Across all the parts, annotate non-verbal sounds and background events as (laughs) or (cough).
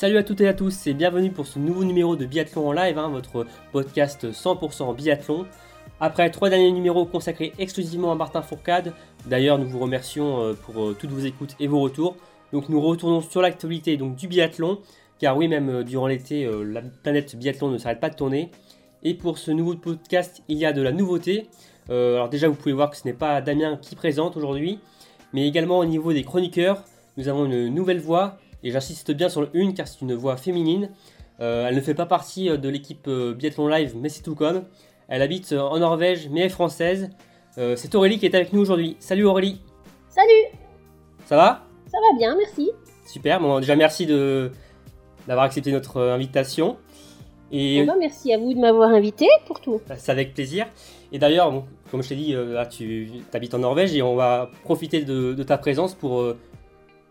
Salut à toutes et à tous et bienvenue pour ce nouveau numéro de Biathlon en live, hein, votre podcast 100% biathlon. Après trois derniers numéros consacrés exclusivement à Martin Fourcade, d'ailleurs nous vous remercions euh, pour euh, toutes vos écoutes et vos retours. Donc nous retournons sur l'actualité donc du biathlon, car oui même euh, durant l'été la planète biathlon ne s'arrête pas de tourner. Et pour ce nouveau podcast il y a de la nouveauté. alors déjà vous pouvez voir que ce n'est pas Damien qui présente aujourd'hui, mais également au niveau des chroniqueurs, nous avons une nouvelle voix et j'insiste bien sur le une car c'est une voix féminine. Euh, elle ne fait pas partie euh, de l'équipe euh, Biathlon Live, mais c'est tout comme. Elle habite en Norvège, mais est française. c'est Aurélie qui est avec nous aujourd'hui. Salut Aurélie Salut Ça va? Ça va bien, merci. Super, bon déjà merci de d'avoir accepté notre invitation. Et bah, merci à vous de m'avoir invité pour tout. Bah, c'est avec plaisir. Et d'ailleurs, comme je t'ai dit, là, tu habites en Norvège et on va profiter de, de ta présence pour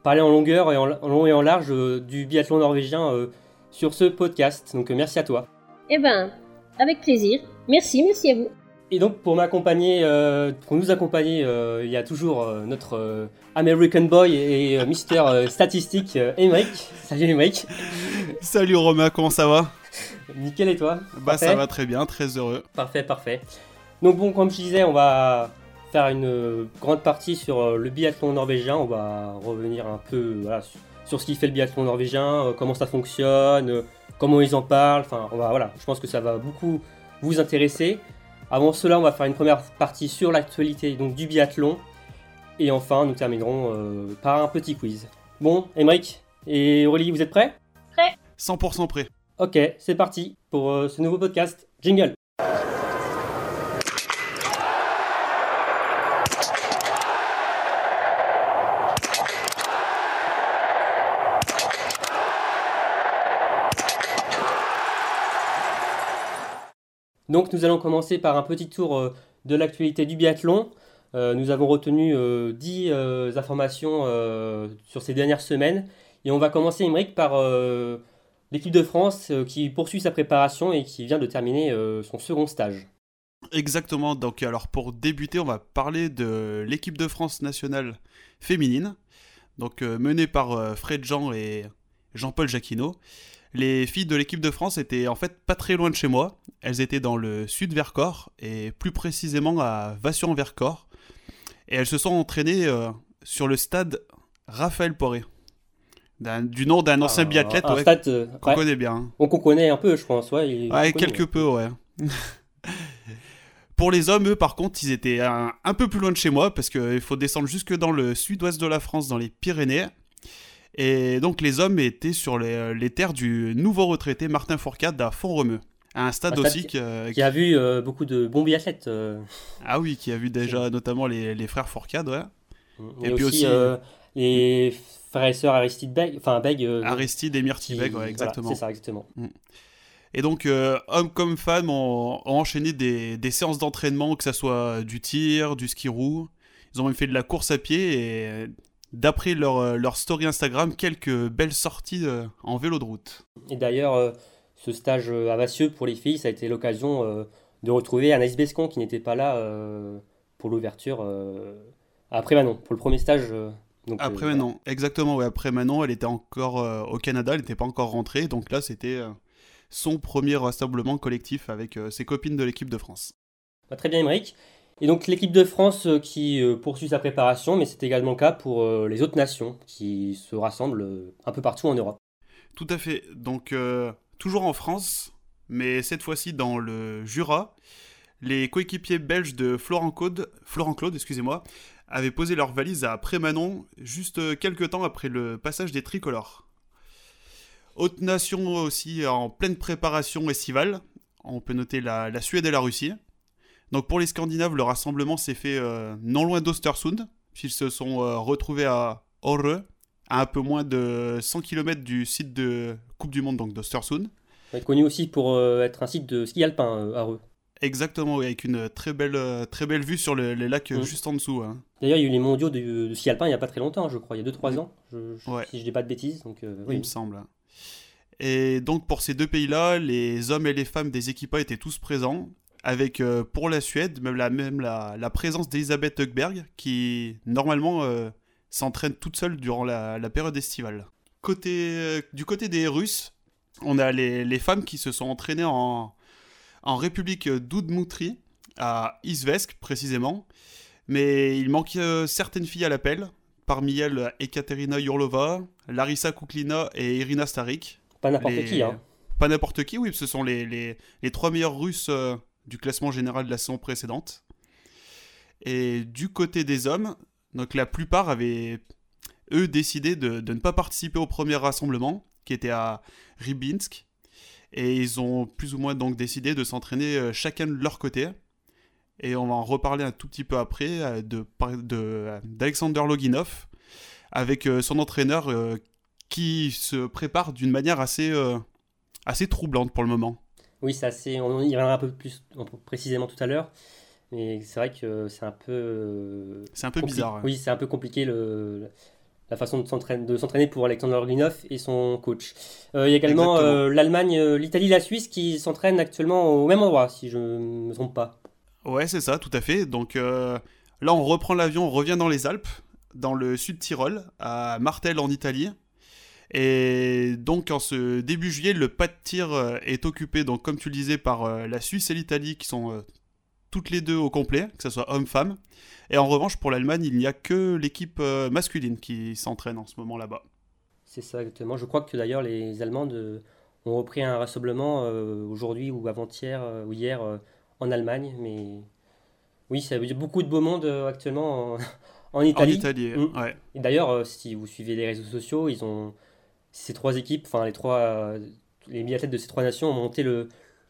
parler en longueur et en, long et en large euh, du biathlon norvégien euh, sur ce podcast. Donc euh, merci à toi. Eh ben, avec plaisir. Merci, merci à vous. Et donc pour m'accompagner, pour nous accompagner, il y a toujours notre American Boy et Mister Statistique, Emric. (laughs) Salut Emric. Salut Romain, comment ça va? Nickel et toi? Bah ça va très bien, très heureux. Parfait, parfait. Donc bon, comme je disais, on va faire une euh, grande partie sur euh, le biathlon norvégien. On va revenir un peu sur, ce qui fait le biathlon norvégien, euh, comment ça fonctionne, comment ils en parlent. Enfin, on va, voilà, je pense que ça va beaucoup vous intéresser. Avant cela, on va faire une première partie sur l'actualité donc du biathlon. Et enfin, nous terminerons par un petit quiz. Bon, Emric et Aurélie, vous êtes prêts? Prêt 100% prêt. Ok, c'est parti pour ce nouveau podcast. Jingle Donc nous allons commencer par un petit tour euh, de l'actualité du biathlon. Euh, nous avons retenu 10 euh, informations sur ces dernières semaines. Et on va commencer, Imric, par l'équipe de France qui poursuit sa préparation et qui vient de terminer son second stage. Exactement, donc alors pour débuter, on va parler de l'équipe de France nationale féminine, donc menée par Fred Jean et Jean-Paul Jacquinot. Les filles de l'équipe de France étaient en fait pas très loin de chez moi. Elles étaient dans le sud Vercors et plus précisément à Vassion-Vercors. Et elles se sont entraînées euh, sur le stade Raphaël Poré. Du nom d'un ancien ah, biathlète euh, qu'on connaît bien. Hein. On connaît un peu, je pense. Ouais, ouais quelque peu, ouais. (laughs) Pour les hommes, eux, par contre, ils étaient un, un peu plus loin de chez moi parce qu'il faut descendre jusque dans le sud-ouest de la France, dans les Pyrénées. Et donc les hommes étaient sur les, euh, terres du nouveau retraité Martin Fourcade à Font-Romeu. Un stade aussi qui, a vu euh, beaucoup de bons biathlètes. Euh. Ah oui, qui a vu déjà notamment les, les frères Fourcade, ouais. Et, puis aussi, les frères et sœurs Aristide Beg, enfin Beg. Aristide et Myrtille Beg, ouais, exactement. c'est ça, exactement. Mm. Et donc, hommes comme femmes ont, enchaîné des, des séances d'entraînement, que ce soit du tir, du ski roue. Ils ont même fait de la course à pied et d'après leur, euh, leur, story Instagram, quelques belles sorties euh, en vélo de route. Et d'ailleurs, euh, ce stage à Vassieux pour les filles, ça a été l'occasion de retrouver Anaïs Bescon qui n'était pas là pour l'ouverture après Manon, pour le premier stage. Donc, après Manon, exactement, ouais, après Manon, elle était encore au Canada, elle n'était pas encore rentrée, donc là c'était son premier rassemblement collectif avec ses copines de l'équipe de France. Très bien, Émeric. Et donc l'équipe de France euh, qui euh, poursuit sa préparation, mais c'est également le cas pour euh, les autres nations qui se rassemblent un peu partout en Europe. Tout à fait. Donc toujours en France, mais cette fois-ci dans le Jura, les coéquipiers belges de Florent Claude, Florent Claude excusez-moi, avaient posé leurs valises à Prémanon juste quelques temps après le passage des tricolores. Autre nation aussi en pleine préparation estivale, on peut noter la Suède et la Russie. Donc pour les Scandinaves, le rassemblement s'est fait euh, non loin d'Ostersund, puisqu'ils se sont euh, retrouvés à Orre, à un peu moins de 100 km du site de Coupe du Monde donc d'Ostersund. Connu aussi pour euh, être un site de ski alpin à Orre. Exactement, avec une très belle, très belle vue sur les lacs mm. juste en dessous. Hein. D'ailleurs, il y a eu les mondiaux de, ski alpin il n'y a pas très longtemps, je crois, il y a 2-3 ans, si je dis pas de bêtises. Donc, oui, il me semble. Et donc pour ces deux pays-là, les hommes et les femmes des équipages étaient tous présents avec euh, pour la Suède même la, même la, présence d'Elisabeth Högberg qui normalement euh, s'entraîne toute seule durant la, période estivale. côté, du côté des Russes, on a les, femmes qui se sont entraînées en, en République d'Oudmoutri, à Izvesk précisément. Mais il manque certaines filles à l'appel. Parmi elles, Ekaterina Yurlova, Larissa Kuklina et Irina Starik. Pas n'importe qui, hein. Pas n'importe qui, oui, ce sont les, les, trois meilleurs Russes du classement général de la saison précédente. Et du côté des hommes, donc la plupart avaient, eux, décidé de, ne pas participer au premier rassemblement, qui était à Ribinsk. Et ils ont plus ou moins donc décidé de s'entraîner euh, chacun de leur côté. Et on va en reparler un tout petit peu après euh, de, d'Alexander Loginov, avec euh, son entraîneur qui se prépare d'une manière assez, assez troublante pour le moment. Oui, c'est assez. On y reviendra un peu plus précisément tout à l'heure. Mais c'est vrai que c'est un peu. C'est un peu bizarre. Oui, c'est un peu compliqué le, la façon de s'entraîner pour Alexander Orlinov et son coach. Euh, il y a également euh, l'Allemagne, euh, l'Italie, la Suisse qui s'entraînent actuellement au même endroit, si je ne me trompe pas. Ouais, c'est ça, tout à fait. Donc là, on reprend l'avion, on revient dans les Alpes, dans le sud Tyrol, à Martel en Italie. Et donc en ce début juillet, le pas de tir euh, est occupé, donc comme tu le disais, par euh, la Suisse et l'Italie qui sont euh, toutes les deux au complet, que ce soit homme-femme. Et en revanche, pour l'Allemagne, il n'y a que l'équipe masculine qui s'entraîne en ce moment là-bas. C'est ça exactement. Je crois que d'ailleurs les Allemandes ont repris un rassemblement aujourd'hui ou avant-hier ou hier en Allemagne. Mais oui, ça veut dire beaucoup de beau monde actuellement (laughs) en, Italie. En Italie, mm. ouais. Et d'ailleurs, si vous suivez les réseaux sociaux, ils ont ces trois équipes, enfin les trois, les biathlètes de ces trois nations ont monté le,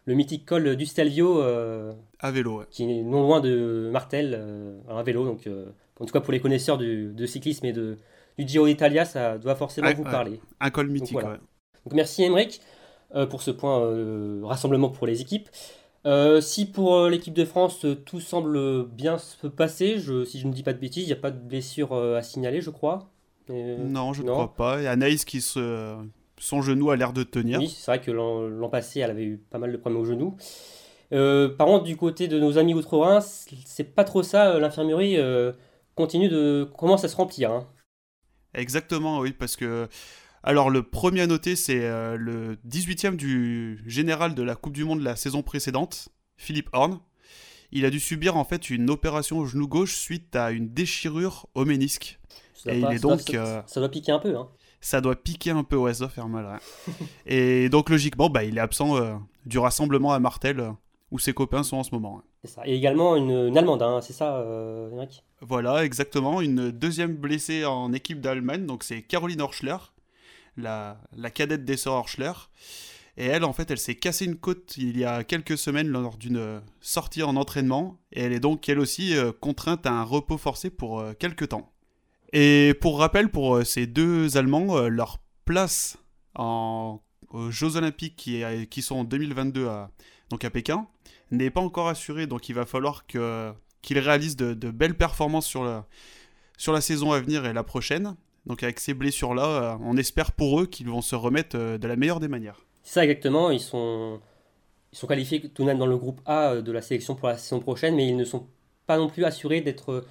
le mythique col du Stelvio. Euh, à vélo, Qui est non loin de Martel, euh, à vélo. Donc, euh, en tout cas, pour les connaisseurs du, de cyclisme et de, du Giro d'Italia, ça doit forcément vous parler. Un col mythique, donc, donc merci Emmerich pour ce point rassemblement pour les équipes. si pour l'équipe de France tout semble bien se passer, je, si je ne dis pas de bêtises, il n'y a pas de blessure à signaler, je crois. Euh, non, je ne crois pas. Et Anaïs qui se... Son genou a l'air de tenir. Oui, c'est vrai que l'an passé, elle avait eu pas mal de problèmes au genou. Euh, par contre, du côté de nos amis outre-Rhin, c'est pas trop ça. Euh, l'infirmerie continue de commence à se remplir. Hein. Exactement, oui, parce que alors le premier à noter, c'est le 18e du général de la Coupe du Monde de la saison précédente, Philippe Horn. Il a dû subir en fait une opération au genou gauche suite à une déchirure au ménisque. Ça et il est donc. Euh, ça, doit piquer un peu, hein. Ça doit piquer un peu, ouais, ça doit faire mal. et donc, logiquement, bah, il est absent euh, du rassemblement à Martel, euh, où ses copains sont en ce moment. C'est ça. Et également une, Allemande, hein, c'est ça, Eric? Voilà, exactement. Une deuxième blessée en équipe d'Allemagne, donc c'est Caroline Horschler, la, la cadette des sœurs Horschler. Et elle, en fait, elle s'est cassé une côte il y a quelques semaines lors d'une sortie en entraînement. Et elle est donc, elle aussi, contrainte à un repos forcé pour quelques temps. Et pour rappel, pour euh, ces deux Allemands, euh, leur place aux Jeux Olympiques qui, sont en 2022 à, donc à Pékin n'est pas encore assurée. Donc il va falloir qu'ils réalisent de, belles performances sur la, sur la saison à venir et la prochaine. Donc avec ces blessures-là, euh, on espère pour eux qu'ils vont se remettre de la meilleure des manières. C'est ça exactement, ils sont, ils sont qualifiés tout de même dans le groupe A de la sélection pour la saison prochaine, mais ils ne sont pas non plus assurés d'être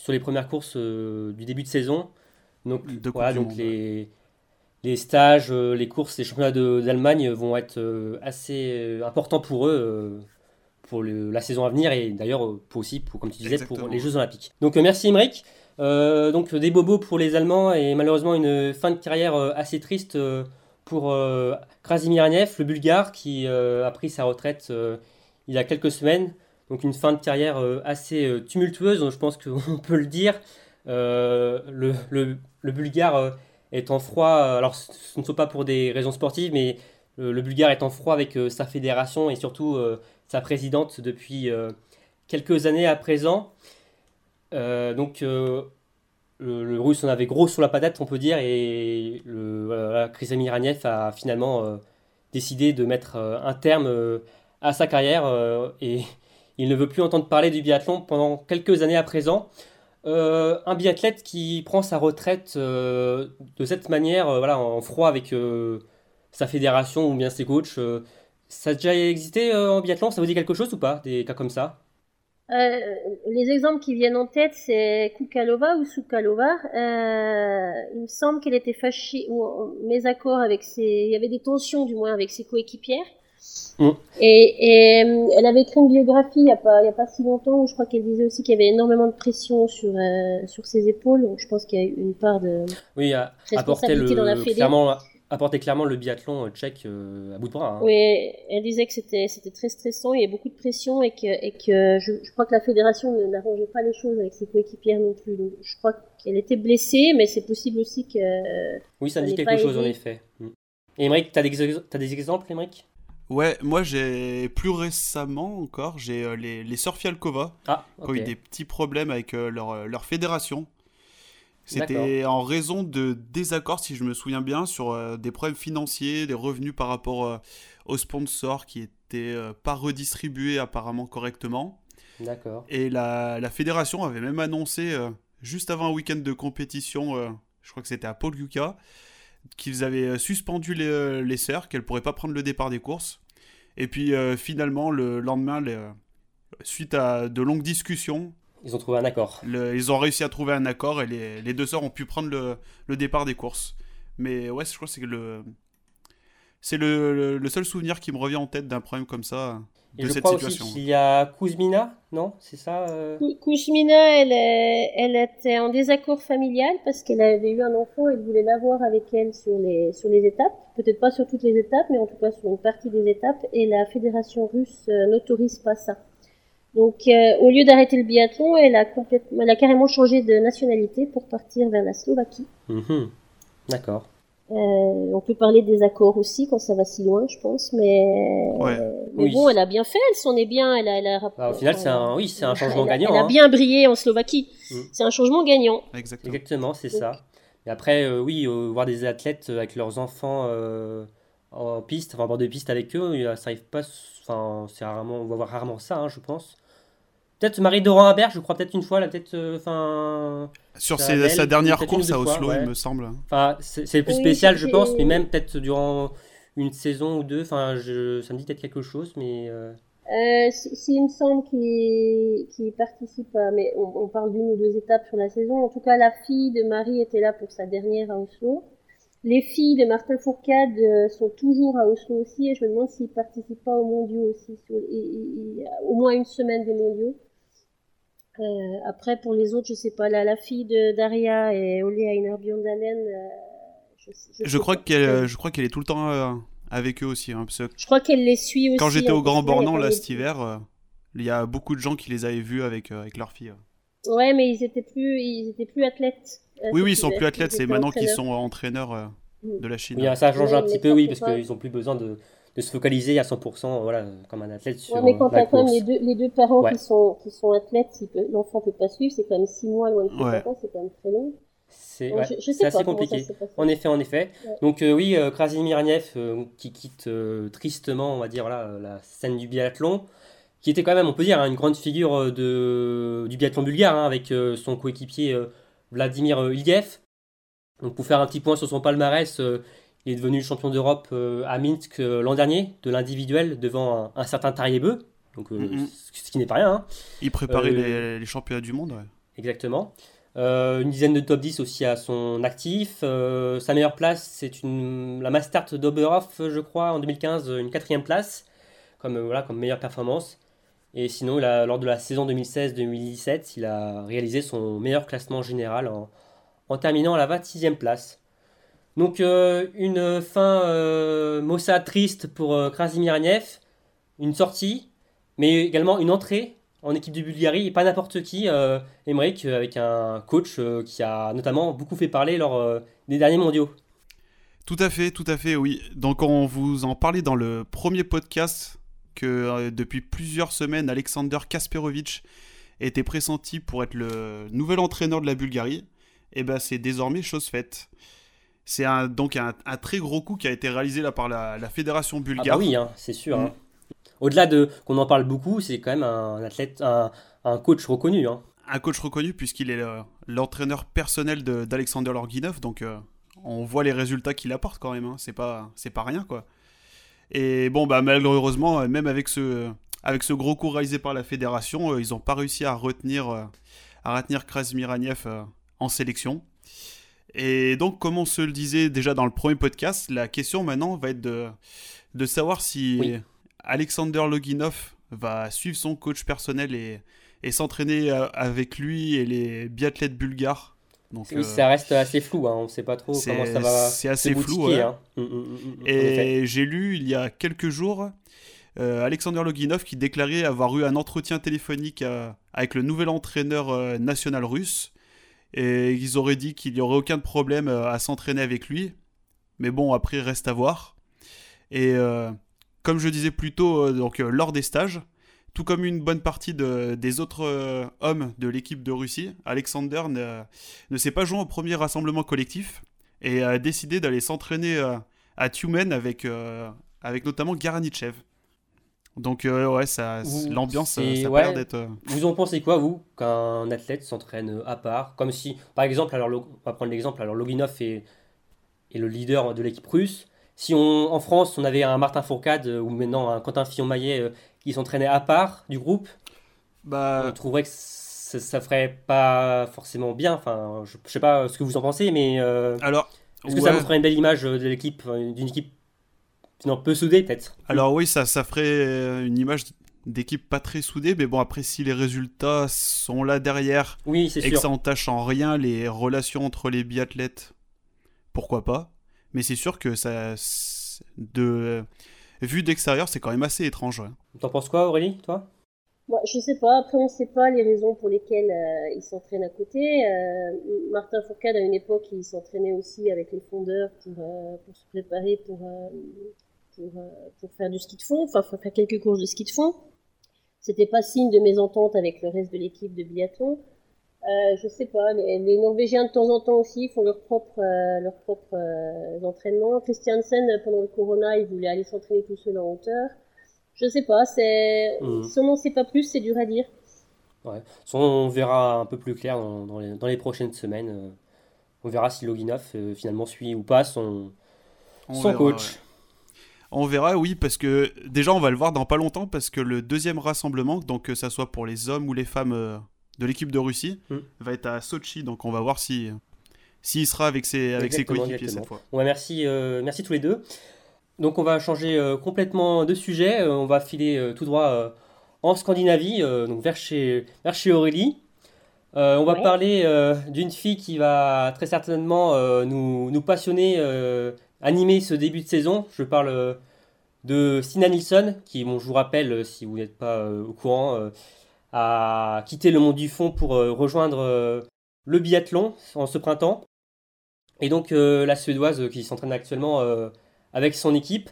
sur les premières courses euh, du début de saison. Donc, voilà, donc les, les stages, euh, les courses, les championnats d'Allemagne vont être euh, assez importants pour eux pour la saison à venir et d'ailleurs pour aussi, pour, comme tu disais, pour les Jeux Olympiques. Donc merci Emmerich. donc des bobos pour les Allemands et malheureusement une fin de carrière assez triste pour Krasimir Anev, le Bulgare, qui a pris sa retraite il y a quelques semaines. Donc une fin de carrière euh, assez euh, tumultueuse, je pense qu'on (laughs) peut le dire. Euh, le, le, Bulgare est en froid, alors ce ne sont pas pour des raisons sportives, mais le Bulgare est en froid avec sa fédération et surtout sa présidente depuis quelques années à présent. donc le, russe en avait gros sur la patate, on peut dire, et le, voilà, a finalement décidé de mettre un terme à sa carrière et il ne veut plus entendre parler du biathlon pendant quelques années à présent. Euh, un biathlète qui prend sa retraite euh, de cette manière, euh, voilà, en froid avec sa fédération ou bien ses coachs. ça a déjà existé en biathlon? Ça vous dit quelque chose ou pas Des cas comme ça? Les exemples qui viennent en tête, c'est Kukalova ou Sukalova. Euh, il me semble qu'elle était fâchée ou en mésaccord avec ses. Il y avait des tensions, du moins, avec ses coéquipières. Mm. Et, et, euh, elle avait écrit une biographie il n'y a, pas- il y a pas si longtemps où je crois qu'elle disait aussi qu'il y avait énormément de pression sur, euh, sur ses épaules. Donc je pense qu'il y a eu une part de. Oui, apporter Responsabilité le, dans la fédé. clairement, apporter clairement le biathlon euh, tchèque euh, à bout de bras. hein. Oui, elle disait que c'était très stressant, il y avait beaucoup de pression et que et que je, je crois que la fédération n'arrangeait pas les choses avec ses coéquipières non plus. Donc, je crois qu'elle était blessée, mais c'est possible aussi que Oui, ça me dit quelque chose en effet. Mm. Émeric, t'as des, ex- t'as des exemples, Émeric? Ouais, moi j'ai plus récemment encore, j'ai euh, les, les sœurs Fialkova Ah, qui ont eu des petits problèmes avec euh, leur, euh, leur fédération. C'était en raison de désaccords, si je me souviens bien, sur euh, des problèmes financiers, des revenus par rapport aux sponsors qui étaient euh, pas redistribués apparemment correctement. D'accord. Et la, la fédération avait même annoncé, juste avant un week-end de compétition, je crois que c'était à Paul Yuka, qu'ils avaient euh, suspendu les, euh, les sœurs, qu'elles ne pourraient pas prendre le départ des courses. Et puis euh, finalement, le lendemain, les, euh, suite à de longues discussions, Ils ont trouvé un accord. le- ils ont réussi à trouver un accord et les, les deux sœurs ont pu prendre le, le départ des courses. Mais ouais, je crois que c'est le. C'est le, le- seul souvenir qui me revient en tête d'un problème comme ça, de je cette crois situation. aussi qu'il y a Kuzmina, non? C'est ça euh? Kuzmina, elle, est- elle était en désaccord familial parce qu'elle avait eu un enfant et elle voulait l'avoir avec elle sur les, sur les étapes. Peut-être pas sur toutes les étapes, mais en tout cas sur une partie des étapes. Et la fédération russe euh, n'autorise pas ça. Donc, euh, au lieu d'arrêter le biathlon, elle a complètement, elle a carrément changé de nationalité pour partir vers la Slovaquie. Mhm. D'accord. Euh, on peut parler des accords aussi quand ça va si loin, je pense, mais, Ouais. mais Oui. bon, elle a bien fait, elle s'en est bien, elle a, elle a Bah, au final, c'est un, oui, c'est un changement elle a- gagnant. Elle a hein. bien brillé en Slovaquie. Mm. C'est un changement gagnant. Exactement. Exactement, c'est ça. Et après, euh, oui, euh, voir des athlètes avec leurs enfants euh, en piste, enfin en bord de piste avec eux, euh, ça arrive pas. Enfin, c'est rarement, on va voir rarement ça, hein, je pense. Peut-être Marie Doran Habert, je crois peut-être une fois, a peut-être, euh, enfin, Sur Ça ses- belle, sa dernière course ou à fois, Oslo, ouais. il me semble. enfin, c'est le plus Oui, spécial, je pense, mais même peut-être durant une saison ou deux. Enfin, je, ça me dit peut-être quelque chose, mais euh, Euh, si, si il me semble qu'il participe à, mais on, on parle d'une ou deux étapes sur la saison. En tout cas, la fille de Marie était là pour sa dernière à Oslo. Les filles de Martin Fourcade euh, sont toujours à Oslo aussi et je me demande s'ils participent pas aux mondiaux aussi, sur- et- et- et- au moins une semaine des mondiaux. Euh, après, pour les autres, je sais pas. La, la fille de Daria et Ole Einar Bjørndalen, euh, je, je Je sais crois qu'elle je crois qu'elle est tout le temps euh, avec eux aussi. hein, parce que Je crois qu'elle les suit aussi. quand j'étais en au Grand Bornand là cet hiver, euh, il y a beaucoup de gens qui les avaient vus avec, euh, avec leurs filles. Ouais, mais ils étaient plus, ils étaient plus athlètes. euh, Oui, oui, ils sont plus athlètes, c'est maintenant qu'ils sont entraîneurs euh, Mm. de la Chine. oui, ça change Ouais, un petit peu, oui, parce qu'ils ont plus besoin de, de se focaliser à 100%, voilà, comme un athlète sur Ouais, mais quand la quand même course. les deux, les deux parents Ouais. qui sont, qui sont athlètes, l'enfant peut pas suivre, c'est quand même six mois loin de ses Ouais. parents, c'est quand même très long. C'est ouais, assez compliqué. En effet, en effet. Ouais. Donc euh, oui, euh, Krasimir euh, qui quitte euh, tristement, on va dire, là, la scène du biathlon, qui était quand même, on peut dire, hein, une grande figure euh, de, du biathlon bulgare, hein, avec euh, son coéquipier euh, Vladimir Iliev. Donc pour faire un petit point sur son palmarès, euh, il est devenu champion d'Europe euh, à Minsk euh, l'an dernier, de l'individuel, devant un, un certain Tariebeu, donc, euh, ce qui n'est pas rien. hein. Ils préparaient Euh, les, les championnats du monde. ouais. Exactement. Euh, une dizaine de top 10 aussi à son actif. Euh, sa meilleure place, c'est une, la Mastart d'Oberhof, je crois, en 2015, une quatrième place, comme, euh, voilà, comme meilleure performance. Et sinon, il a- lors de la saison 2016-2017, il a réalisé son meilleur classement général en, en terminant à la 26e place. Donc, euh, une fin euh, maussade triste pour euh, une sortie, mais également une entrée en équipe de Bulgarie, et pas n'importe qui, euh, Emmerich, euh, avec un coach qui a notamment beaucoup fait parler lors des derniers mondiaux. Tout à fait, tout à fait, oui. Donc on vous en parlait dans le premier podcast que depuis plusieurs semaines, Alexander Kasperovic était pressenti pour être le nouvel entraîneur de la Bulgarie. Et ben c'est désormais chose faite. C'est un, donc un, un très gros coup qui a été réalisé là par la, la fédération Ah bulgare. bah oui, hein, c'est sûr. Mm. hein. Au-delà de qu'on en parle beaucoup, c'est quand même un athlète, un, un coach reconnu. hein. Un coach reconnu puisqu'il est le- l'entraîneur personnel de- d'Alexander Lorginov. Donc euh, on voit les résultats qu'il apporte quand même. C'est pas, c'est pas rien quoi. Et bon, bah malheureusement, euh, même avec ce, avec ce gros coup réalisé par la fédération, ils n'ont pas réussi à retenir, à retenir Krasmiraniev en sélection. Et donc, comme on se le disait déjà dans le premier podcast, la question maintenant va être de, de savoir si Alexander Loginov va suivre son coach personnel et, et s'entraîner avec lui et les biathlètes bulgares. Donc, oui, euh, ça reste assez flou, hein. on ne sait pas trop comment ça va. C'est assez flou. Hein. Hum, hum, hum, et j'ai lu il y a quelques jours euh, Alexander Loginov qui déclarait avoir eu un entretien téléphonique euh, avec le nouvel entraîneur national russe et ils auraient dit qu'il n'y aurait aucun problème à s'entraîner avec lui. Mais bon, après, reste à voir. Et comme je disais plus tôt, donc, lors des stages, tout comme une bonne partie des autres euh, hommes de l'équipe de Russie, Alexander ne, ne s'est pas joint au premier rassemblement collectif et a décidé d'aller s'entraîner euh, à Tumen avec, euh, avec notamment Garanichev. Donc ouais, ça, l'ambiance, ça, ça a l'air d'être. Vous en pensez quoi vous qu'un athlète s'entraîne à part, comme si, par exemple, alors on va prendre l'exemple, alors Loginov est, est le leader de l'équipe russe. Si on, en France, on avait un Martin Fourcade ou maintenant un Quentin Fillon-Maillet qui s'entraînaient à part du groupe, bah... on trouverait que ça, ferait pas forcément bien. Enfin, je, sais pas ce que vous en pensez, mais euh, alors, est-ce que ça vous ferait une belle image de l'équipe, d'une équipe non, peu soudée peut-être Alors oui, ça, ça ferait une image d'équipe pas très soudée, mais bon après si les résultats sont là derrière oui, et que ça entache en rien les relations entre les biathlètes, pourquoi pas Mais c'est sûr que ça de vu d'extérieur, c'est quand même assez étrange. T'en penses quoi, Aurélie, toi? Moi, Je sais pas. Après, on ne sait pas les raisons pour lesquelles euh, il s'entraîne à côté. Euh, Martin Fourcade, à une époque, il s'entraînait aussi avec les fondeurs pour, euh, pour se préparer pour, pour, pour, faire du ski de fond, enfin, faire quelques courses de ski de fond. C'était pas signe de mésentente avec le reste de l'équipe de biathlon. Euh, je sais pas, les, Norvégiens de temps en temps aussi font leur propre, euh, leur propre euh, entraînement. Christiansen, pendant le Corona, il voulait aller s'entraîner tout seul en hauteur. Je sais pas, c'est, mmh. si on n'en sait pas plus, c'est dur à dire. Ouais. On verra un peu plus clair dans, les, dans les, prochaines semaines. On verra si Loginov finalement suit ou pas son, son coach. On verra, oui, parce que déjà on va le voir dans pas longtemps, parce que le deuxième rassemblement, donc que ça soit pour les hommes ou les femmes de l'équipe de Russie mm. va être à Sochi. Donc on va voir si s'il sera avec ses, avec ses coéquipiers cette fois. Ouais, merci, euh, merci tous les deux. Donc on va changer euh, complètement de sujet. Euh, on va filer tout droit en Scandinavie, donc vers chez, vers chez Aurélie. on va parler d'une fille qui va très certainement nous, nous, passionner, animer ce début de saison. Je parle de Stina Nilsson, qui, bon, je vous rappelle, si vous n'êtes pas au courant, a quitté le monde du fond pour euh, rejoindre euh, le biathlon en ce printemps. Et donc euh, la Suédoise qui s'entraîne actuellement avec son équipe,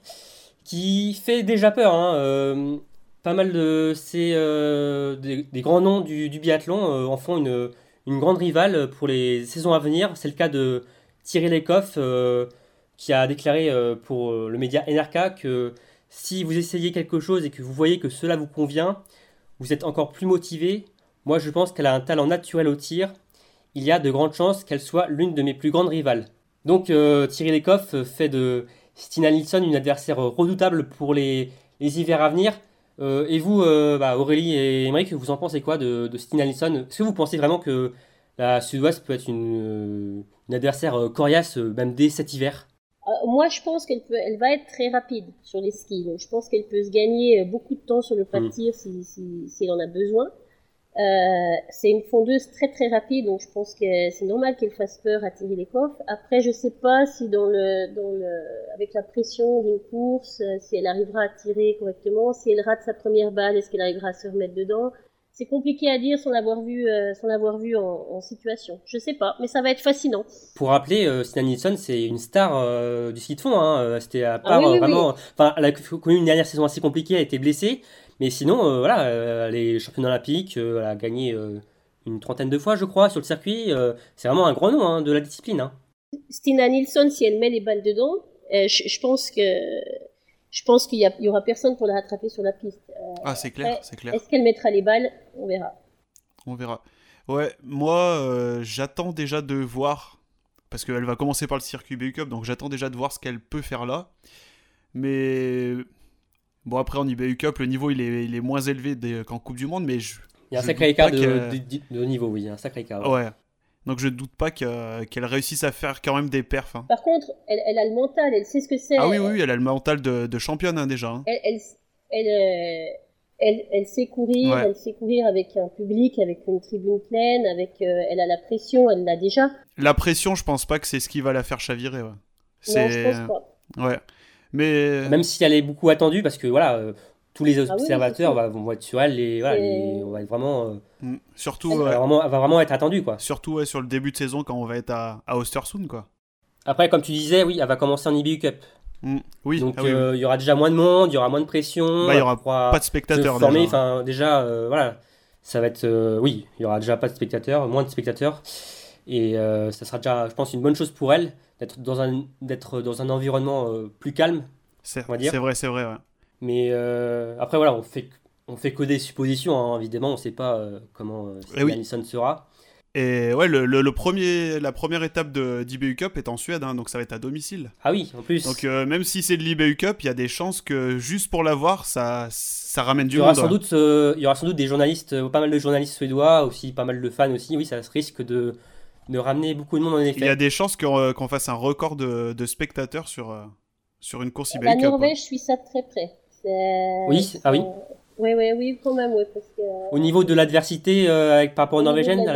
qui fait déjà peur. Hein, pas mal de ces des, grands noms du, biathlon en font une, une, grande rivale pour les saisons à venir. C'est le cas de Thierry Lecoff qui a déclaré pour le média NRK que si vous essayez quelque chose et que vous voyez que cela vous convient, vous êtes encore plus motivé. Moi, je pense qu'elle a un talent naturel au tir. Il y a de grandes chances qu'elle soit l'une de mes plus grandes rivales. Donc, euh, Thierry Lecoff fait de Stina Nilsson une adversaire redoutable pour les, hivers à venir. Euh, et vous, euh, bah, Aurélie et Émeric, vous en pensez quoi de, Stina Nilsson? Est-ce que vous pensez vraiment que la Sud-Ouest peut être une, adversaire coriace, même dès cet hiver? euh, moi, je pense qu'elle peut, elle va être très rapide sur les skis. Donc, je pense qu'elle peut se gagner euh, beaucoup de temps sur le pas de mm. tir si, si, si elle en a besoin. Euh, c'est une fondeuse très très rapide, donc je pense que c'est normal qu'elle fasse peur à tirer les coffres. Après, je sais pas si dans le, dans le, avec la pression d'une course, euh, si elle arrivera à tirer correctement. Si elle rate sa première balle, est-ce qu'elle arrivera à se remettre dedans? C'est compliqué à dire sans l'avoir vu, euh, sans l'avoir vu en, situation. Je sais pas, mais ça va être fascinant. Pour rappeler, euh, Stina Nilsson, c'est une star euh, du ski de fond. Hein. Euh, c'était à ah part vraiment. Enfin, elle a connu une dernière saison assez compliquée, elle a été blessée, mais sinon, voilà, elle est championne olympique, elle a gagné une trentaine de fois, je crois, sur le circuit. c'est vraiment un grand nom hein, de la discipline. Hein. Stina Nilsson, si elle met les balles dedans, je pense que je pense qu'il y, aura personne pour la rattraper sur la piste. Euh, ah, c'est clair, c'est clair. Est-ce qu'elle mettra les balles? On verra. On verra. Ouais, moi, euh, j'attends déjà de voir, parce qu'elle va commencer par le circuit BU Cup, donc j'attends déjà de voir ce qu'elle peut faire là. Mais Bon, après, en IBU Cup, le niveau il est, il est moins élevé qu'en Coupe du Monde, mais je. Il y a un sacré écart de, que- de- de niveau, oui, il y a un sacré écart. ouais. Ouais. Donc je doute pas que- qu'elle réussisse à faire quand même des perfs. hein. Par contre, elle, elle a le mental, elle sait ce que c'est. Ah oui, oui, elle a le mental de, de championne hein, déjà. hein. Elle, elle, elle, euh, elle, elle sait courir, Ouais. elle sait courir avec un public, avec une tribune pleine, avec, euh, elle a la pression, elle l'a déjà. La pression, je pense pas que c'est ce qui va la faire chavirer. Ouais. Non, je pense pas. Ouais. Mais. Même si elle est beaucoup attendue, parce que voilà, euh, tous les Ah oui, observateurs va- vont être sur elle, et voilà, C'est- les- on va être vraiment, euh, Mm. Surtout, Elle va vraiment, elle va vraiment être attendue, quoi. surtout ouais, sur le début de saison quand on va être à, à Ostersund, quoi. Après, comme tu disais, oui, elle va commencer en IBU Cup. Mm. Oui, Donc ah oui, oui. euh, il y aura déjà moins de monde, il y aura moins de pression. Bah, il y aura pourra pas de spectateurs former, déjà. enfin déjà, euh, voilà, ça va être, euh, oui, il y aura déjà pas de spectateurs, moins de spectateurs, et euh, ça sera déjà, je pense, une bonne chose pour elle d'être dans un, d'être dans un environnement euh, plus calme. C'est vrai, c'est vrai. ouais. Mais euh, après, voilà, on fait, on fait que des suppositions, hein, évidemment, on sait pas euh, comment euh, Eh oui. Alison sera. Et ouais, le, le- le premier, la première étape de d'IBU Cup est en Suède, hein, donc ça va être à domicile. Ah oui, en plus, Donc euh, même si c'est de l'IBU Cup, il y a des chances que juste pour l'avoir, ça, ça ramène il du y aura monde. sans ouais. doute, euh, il y aura sans doute des journalistes, euh, pas mal de journalistes suédois, aussi pas mal de fans aussi. Oui, ça se risque de, de ramener beaucoup de monde en effet. Il y a des chances qu'on euh, qu'on fasse un record de, de spectateurs sur, euh, sur une course IBU La Cup. ouais. Norvège suit ça de très près. C'est- Oui, ah oui. Oui, oui, oui, quand même, oui, parce que. Au niveau de l'adversité euh, avec, par rapport aux Norvégiennes,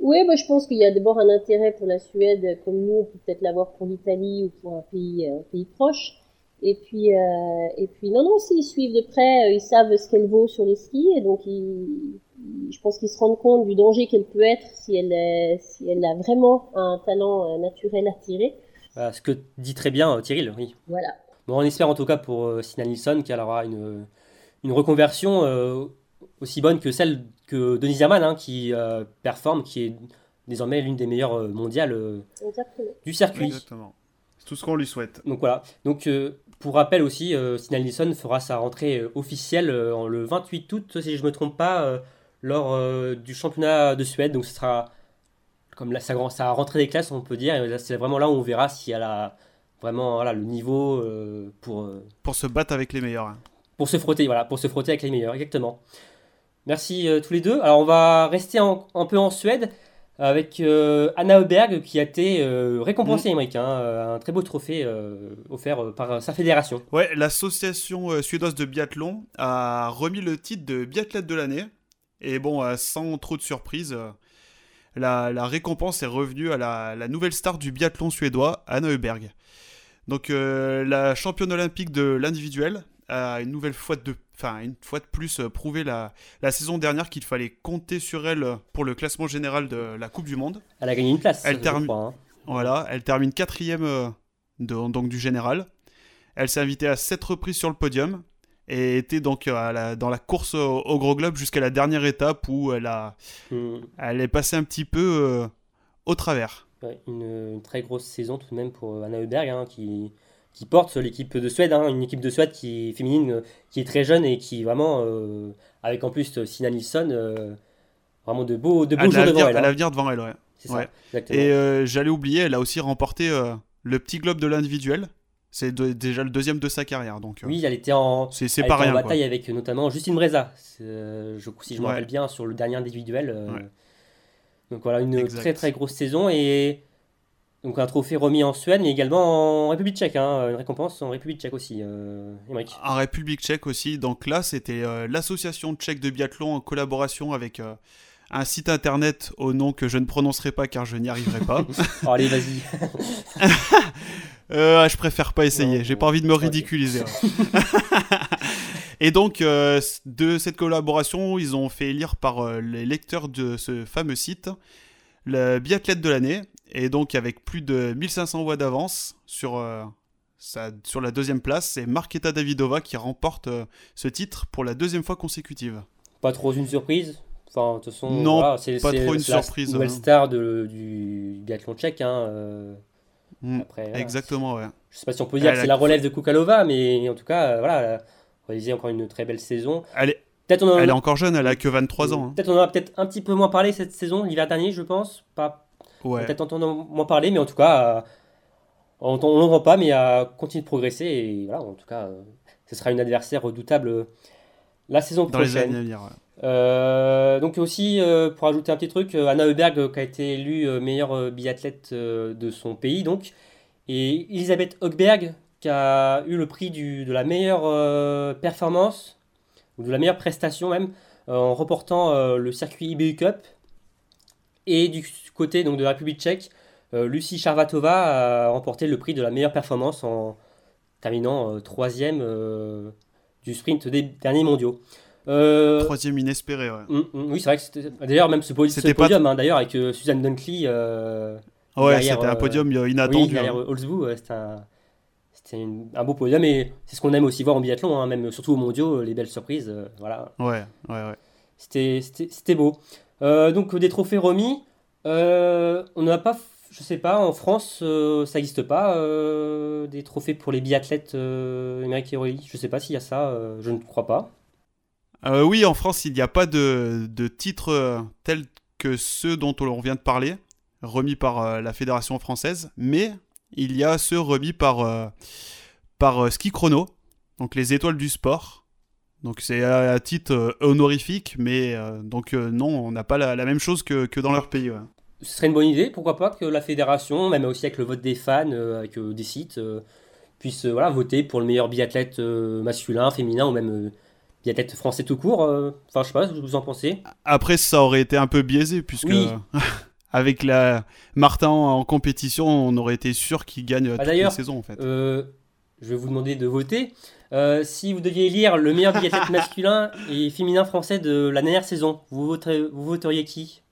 Oui, moi je pense qu'il y a d'abord un intérêt pour la Suède, comme nous, on peut peut-être l'avoir pour l'Italie ou pour un pays, un pays proche. Et puis, euh, et puis, non, non, s'ils suivent de près, euh, ils savent ce qu'elle vaut sur les skis, et donc ils, je pense qu'ils se rendent compte du danger qu'elle peut être si elle, est- si elle a vraiment un talent euh, naturel à tirer. Voilà, ce que dit très bien euh, Tyril, oui. Voilà. Bon, on espère en tout cas pour euh, Sina Nilsson qu'elle aura une, une reconversion euh, aussi bonne que celle que Denise Herman, hein, qui euh, performe, qui est désormais l'une des meilleures mondiales euh, du circuit. Exactement. C'est tout ce qu'on lui souhaite. Donc voilà. Donc euh, pour rappel aussi, euh, Nilsson fera sa rentrée euh, officielle euh, en- le 28 août, si je ne me trompe pas, euh, lors euh, du championnat de Suède. Donc ce sera comme la, sa, sa rentrée des classes, on peut dire. Et C'est vraiment là où on verra si elle a vraiment voilà, le niveau euh, pour, euh, Pour se battre avec les meilleurs. hein. pour se frotter, voilà, pour se frotter avec les meilleurs, exactement. Merci euh, tous les deux. Alors on va rester en- un peu en Suède avec Anna Öberg qui a été récompensée, Émeric, hein, euh, un très beau trophée offert par sa fédération. Ouais, l'association suédoise de biathlon a remis le titre de biathlète de l'année. Et bon, sans trop de surprise, la, la récompense est revenue à la, la nouvelle star du biathlon suédois, Anna Öberg. Donc, euh, la championne olympique de l'individuel a une nouvelle fois de, enfin, une fois de plus euh, prouvé la, la saison dernière qu'il fallait compter sur elle pour le classement général de la Coupe du Monde. Elle a gagné une place, Elle termine- hein. Voilà, elle termine quatrième euh, donc du général. Elle s'est invitée à sept reprises sur le podium et était donc à la- dans la course au, au gros globe jusqu'à la dernière étape où elle, a, Hmm, elle est passée un petit peu euh, au travers. Ouais, une, une très grosse saison tout de même pour Anna Öberg hein, qui, qui porte l'équipe de Suède, hein, une équipe de Suède qui est féminine, euh, qui est très jeune et qui vraiment, euh, avec en plus euh, Sina Nilsson, euh, vraiment de beaux, de beaux Elle jours devant elle. a hein. l'avenir devant elle, ouais. C'est ça, ouais. Et euh, j'allais oublier, elle a aussi remporté le petit globe de l'individuel. C'est déjà le deuxième de sa carrière, donc Oui, elle était en, c'est c'est elle pas était en quoi. bataille avec notamment Justine Breza, je, si je me Ouais. rappelle bien, sur le dernier individuel. Donc voilà, une Exact. très très grosse saison et donc un trophée remis en Suède, mais également en République tchèque, hein, une récompense en République tchèque aussi, euh. En République tchèque aussi. Donc là, c'était euh, l'association tchèque de biathlon en collaboration avec euh, un site internet au nom que je ne prononcerai pas car je n'y arriverai pas. (laughs) Oh, allez, vas-y. (laughs) Euh, je préfère pas essayer. J'ai pas envie de me ridiculiser. ouais. (laughs) Et donc, euh, de cette collaboration, ils ont fait élire par euh, les lecteurs de ce fameux site le biathlète de l'année. Et donc, avec plus de 1500 voix d'avance sur, euh, sa- sur la deuxième place, c'est Marketa Davidova qui remporte ce titre pour la deuxième fois consécutive. Pas trop une surprise? Enfin, de toute façon, Non, voilà, c'est pas c'est- trop une la surprise, Nouvelle hein. star de, du biathlon tchèque. Hein, Mm, après. Exactement, ouais. Je sais pas si on peut dire Elle que c'est la relève de Kukalova, mais en tout cas, voilà, réalisé encore une très belle saison. Elle est, Peut-être on en elle est encore jeune, elle a que 23 ans. hein. Peut-être on en a peut-être un petit peu moins parlé cette saison, l'hiver dernier, je pense. Pas Ouais. peut-être entendre moins parler, mais en tout cas, euh, on ne le voit pas, mais à continuer de progresser. Et voilà, en tout cas, ce sera une adversaire redoutable la saison prochaine. Dans les années donc aussi, pour ajouter un petit truc, Anna Heuberg qui a été élue meilleure biathlète de son pays, donc, et Elisabeth Hochberg qui a eu le prix du, de la meilleure performance, ou de la meilleure prestation même, en reportant le circuit IBU Cup. Et du côté donc, de la République tchèque, Lucie Charvatova a remporté le prix de la meilleure performance en terminant troisième du sprint des derniers mondiaux. Euh, Troisième inespéré, ouais. Mm, mm, oui, c'est vrai que c'était. D'ailleurs, même ce, podium, hein, d'ailleurs, avec euh, Suzanne Dunkley. Euh, ouais, c'était un podium inattendu. Oui, derrière hein. c'était un, beau podium et c'est ce qu'on aime aussi voir en biathlon, hein, même surtout aux mondiaux, les belles surprises. voilà. Ouais, ouais, ouais. C'était beau. donc, des trophées remis. on n'a pas je sais pas, en France, euh, ça n'existe pas, euh, des trophées pour les biathlètes euh, Aurélie. Je sais pas s'il y a ça, euh, je ne crois pas. oui, en France, il n'y a pas de, de titres tels que ceux dont on vient de parler, remis par la Fédération française, mais il y a ceux remis par, par Ski Chrono, donc les étoiles du sport. Donc c'est à, titre honorifique, mais donc non, on n'a pas la, même chose que, que dans leur pays ce serait une bonne idée, pourquoi pas que la fédération, même aussi avec le vote des fans, euh, avec euh, des sites, euh, puisse voilà, voter pour le meilleur biathlète masculin, féminin ou même biathlète français tout court. Enfin, je sais pas, ce que vous en pensez. Après, ça aurait été un peu biaisé, puisque (laughs) avec la Martin en compétition, on aurait été sûr qu'il gagne bah, toute la saison en fait. je vais vous demander de voter. si vous deviez lire le meilleur biathlète (laughs) masculin et féminin français de la dernière saison, vous, vous voteriez qui?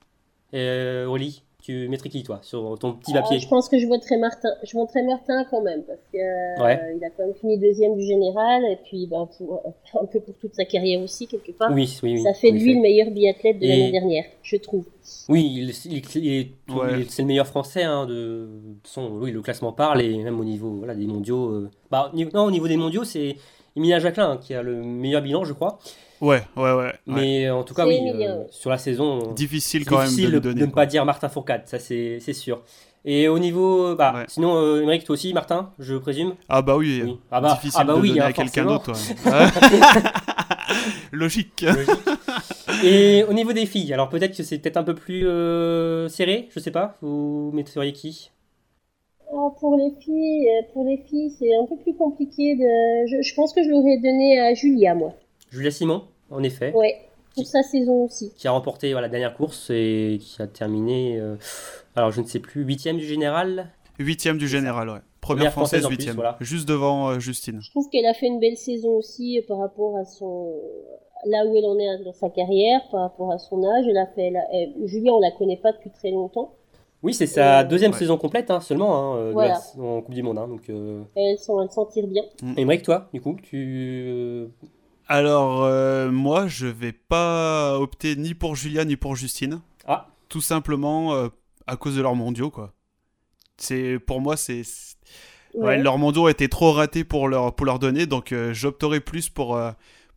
Euh, Oli, tu mettrais qui toi sur ton petit papier Je pense que je voterais Martin. Je voterais Martin quand même parce qu'il euh, a quand même fini deuxième du général et puis ben, pour, un peu pour toute sa carrière aussi quelque part. Oui, oui, Ça fait de lui le meilleur biathlète de l'année dernière, je trouve. Oui, il, c'est le meilleur français hein, de, son. Oui, le classement parle et même au niveau voilà, des mondiaux. Euh, bah, non, au niveau des mondiaux, c'est Emilia Jacquelin hein, qui a le meilleur bilan, je crois. Ouais, ouais, ouais. Mais en tout cas, oui, euh, sur la saison. Difficile quand même de, donner, de ne pas dire Martin Fourcade, ça c'est sûr. Et au niveau. Bah, Sinon, euh, toi aussi, Martin, je présume Ah, bah oui. Ah, bah, difficile ah bah de oui, donner à quelqu'un d'autre. (laughs) (laughs) Logique. Et au niveau des filles, alors peut-être que c'est peut-être un peu plus euh, serré, je sais pas. Vous mettriez qui? Oh, pour les filles, euh, pour les filles, c'est un peu plus compliqué de. Je, je pense que je l'aurais donné à Julia, moi. Julia Simon, en effet. Oui, pour sa saison aussi. Qui a remporté la dernière course et qui a terminé, euh, alors je ne sais plus, huitième du général Huitième du général, ouais. Première, française, huitième. Juste devant euh, Justine. Je trouve qu'elle a fait une belle saison aussi euh, par rapport à son. Là où elle en est dans sa carrière, par rapport à son âge. Elle a fait. Julia, on la connaît pas depuis très longtemps. Oui, c'est sa deuxième saison complète hein, seulement hein, en Coupe du Monde. Hein, donc, Elle s'en tire bien. Et Emmerich, toi, du coup, tu alors, euh, moi, je vais pas opter ni pour Julia ni pour Justine. Ah. Tout simplement euh, à cause de leurs mondiaux, quoi. C'est pour moi, c'est ouais. leurs mondiaux étaient trop ratés pour leur pour leur donner, donc euh, j'opterai plus pour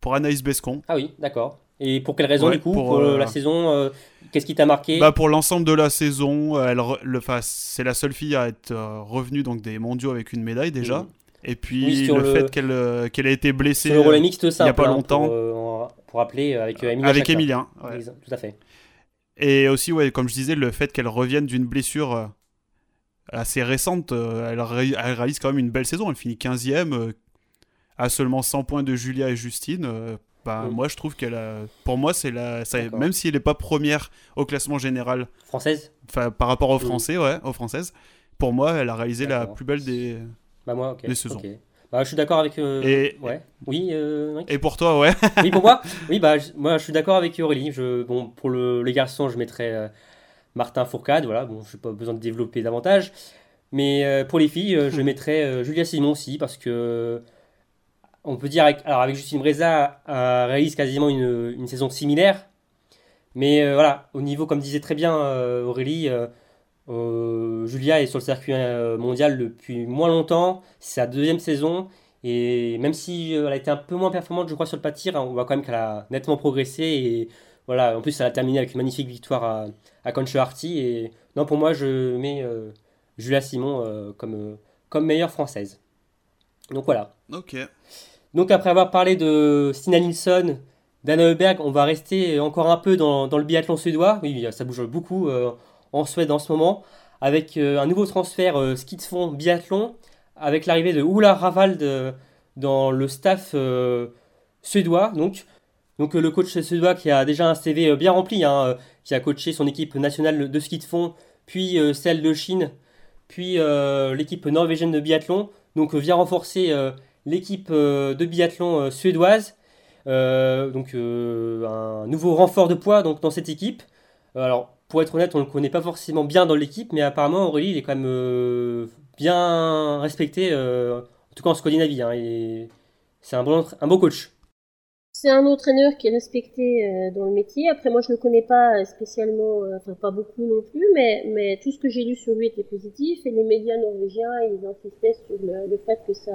pour Anaïs Bescon. Ah oui, d'accord. Et pour quelle raison du coup pour, la saison Qu'est-ce qui t'a marqué? Bah pour l'ensemble de la saison, elle le c'est la seule fille à être revenue donc des mondiaux avec une médaille déjà. Mmh. Et puis le, fait qu'elle euh, qu'elle a été blessée sur le relais mixte il n'y a pas hein, longtemps. pour, euh, pour, rappeler avec euh, Emilien. Avec Emilien. Tout à fait. Et aussi, ouais, comme je disais, le fait qu'elle revienne d'une blessure assez récente, elle, réalise quand même une belle saison. Elle finit 15e, à seulement 100 points de Julia et Justine. Bah, mm. Moi, je trouve qu'elle a... Pour moi, c'est la... même si elle n'est pas première au classement général. Française? Par rapport aux mm. Français, ouais, aux Françaises. Pour moi, elle a réalisé la plus belle des, bah moi, ok. Bah, je suis d'accord avec. Euh, et... Ouais. Oui. Euh, et pour toi, ouais. oui, pour moi. (laughs) Oui, bah moi, je suis d'accord avec Aurélie. Je, bon, pour le, les garçons, je mettrais euh, Martin Fourcade. Voilà. Bon, je n'ai pas besoin de développer davantage. Mais pour les filles, je (laughs) mettrais Julia Simon aussi parce que on peut dire, avec, alors avec Justine Breza, réalise quasiment une, une, saison similaire. Mais voilà, au niveau, comme disait très bien Aurélie euh, Julia est sur le circuit euh, mondial depuis moins longtemps, c'est sa deuxième saison, et même si euh, elle a été un peu moins performante, je crois, sur le pas tir, on voit quand même qu'elle a nettement progressé, et voilà, en plus elle a terminé avec une magnifique victoire à, à et non, pour moi, je mets Julia Simon comme comme meilleure française. Donc voilà. Ok. Donc après avoir parlé de Stina Nilsson, d'Anna Heuberg, on va rester encore un peu dans, le biathlon suédois. Oui, ça bouge beaucoup euh, en Suède en ce moment. Avec euh, un nouveau transfert euh, ski de fond biathlon, avec l'arrivée de Oula Ravald dans le staff suédois. Donc, donc le coach suédois qui a déjà un CV bien rempli, hein, qui a coaché son équipe nationale de ski de fond, puis celle de Chine, puis l'équipe norvégienne de biathlon. Donc vient renforcer l'équipe de biathlon suédoise. donc un nouveau renfort de poids donc, dans cette équipe. alors pour être honnête, on ne le connaît pas forcément bien dans l'équipe, mais apparemment Aurélie il est quand même euh, bien respecté, euh, en tout cas en Scandinavie. Hein, c'est un bon, un bon coach. C'est un entraîneur qui est respecté euh, dans le métier. Après, moi, je ne le connais pas spécialement, enfin pas beaucoup non plus, mais, mais tout ce que j'ai lu sur lui était positif. Et les médias norvégiens, ils insistaient sur le, fait que ça,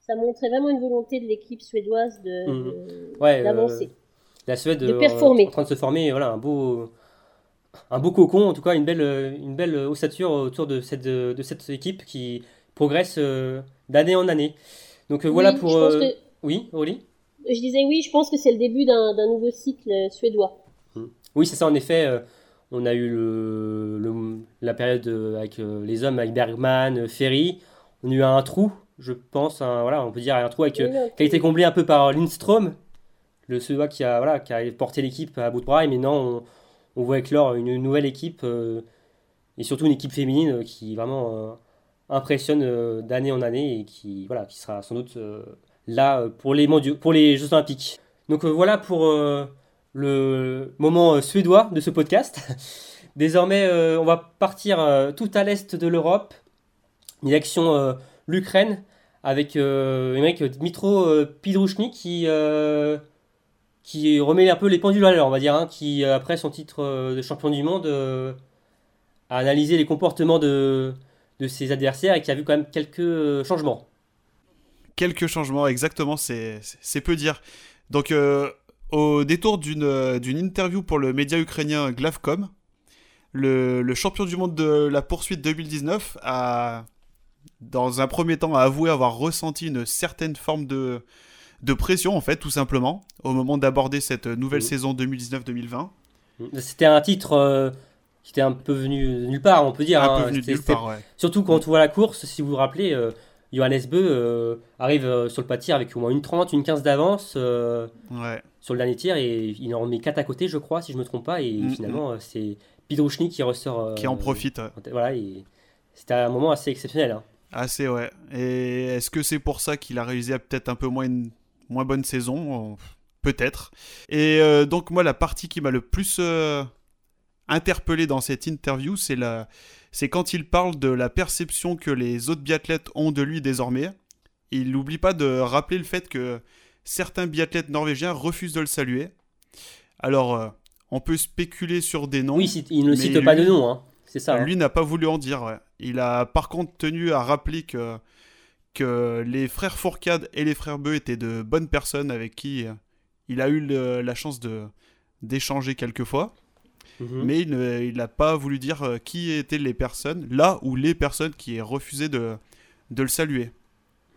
ça montrait vraiment une volonté de l'équipe suédoise de, mmh. d'avancer. la Suède de performer. en train de se former, voilà, un beau un beau cocon, en tout cas une belle, une belle ossature autour de cette, de cette équipe qui progresse euh, d'année en année. Donc euh, voilà pour... Euh, oui, Aurélie? Je disais oui, je pense que c'est le début d'un nouveau cycle suédois. Hmm. Oui, c'est ça, en effet. on a eu le, la période avec les hommes, avec Bergman, Ferry. On a eu un trou, je pense, voilà, on peut dire un trou avec, qui a été comblé un peu par Lindstrom, le Suédois qui a, voilà, qui a porté l'équipe à bout de bras. Et maintenant, on, on voit éclore une nouvelle équipe euh, et surtout une équipe féminine euh, qui vraiment euh, impressionne d'année en année et qui, voilà, qui sera sans doute là pour les, mondiaux, pour les Jeux Olympiques. Donc voilà pour le moment suédois de ce podcast. (laughs) Désormais, on va partir tout à l'est de l'Europe, direction l'Ukraine, avec Dmitro Pidrushny qui qui remet un peu les pendules à l'heure, on va dire, hein, qui, euh, après son titre euh, de champion du monde, euh, a analysé les comportements de, de ses adversaires et qui a vu quand même quelques changements. Quelques changements, exactement, c'est peu dire. Donc, au détour d'une interview pour le média ukrainien Glavcom, le, le, champion du monde de la poursuite 2019 a, dans un premier temps, avoué avoir ressenti une certaine forme de, de pression, en fait, tout simplement, au moment d'aborder cette nouvelle mmh. saison 2019-2020. Mmh. C'était un titre euh, qui était un peu venu nulle part, on peut dire. Un peu hein. venu nulle part, Surtout quand on voit la course, si vous vous rappelez, euh, Johannes Beu euh, arrive sur le pas tir avec au moins une 30, une 15 d'avance sur le dernier tir et il en remet 4 à côté, je crois, si je me trompe pas. Et mmh, finalement, c'est Pidrouchny qui ressort. qui en profite. Voilà, c'était un moment assez exceptionnel. Hein. Assez, ouais. Et est-ce que c'est pour ça qu'il a réalisé peut-être un peu moins une moins bonne saison, peut-être. Et euh, donc moi, la partie qui m'a le plus euh, interpellé dans cette interview, c'est la... c'est quand il parle de la perception que les autres biathlètes ont de lui désormais. Il n'oublie pas de rappeler le fait que certains biathlètes norvégiens refusent de le saluer. Alors, euh, on peut spéculer sur des noms. Oui, il ne cite pas de nom, hein. c'est ça. Hein. Lui n'a pas voulu en dire. Il a par contre tenu à rappeler que que les frères Fourcade et les frères Beu étaient de bonnes personnes avec qui euh, il a eu la chance de d'échanger quelques fois. Mhm. Mais il n'a pas voulu dire euh, qui étaient les personnes, là ou les personnes qui aient refusé de, de le saluer.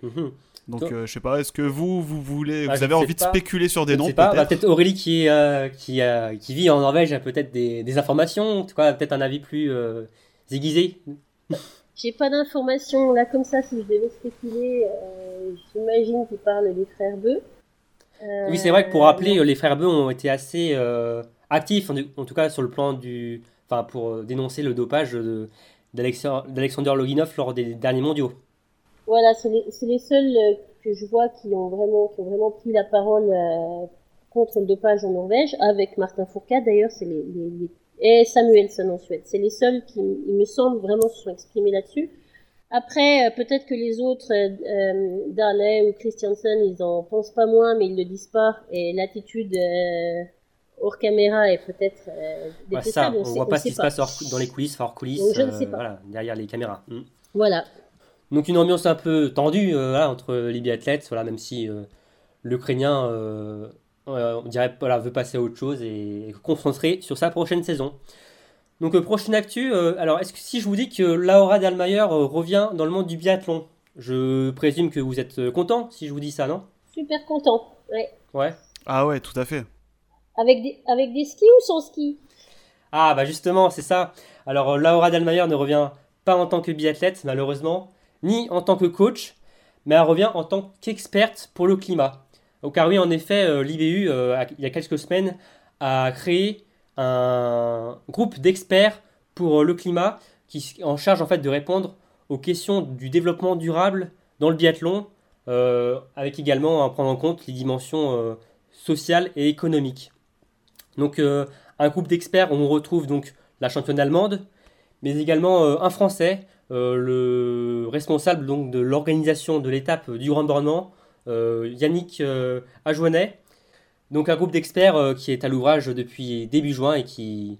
Mhm. Donc, euh, je sais pas, est-ce que vous, vous voulez, ah, vous avez envie de spéculer sur des noms bah, Peut-être Aurélie qui, qui, qui, vit en Norvège a peut-être des, des, informations, peut-être un avis plus aiguisé. J'ai pas d'informations là comme ça. Si je devais spéculer, euh, j'imagine qu'il parle des frères Beu. oui, c'est vrai que pour rappeler, euh, les frères Beu ont été assez euh, actifs, en, tout cas sur le plan du, enfin pour dénoncer le dopage d'Alexander Loginov lors des derniers mondiaux. Voilà, c'est les, seuls que je vois qui ont vraiment, qui ont vraiment pris la parole contre le dopage en Norvège, avec Martin Fourcade d'ailleurs, c'est les, les, et Samuelson en Suède. C'est les seuls qui, il me semble, vraiment se sont exprimés là-dessus. Après, euh, peut-être que les autres, euh, euh Darley ou Christiansen, ils en pensent pas moins, mais ils le disent pas. Et l'attitude euh, hors caméra est peut-être euh, ça, on, voit pas ce qui se passe dans les coulisses, hors coulisses, je ne sais pas. Voilà, derrière les caméras. Hmm. Voilà. Donc une ambiance un peu tendue voilà, entre les biathlètes, voilà, même si l'Ukrainien on dirait voilà, veut passer à autre chose et concentrer sur sa prochaine saison. Donc euh, prochaine actu, euh, alors est-ce que si je vous dis que Laura Dalmayer euh, revient dans le monde du biathlon, Je présume que vous êtes content si je vous dis ça, non? Super content, ouais. Ouais. Ah ouais, tout à fait. Avec des, avec des skis ou sans ski Ah bah justement, c'est ça. Alors Laura Delmayer ne revient pas en tant que biathlète, malheureusement, ni en tant que coach, mais elle revient en tant qu'experte pour le climat. Car oui, en effet, euh, l'IBU, euh, il y a quelques semaines, a créé un groupe d'experts pour le climat qui est en charge en fait de répondre aux questions du développement durable dans le biathlon, euh, avec également à prendre en compte les dimensions sociales et économiques. Donc un groupe d'experts, on retrouve donc la championne allemande, mais également un Français, le responsable donc de l'organisation de l'étape du Grand Bornand, Yannick Ajouanet, donc un groupe d'experts euh, qui est à l'ouvrage depuis début juin et qui,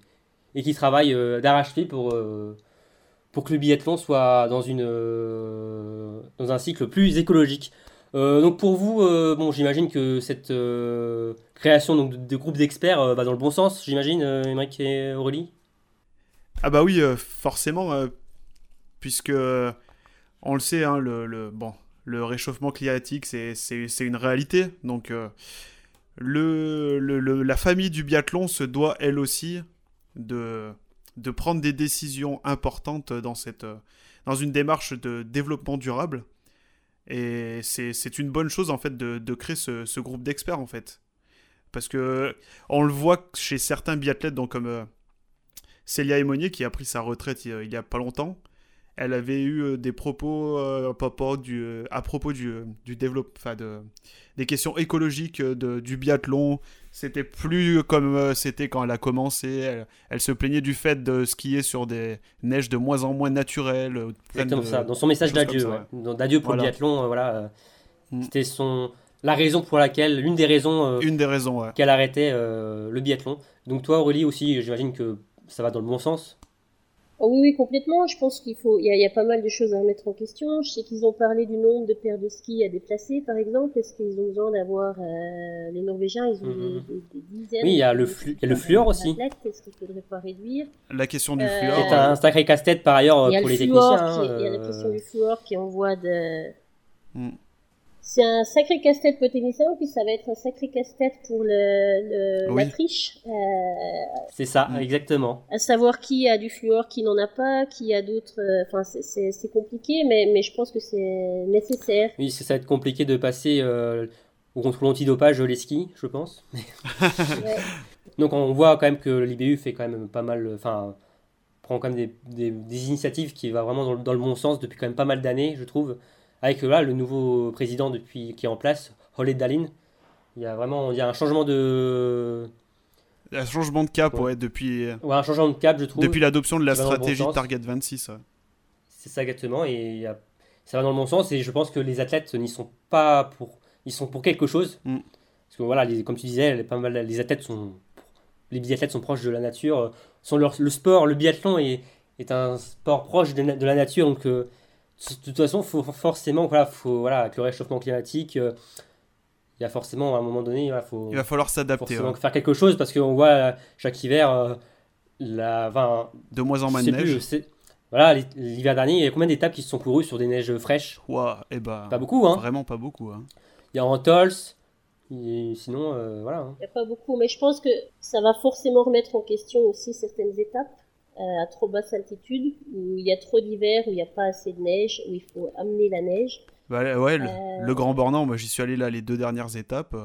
et qui travaille euh, d'arrache-pied pour, euh, pour que le biathlon soit dans, une, dans un cycle plus écologique. donc pour vous, bon, j'imagine que cette création donc, de, de groupe d'experts va dans le bon sens, j'imagine, Émeric et Aurélie? Ah bah oui, forcément, puisque on le sait, hein, le, le, bon, le réchauffement climatique, c'est une réalité. Donc le, la famille du biathlon se doit elle aussi de, prendre des décisions importantes dans, cette, dans une démarche de développement durable. Et c'est une bonne chose en fait de, créer ce, ce groupe d'experts en fait. Parce que on le voit chez certains biathlètes, donc comme euh, Célia Emonier qui a pris sa retraite il, il y a pas longtemps, elle avait eu euh, des propos euh, du, euh, à propos du, du développement, de, des questions écologiques du biathlon. C'était plus comme c'était quand elle a commencé. Elle, se plaignait du fait de skier sur des neiges de moins en moins naturelles. Exactement ça. Dans son message d'adieu, d'adieu pour le biathlon, voilà, mm. c'était son la raison pour laquelle, l'une des raisons, une des raisons, qu'elle arrêtait le biathlon. Donc toi, Aurélie aussi, j'imagine que ça va dans le bon sens. Oh oui, oui, complètement. Je pense qu'il faut, il y, a, pas mal de choses à remettre en question. Je sais qu'ils ont parlé du nombre de paires de skis à déplacer, par exemple. Est-ce qu'ils ont besoin d'avoir euh, les Norvégiens Ils ont mhm. des, dizaines. Oui, il y a le, flu le fluor aussi. Est-ce qu'il faudrait pas réduire La question du euh, fluor. C'est un sacré casse-tête par ailleurs pour les techniciens. Il y a la hein, question du fluor qui envoie de. Mm c'est un sacré casse-tête pour technicien, puis ça va être un sacré casse-tête pour le, la triche. Euh, c'est ça, mm. exactement. À savoir qui a du fluor, qui n'en a pas, qui a d'autres. Euh, enfin, c'est compliqué, mais, mais je pense que c'est nécessaire. Oui, ça va être compliqué de passer euh, au contrôle antidopage les skis, je pense. (laughs) Donc on voit quand même que l'IBU fait quand même pas mal. Enfin, prend quand même des, des, initiatives qui vont vraiment dans, dans, le bon sens depuis quand même pas mal d'années, je trouve avec là le nouveau président depuis qui est en place, Holly Dalin. Il y a vraiment il y a un changement de un changement de cap ouais, depuis ouais, un changement de cap je trouve depuis l'adoption de la stratégie Target 26. C'est ça exactement et ça va dans le bon sens et je pense que les athlètes n'y sont pas pour ils sont pour quelque chose. Mm. Parce que voilà, comme tu disais, les, pas mal, les athlètes sont les biathlètes sont proches de la nature, sont leur, le sport, le biathlon est, est un sport proche de, de la nature donc euh, de toute façon, faut forcément, voilà, faut, voilà, avec le réchauffement climatique, euh, il y a forcément, à un moment donné, il, faut, il va falloir s'adapter. faire quelque chose parce qu'on voit euh, chaque hiver, euh, la, de moins en moins de neige. voilà, l'hiver dernier, il y a combien d'étapes qui se sont courues sur des neiges fraîches? Ouah, et eh bah, Pas beaucoup, hein Vraiment pas beaucoup. Hein. Il y a Antols, sinon, voilà. Hein. Il n'y a pas beaucoup, mais je pense que ça va forcément remettre en question aussi certaines étapes. Euh, à trop basse altitude, où il y a trop d'hiver, où il n'y a pas assez de neige, où il faut amener la neige. Bah, ouais, le, euh, Grand Bornand, moi j'y suis allé là les deux dernières étapes.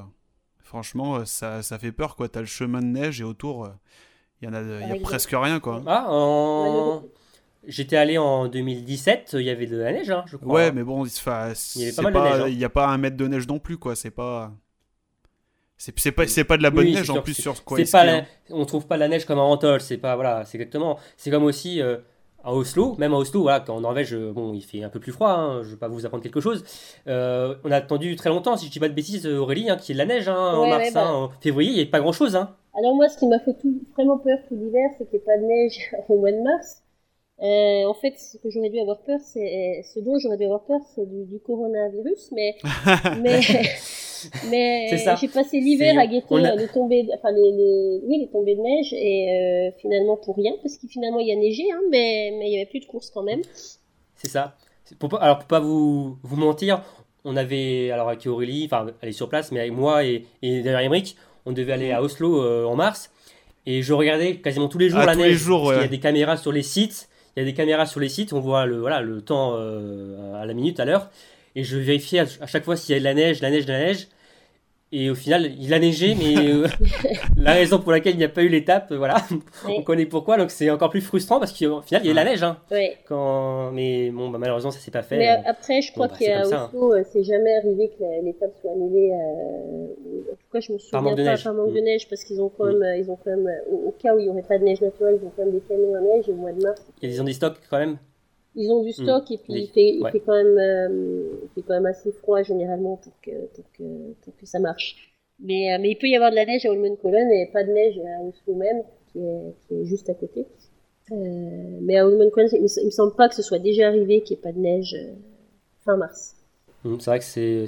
Franchement, euh, ça, ça fait peur quoi. T'as le chemin de neige et autour, il y en a, y a presque rien quoi. Ah, J'étais allé en 2017, il y avait de la neige, hein, je crois. Ouais, mais bon, il n'y a pas un mètre de neige non plus, quoi. C'est pas. C'est pas, pas de la bonne neige en plus sur quoi pas hein. On trouve pas la neige comme à Antol, c'est pas voilà, c'est exactement. C'est comme aussi euh, à Oslo, même à Oslo, voilà, en Norvège, euh, bon, il fait un peu plus froid. Hein, je vais pas vous apprendre quelque chose. Euh, on a attendu très longtemps, si je dis pas de bêtises, Aurélie, hein, qui est de la neige hein, en mars, bah. en février, il n'y a pas grand chose. Hein. Alors moi, ce qui m'a fait tout, vraiment peur tout l'hiver, c'est qu'il n'y ait pas de neige (laughs) au mois de mars. en fait, ce que j'aurais dû avoir peur, c'est ce dont j'aurais dû avoir peur, c'est du, du, coronavirus, mais (laughs) mais (laughs) (laughs) Mais j'ai passé l'hiver à guetter les tombées, enfin les, les, oui, les tombées de neige et euh, finalement pour rien parce qu'il finalement il y a neigé, hein, mais mais il y avait plus de course quand même. C'est ça. pour pas, alors pour pas vous, vous mentir, on avait, alors avec Aurélie, enfin elle est sur place, mais avec moi et, et d'ailleurs Emmerich, on devait aller à Oslo euh, en mars. Et je regardais quasiment tous les jours Ah, la tous neige. les jours, parce qu'il y a des caméras sur les sites. Il y a des caméras sur les sites. On voit le, voilà, le temps euh, à la minute, à l'heure. Et je vérifiais à, chaque fois s'il y avait de la neige, de la neige, de la neige. Et au final, il a neigé, mais euh, (laughs) la raison pour laquelle il n'y a pas eu l'étape, euh, voilà, Oui. on connaît pourquoi. Donc c'est encore plus frustrant parce qu'au final, il y a de la neige. Hein, Ouais. quand... Mais bon, bah, malheureusement, ça s'est pas fait. Mais après, je crois Bon, bah, ça, hein. Oslo, euh, c'est jamais arrivé que l'étape soit annulée. euh, En tout cas, je me souviens manque de pas neige. par manque de Mm. neige parce qu'ils ont quand Mm. même, ils ont quand même, au, au cas où il y aurait pas de neige naturelle, ils ont quand même des camions à neige. Et au mois de mars, Il y a des stocks quand même. Ils ont du stock et puis Oui. il fait, il Ouais. fait quand même, euh, il fait quand même assez froid généralement pour que, pour que, pour que ça marche. Mais, euh, mais il peut y avoir de la neige à Holmenkollen et pas de neige à Oslo même, qui est, qui est juste à côté. Euh, mais à Holmenkollen, il il me semble pas que ce soit déjà arrivé qu'il n'y ait pas de neige fin mars. Mm, C'est vrai que c'est.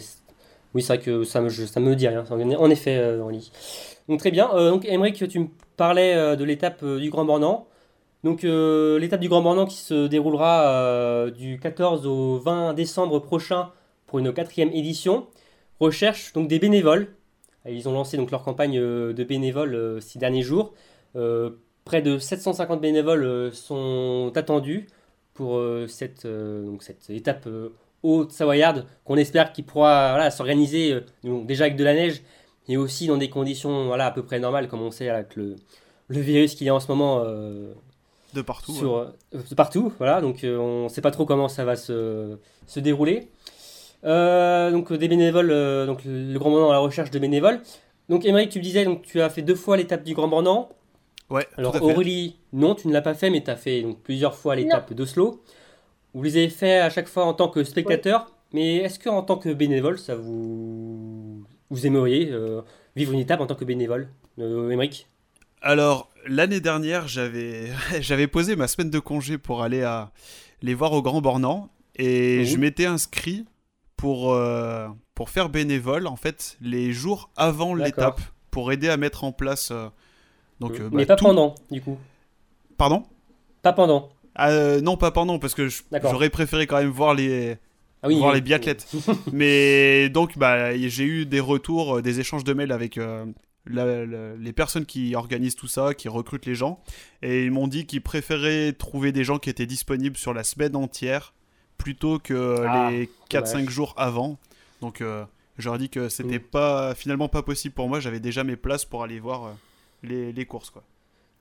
Oui, c'est vrai que ça me, je- ça me dit rien. En en effet, euh, Henri. Donc très bien. Donc Émeric, tu me parlais de l'étape du Grand Bornand. Donc euh, l'étape du Grand Bornand qui se déroulera euh, du 14 au 20 décembre prochain pour une quatrième édition. Recherche donc des bénévoles. Ils ont lancé donc leur campagne euh, de bénévoles ces derniers jours. Près de 750 bénévoles sont attendus pour cette, donc cette étape haute savoyarde qu'on espère qu'il pourra s'organiser déjà avec de la neige et aussi dans des conditions à peu près normales comme on sait avec le, le virus qu'il y a en ce moment De partout. sur, euh, de partout. Voilà, donc euh, on ne sait pas trop comment ça va se, se dérouler. Euh, donc des bénévoles, euh, donc le Grand Bornand à la recherche de bénévoles. Donc Émeric, tu me disais, donc tu as fait deux fois l'étape du Grand Bornand. Ouais, Alors tout à fait. Aurélie, non, tu ne l'as pas fait, mais tu as fait donc, plusieurs fois l'étape d'Oslo. Vous les avez fait à chaque fois en tant que spectateur, mais est-ce que en tant que bénévole, ça vous, vous aimeriez euh, vivre une étape en tant que bénévole, euh, Émeric? Alors, l'année dernière, j'avais (laughs) j'avais posé ma semaine de congé pour aller à les voir au Grand Bornand et Mhm. je m'étais inscrit pour, euh, pour faire bénévole en fait les jours avant l'étape pour aider à mettre en place. euh, donc, euh, Mais bah, pas tout- pendant, du coup. Pardon? Pas pendant. Non, pas pendant parce que j'aurais préféré quand même voir les, Ah oui, voir oui. les biathlètes. (laughs) Mais donc, bah, j'ai eu des retours, des échanges de mails avec la- la- les personnes qui organisent tout ça, qui recrutent les gens. Et ils m'ont dit qu'ils préféraient trouver des gens qui étaient disponibles sur la semaine entière plutôt que Ah, les 4-5 dommage. jours avant. Donc, euh, j'aurais dit que c'était pas, finalement pas possible pour moi. J'avais déjà mes places pour aller voir euh, les, les courses. Quoi.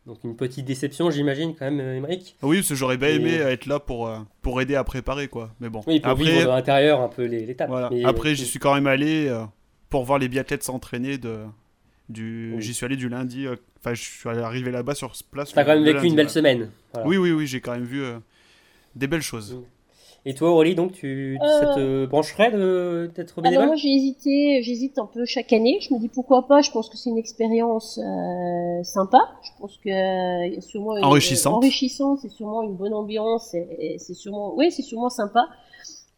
Donc une petite déception, j'imagine, quand même, euh, Émeric. Oui, parce que j'aurais bien Et- aimé être là pour, euh, pour aider à préparer. quoi. Mais bon, Oui, pour après, vivre dans l'intérieur un peu l'étape. Voilà. Mais- Après, j'y suis quand même allé euh, pour voir les biathlètes s'entraîner. De, du... Oui. J'y suis allé du lundi. euh, Enfin, je suis arrivé là-bas sur place. T'as quand même vécu lundi, une belle semaine. Voilà. Oui, oui, oui, j'ai quand même vu euh, des belles choses. Et toi, Aurélie, donc, tu, Euh. ça te brancherait de- d'être Alors bénévole moi j'ai hésité, j'hésite un peu chaque année. Je me dis pourquoi pas. Je pense que c'est une expérience euh, sympa. Je pense que euh, sûrement une, Enrichissante. enrichissante. C'est sûrement une bonne ambiance. Et, et c'est sûrement, oui, c'est sûrement sympa.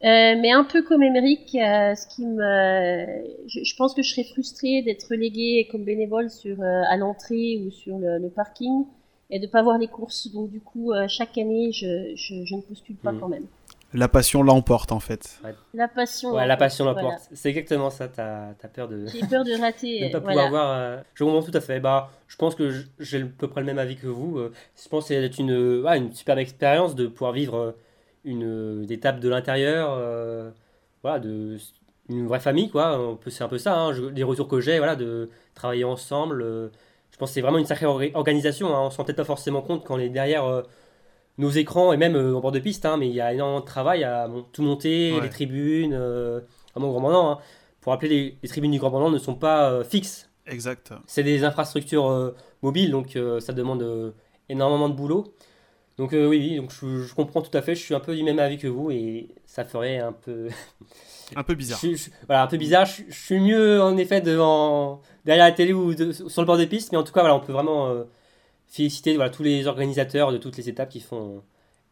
Euh, mais un peu comme Émeric, euh, ce qui me, je, je pense que je serais frustrée d'être reléguée comme bénévole sur euh, à l'entrée ou sur le, le parking et de pas voir les courses. Donc du coup, euh, chaque année, je, je, je ne postule pas Mm. quand même. La passion l'emporte en fait. La passion. Ouais, la passion voilà. l'emporte. C'est exactement ça, t'as as peur de J'ai peur de (laughs) rater. de pas pouvoir voilà. voir. euh, Je comprends tout à fait. Bah, je pense que j'ai à peu près le même avis que vous. Je pense que c'est une, ouais, une superbe expérience de pouvoir vivre euh, une, une étape de l'intérieur. euh, voilà, de, une vraie famille, quoi. C'est un peu ça, hein, je- les retours que j'ai, voilà, de travailler ensemble. euh, je pense que c'est vraiment une sacrée orga- organisation. Hein, on s'en rend peut-être pas forcément compte quand on est derrière euh, nos écrans et même en bord de piste, hein, mais il y a énormément de travail à tout monter, Ouais. les tribunes, vraiment Grand hein. Pour rappeler, les, les tribunes du Grand Bornand ne sont pas fixes. Exact. C'est des infrastructures mobiles, donc ça demande énormément de boulot. Donc euh, oui, oui, donc je, je comprends tout à fait, je suis un peu du même avis que vous et ça ferait un peu... (laughs) Un peu bizarre. Je- je- voilà, un peu bizarre. Je, je suis mieux en effet devant, derrière la télé ou de- sur le bord de piste, mais en tout cas, voilà, on peut vraiment euh, féliciter voilà, tous les organisateurs de toutes les étapes qui font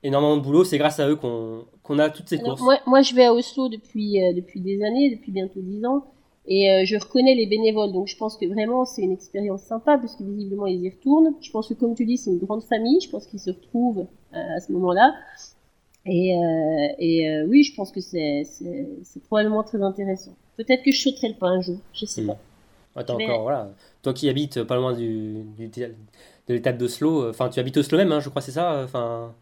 énormément de boulot. C'est grâce à eux qu'on qu'on a toutes ces Alors, courses. moi, moi, je vais à Oslo depuis, euh, depuis des années, depuis bientôt dix ans, et euh, je reconnais les bénévoles. Donc, je pense que vraiment, c'est une expérience sympa, puisque visiblement, ils y retournent. Je pense que, comme tu dis, c'est une grande famille. Je pense qu'ils se retrouvent euh, à ce moment-là. Et, euh, et oui, je pense que c'est probablement très intéressant. Peut-être que je sauterai le pas un jour, je sais Hmm. pas. Attends, Mais- encore, voilà. Toi qui habites pas loin du, du- de l'étape d'Oslo, enfin, tu habites Oslo même, hein, je crois, c'est ça Enfin,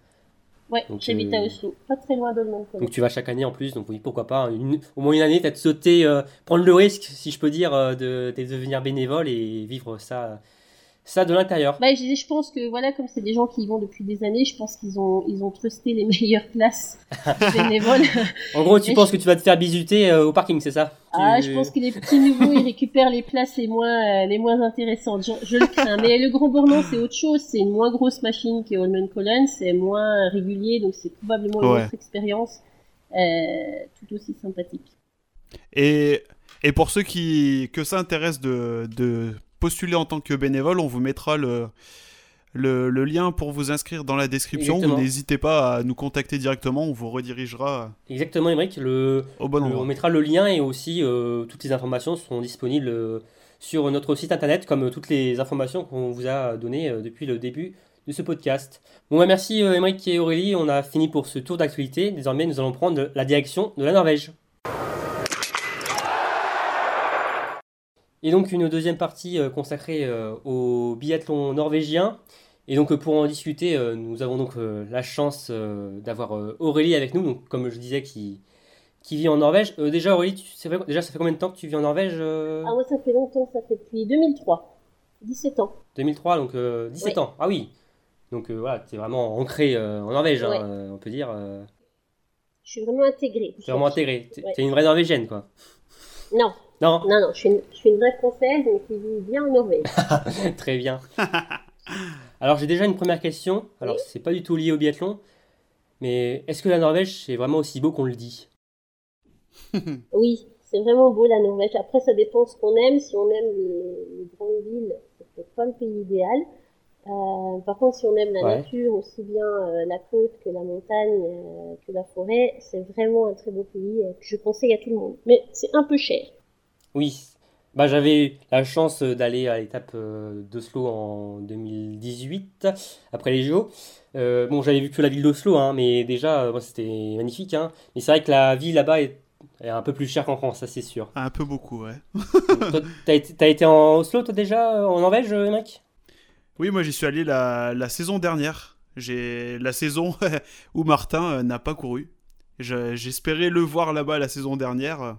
Ouais, j'habite euh, à Oslo, pas très loin d'Olmen. donc tu vas chaque année en plus, donc oui, pourquoi pas. une- au moins une année, peut-être sauter, euh, prendre le risque, si je peux dire, euh, de, de devenir bénévole et vivre ça, ça de l'intérieur. Bah, je, disais, je pense que voilà, comme c'est des gens qui y vont depuis des années, je pense qu'ils ont ils ont trusté les (laughs) meilleures places (laughs) bénévoles. En gros, tu Mais penses je- que tu vas te faire bisuter euh, au parking, c'est ça? Ah, je pense que les petits nouveaux, ils récupèrent les places les moins, euh, les moins intéressantes. Je, je le crains. Mais le Grand Bornand, c'est autre chose. C'est une moins grosse machine que Holmen Colon. C'est moins régulier, donc c'est probablement une Ouais. autre expérience, euh, tout aussi sympathique. Et, et pour ceux qui que ça intéresse de, de postuler en tant que bénévole, on vous mettra le, le, le lien pour vous inscrire dans la description. Exactement. N'hésitez pas à nous contacter directement, on vous redirigera Exactement, Émeric. Le, au bon endroit. on mettra le lien et aussi euh, toutes les informations seront disponibles euh, sur notre site internet, comme euh, toutes les informations qu'on vous a données depuis le début de ce podcast. Bon, bah, merci Émeric et Aurélie. On a fini pour ce tour d'actualité. Désormais, nous allons prendre la direction de la Norvège. Et donc une deuxième partie euh, consacrée euh, au biathlon norvégien. Et donc euh, pour en discuter, nous avons donc la chance d'avoir Aurélie avec nous, donc comme je disais, qui, qui vit en Norvège. Euh, déjà Aurélie, tu, c'est vrai- déjà ça fait combien de temps que tu vis en Norvège Ah, moi, ça fait longtemps, ça fait depuis 2003. 17 ans. 2003, donc euh, 17 Ouais. ans. Ah oui. Donc euh, voilà, tu es vraiment ancré en Norvège, hein, Ouais. on peut dire. Je suis vraiment intégrée. tu es vraiment intégré. Tu Ouais. es une vraie Norvégienne, quoi. Non, Non non, non, je suis une, je suis une vraie française, donc qui vit bien en Norvège. (laughs) Très bien. (laughs) Alors j'ai déjà une première question. Alors c'est pas du tout lié au biathlon, mais est-ce que la Norvège c'est vraiment aussi beau qu'on le dit? (laughs) Oui, c'est vraiment beau la Norvège. Après, ça dépend ce qu'on aime. Si on aime les, les grandes villes, c'est peut-être pas le pays idéal. Euh, par contre, si on aime la Ouais. nature, aussi bien euh, la côte que la montagne, euh, que la forêt, c'est vraiment un très beau pays que je conseille à tout le monde. Mais c'est un peu cher. Oui. Bah, j'avais eu la chance euh, d'aller à l'étape euh, d'Oslo en 2018, après les JO. Euh, bon, j'avais vu que la ville d'Oslo, hein, mais déjà, bon, c'était magnifique. Hein. Mais c'est vrai que la vie là-bas est, est un peu plus chère qu'en France, ça c'est sûr. Un peu beaucoup, ouais. T'as été, en Oslo, toi déjà, en Norvège, mec Oui, moi j'y suis allé la, la saison dernière. J'ai la saison (laughs) où Martin n'a pas couru. Je- J'espérais le voir là-bas la saison dernière.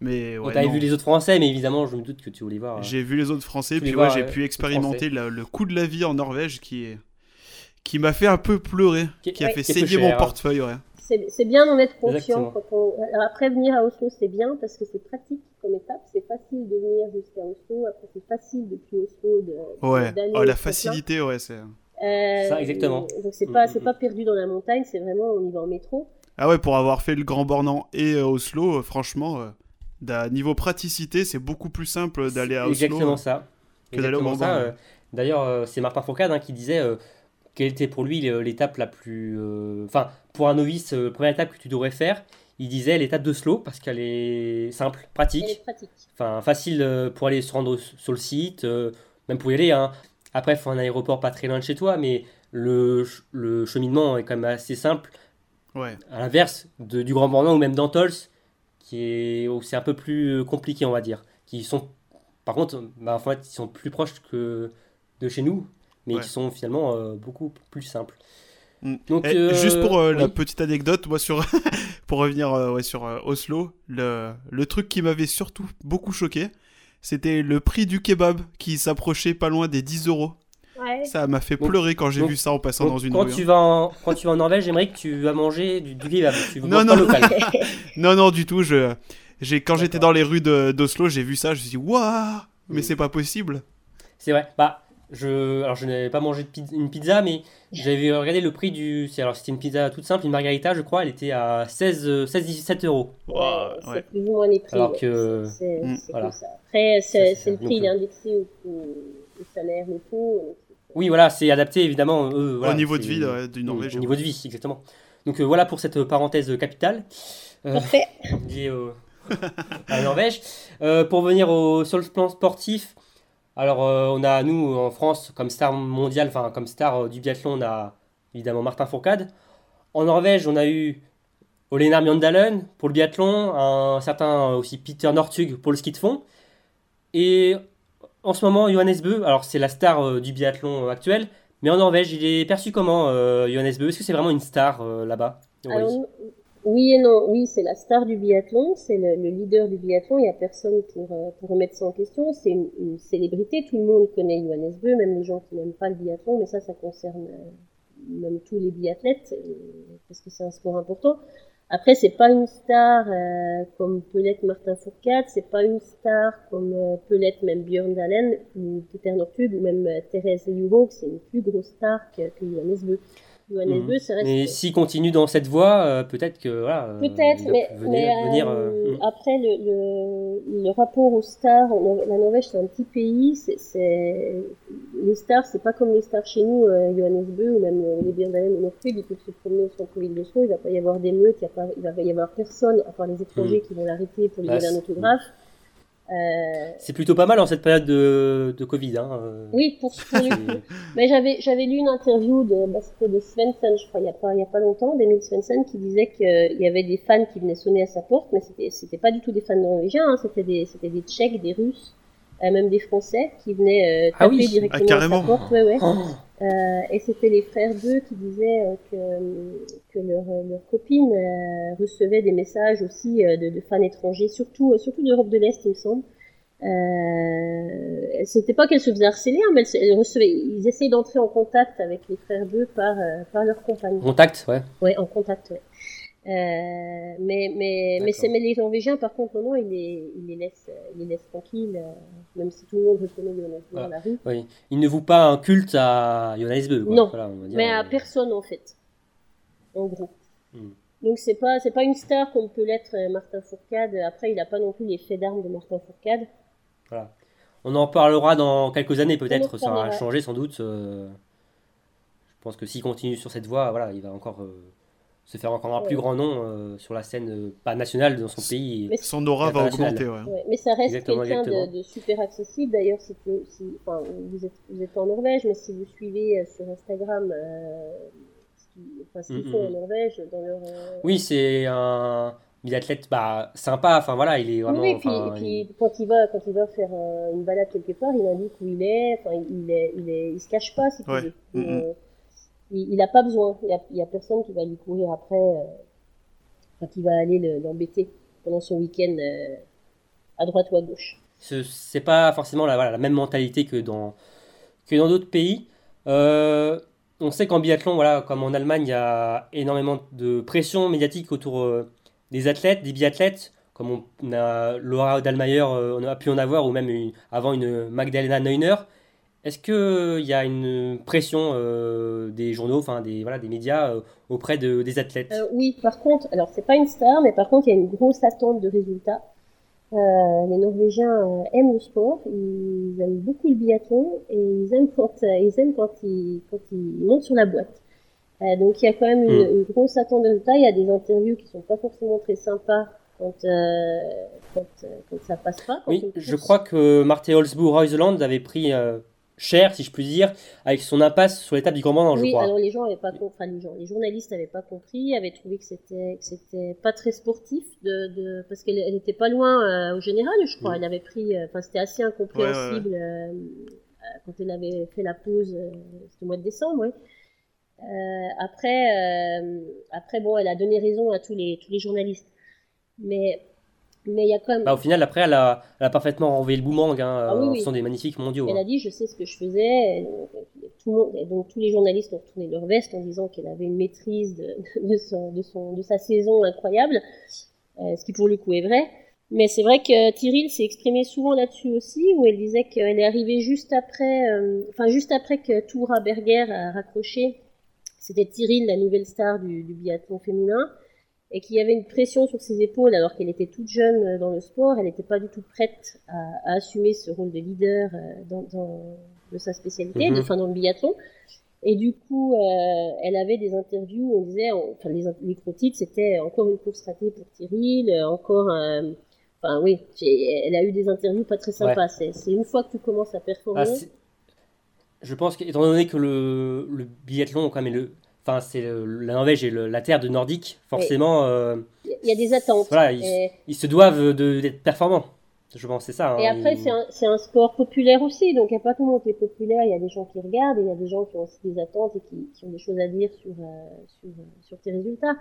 Mais Bon, ouais, T'avais vu les autres Français, mais évidemment, je me doute que tu voulais voir. euh, J'ai vu les autres Français, puis ouais, j'ai euh, pu expérimenter le, le coup de la vie en Norvège qui est qui m'a fait un peu pleurer, Qui- qui a ouais, fait saigner mon hein. portefeuille, ouais. C'est bien d'en être conscient. Exactement. Quand on... Alors après, venir à Oslo, c'est bien parce que c'est pratique comme étape. C'est facile de venir jusqu'à Oslo. Après, c'est facile depuis Oslo de, Ouais, d'aller oh, la facilité, ouais, c'est. Euh, Ça, exactement. Donc c'est pas Mm, c'est mm, pas perdu dans la montagne, c'est vraiment on y va en métro. Ah ouais, pour avoir fait le Grand Bornand et euh, Oslo, euh, franchement, euh, d'un niveau praticité, c'est beaucoup plus simple d'aller à Oslo. Exactement ça. que d'aller au ça. D'ailleurs, euh, c'est Martin Fourcade hein, qui disait euh, quelle était pour lui l'étape la plus. euh, Enfin, pour un novice, euh, première étape que tu devrais faire, il disait l'étape de slow parce qu'elle est simple, pratique, enfin facile euh, pour aller se rendre sur le site, euh, même pour y aller. hein. Après, il faut un aéroport pas très loin de chez toi, mais le, ch- le cheminement est quand même assez simple. Ouais. À l'inverse du Grand Bornand ou même d'Antols, qui est où c'est un peu plus euh, compliqué, on va dire. Qui sont, par contre, bah, en fait, ils sont plus proches que de chez nous, mais Ouais. qui sont finalement euh, beaucoup plus simples. Mm. Donc, Et euh, juste pour euh, la petite anecdote, moi sur (laughs) pour revenir ouais, sur Oslo, le, le truc qui m'avait surtout beaucoup choqué, c'était le prix du kebab qui s'approchait pas loin des 10 euros. Ouais. Ça m'a fait Donc- pleurer quand j'ai donc- vu ça en passant Donc, dans une quand, rue. tu hein. vas en, quand tu vas en Norvège, j'aimerais que tu vas manger du, du kebab. Tu (laughs) veux Non, non. local. (laughs) Non, non, du tout. Je, j'ai, quand j'étais dans les rues de- d'Oslo, j'ai vu ça, je me suis dit, waouh, mais Mm. c'est pas possible. C'est vrai. Bah, je, alors je n'avais pas mangé de pizza- une pizza, mais j'avais regardé le prix du. Alors c'était une pizza toute simple, une margarita, je crois, elle était à 16, euh, 16-17 euros. Waouh, c'est ouais. plus ou moins les prix. Alors ouais. que- C'est- c'est Mm. c'est Voilà. comme ça. Après, c'est le prix, il est Donc, indexé au, au, au salaire locaux. donc c'est- Oui, voilà, c'est adapté évidemment. voilà, Au niveau de vie ouais, du Norvège. Au niveau de vie, exactement. Donc euh, voilà pour cette euh, parenthèse capitale euh, Parfait. liée au- (laughs) à la Norvège. Euh, pour venir au, sur le plan sportif, alors euh, on a nous en France comme star mondiale, enfin comme star euh, du biathlon, on a évidemment Martin Fourcade. en Norvège, on a eu Olenar Mjøndalen pour le biathlon, un certain aussi Peter Northug pour le ski de fond. Et en ce moment, Johannes Bö, alors c'est la star du biathlon actuel, mais en Norvège, il est perçu comment, Johannes Bö Est-ce que c'est vraiment une star là-bas oui et non. Oui, c'est la star du biathlon, c'est le, leader du biathlon. Il n'y a personne pour, euh, pour remettre ça en question. C'est une, célébrité. Tout le monde connaît Johannes Beu, même les gens qui n'aiment pas le biathlon, mais ça, ça concerne euh, même tous les biathlètes, euh, parce que c'est un sport important. Après, c'est pas une star comme peut Martin Fourcade, c'est pas une star comme peut l'être même Björn Dalen ou Peter Northug ou même Thérèse Juhok. C'est une plus grosse star que, que Johannes Beu. Mhm. Mais s'il continue dans cette voie, euh, peut-être que voilà. Euh, peut-être, mais, euh, hmm. après le, le, rapport aux stars, la Norvège c'est un petit pays, c'est les stars, c'est pas comme les stars chez nous, Johannes Bö ou même les Birdalen ou Northug, ils peuvent se promener au centre-ville de Sceaux, il va pas y avoir d'émeutes, il, il va y avoir personne, à part les étrangers hmm. qui vont l'arrêter pour lui bah, donner un autographe. Euh, c'est plutôt pas mal en cette période de, de Covid. Hein. Euh. Oui, pour, (laughs) Mais j'avais j'avais lu une interview de bah, de Svensson, je crois, il y a pas il y a pas longtemps, d'Emile Svensson, qui disait qu'il y avait des fans qui venaient sonner à sa porte, mais c'était c'était pas du tout des fans norvégiens, hein, c'était des c'était des Tchèques, des Russes, euh, même des Français qui venaient euh, ah taper directement ah, à sa porte. Ouais, ouais. Oh. Euh, et c'était les frères d'eux qui disaient euh, que, que leur, leur copine euh, recevait des messages aussi de, de, fans étrangers, surtout, surtout d'Europe de l'Est, il me semble. Euh, c'était pas qu'elle se faisait harceler, hein, mais elle, recevait, ils essayaient d'entrer en contact avec les frères d'eux par, par leur compagnie. Contact, ouais. Ouais, en contact, ouais. Euh, mais mais mais les Norvégiens par contre non, non ils les ils les laissent ils les laissent tranquilles euh, même si tout le monde reconnaît Jonas Bö dans la rue. Oui. Ils ne vouent pas un culte à Jonas Bö. Non. Voilà, on va dire, mais à euh, personne en fait. En gros. Hmm. Donc c'est pas c'est pas une star comme peut l'être Martin Fourcade. Après il a pas non plus les faits d'armes de Martin Fourcade. Voilà. On en parlera dans quelques années peut-être. Ça va changer sans doute. Je pense que s'il continue sur cette voie, voilà, il va encore se faire encore un plus grand nom euh, sur la scène euh, pas nationale dans son pays. Son aura va augmenter, ouais. Mais ça reste quelqu'un de, super accessible. D'ailleurs, si, si enfin, vous, êtes, vous êtes en Norvège, mais si vous suivez euh, sur Instagram ce qu'ils mm, font mm, en mm. Norvège, dans leur. Oui, c'est un biathlète bah, sympa, enfin voilà, il est vraiment. Oui, et puis, et puis quand, il va, quand il va faire une balade quelque part, il indique où il est, enfin, il, est, il, est, il se cache pas, si tu veux il n'a pas besoin. Il n'y a, personne qui va lui courir après, euh, qui va aller l'embêter pendant son week-end euh, à droite ou à gauche. C'est pas forcément la, la même mentalité que dans que dans d'autres pays. Euh, on sait qu'en biathlon, voilà, comme en Allemagne, il y a énormément de pression médiatique autour des athlètes, des biathlètes, comme on, a Laura Dahlmeier, on a pu en avoir, ou même avant une Magdalena Neuner. Est-ce qu'il y a une pression euh, des journaux, enfin des, voilà, des médias euh, auprès de, des athlètes? Euh, Oui, par contre, alors c'est pas une star, mais par contre il y a une grosse attente de résultats. les Norvégiens aiment le sport, ils aiment beaucoup le biathlon et ils aiment quand ils aiment quand ils quand ils montent sur la boîte. donc il y a quand même une, hmm. grosse attente de résultats. Il y a des interviews qui sont pas forcément très sympas quand, quand, quand, ça passe pas. oui, je crois que Martin Holzbourg Reuseland avait pris cher, si je puis dire, avec son impasse sur l'étape du commandant, je oui, crois. alors les gens avaient pas enfin les gens, les journalistes n'avaient pas compris, avaient trouvé que c'était que c'était pas très sportif de, de parce qu'elle elle était pas loin euh, au général, je crois. Elle avait pris, euh, c'était assez incompréhensible euh, quand elle avait fait la pause, c'était au mois de décembre, ouais. après, après bon, elle a donné raison à tous les tous les journalistes, mais mais il y a quand même... Bah, au final, après, elle a, elle a parfaitement renvoyé le boomerang. Hein, ah, oui, sont des magnifiques mondiaux. Elle hein. a dit, je sais ce que je faisais. Tout le monde, donc tous les journalistes ont retourné leur veste en disant qu'elle avait une maîtrise de, (laughs) de, son, de, son, de sa saison incroyable, euh, ce qui pour le coup est vrai. Mais c'est vrai que Tyril s'est exprimé souvent là-dessus aussi, où elle disait qu'elle est arrivée juste après, euh, enfin juste après que Toura Berger a raccroché. C'était Tyril, la nouvelle star du, du biathlon féminin et qu'il y avait une pression sur ses épaules alors qu'elle était toute jeune euh, dans le sport, elle n'était pas du tout prête à, à, assumer ce rôle de leader euh, dans, dans de sa spécialité, mm enfin dans le biathlon. Et du coup, euh, elle avait des interviews où on disait, enfin les micro-titres, c'était encore une course ratée pour Cyril, euh, encore un... Enfin oui, elle a eu des interviews pas très sympas. C'est une fois que tu commences à performer... Ah, je pense qu'étant donné que le, le biathlon quand même est le enfin, c'est la Norvège et la terre de nordique, forcément. Il y a des attentes. Voilà, ils, se doivent d'être performants. Je pense c'est ça. Hein, et après, c'est un, un, sport populaire aussi, donc il n'y a pas tout le monde qui est populaire. Il y a des gens qui regardent, et il y a des gens qui ont aussi des attentes et qui, qui ont des choses à dire sur sur, sur tes résultats.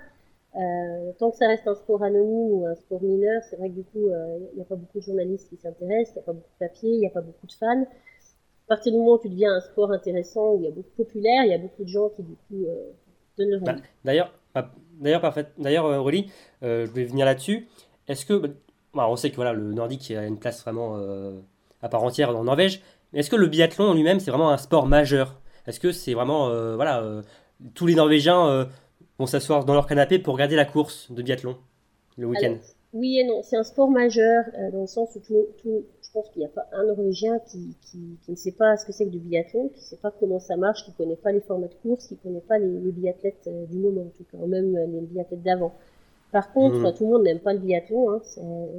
Euh, tant que ça reste un sport anonyme ou un sport mineur, c'est vrai que du coup, euh, il n'y a pas beaucoup de journalistes qui s'intéressent, il n'y a pas beaucoup de papiers, il n'y a pas beaucoup de fans. À partir du moment où tu deviens un sport intéressant, où il y a beaucoup de populaire, il y a beaucoup de gens qui du coup euh, donnent leur bah, D'ailleurs, d'ailleurs, parfait. D'ailleurs, euh, Rolly, euh, je vais venir là-dessus. Est-ce que, bah, on sait que voilà, le nordique a une place vraiment à part entière en Norvège, est-ce que le biathlon en lui-même c'est vraiment un sport majeur? Est-ce que c'est vraiment, voilà, tous les Norvégiens vont s'asseoir dans leur canapé pour regarder la course de biathlon le week-end? Oui et non, c'est un sport majeur dans le sens où tout, tout je pense qu'il n'y a pas un Norvégien qui, qui, qui, ne sait pas ce que c'est que du biathlon, qui ne sait pas comment ça marche, qui ne connaît pas les formats de course, qui ne connaît pas les, les biathlètes euh, du moment en tout cas, même euh, les biathlètes d'avant. Par contre, mmh. tout le monde n'aime pas le biathlon, hein,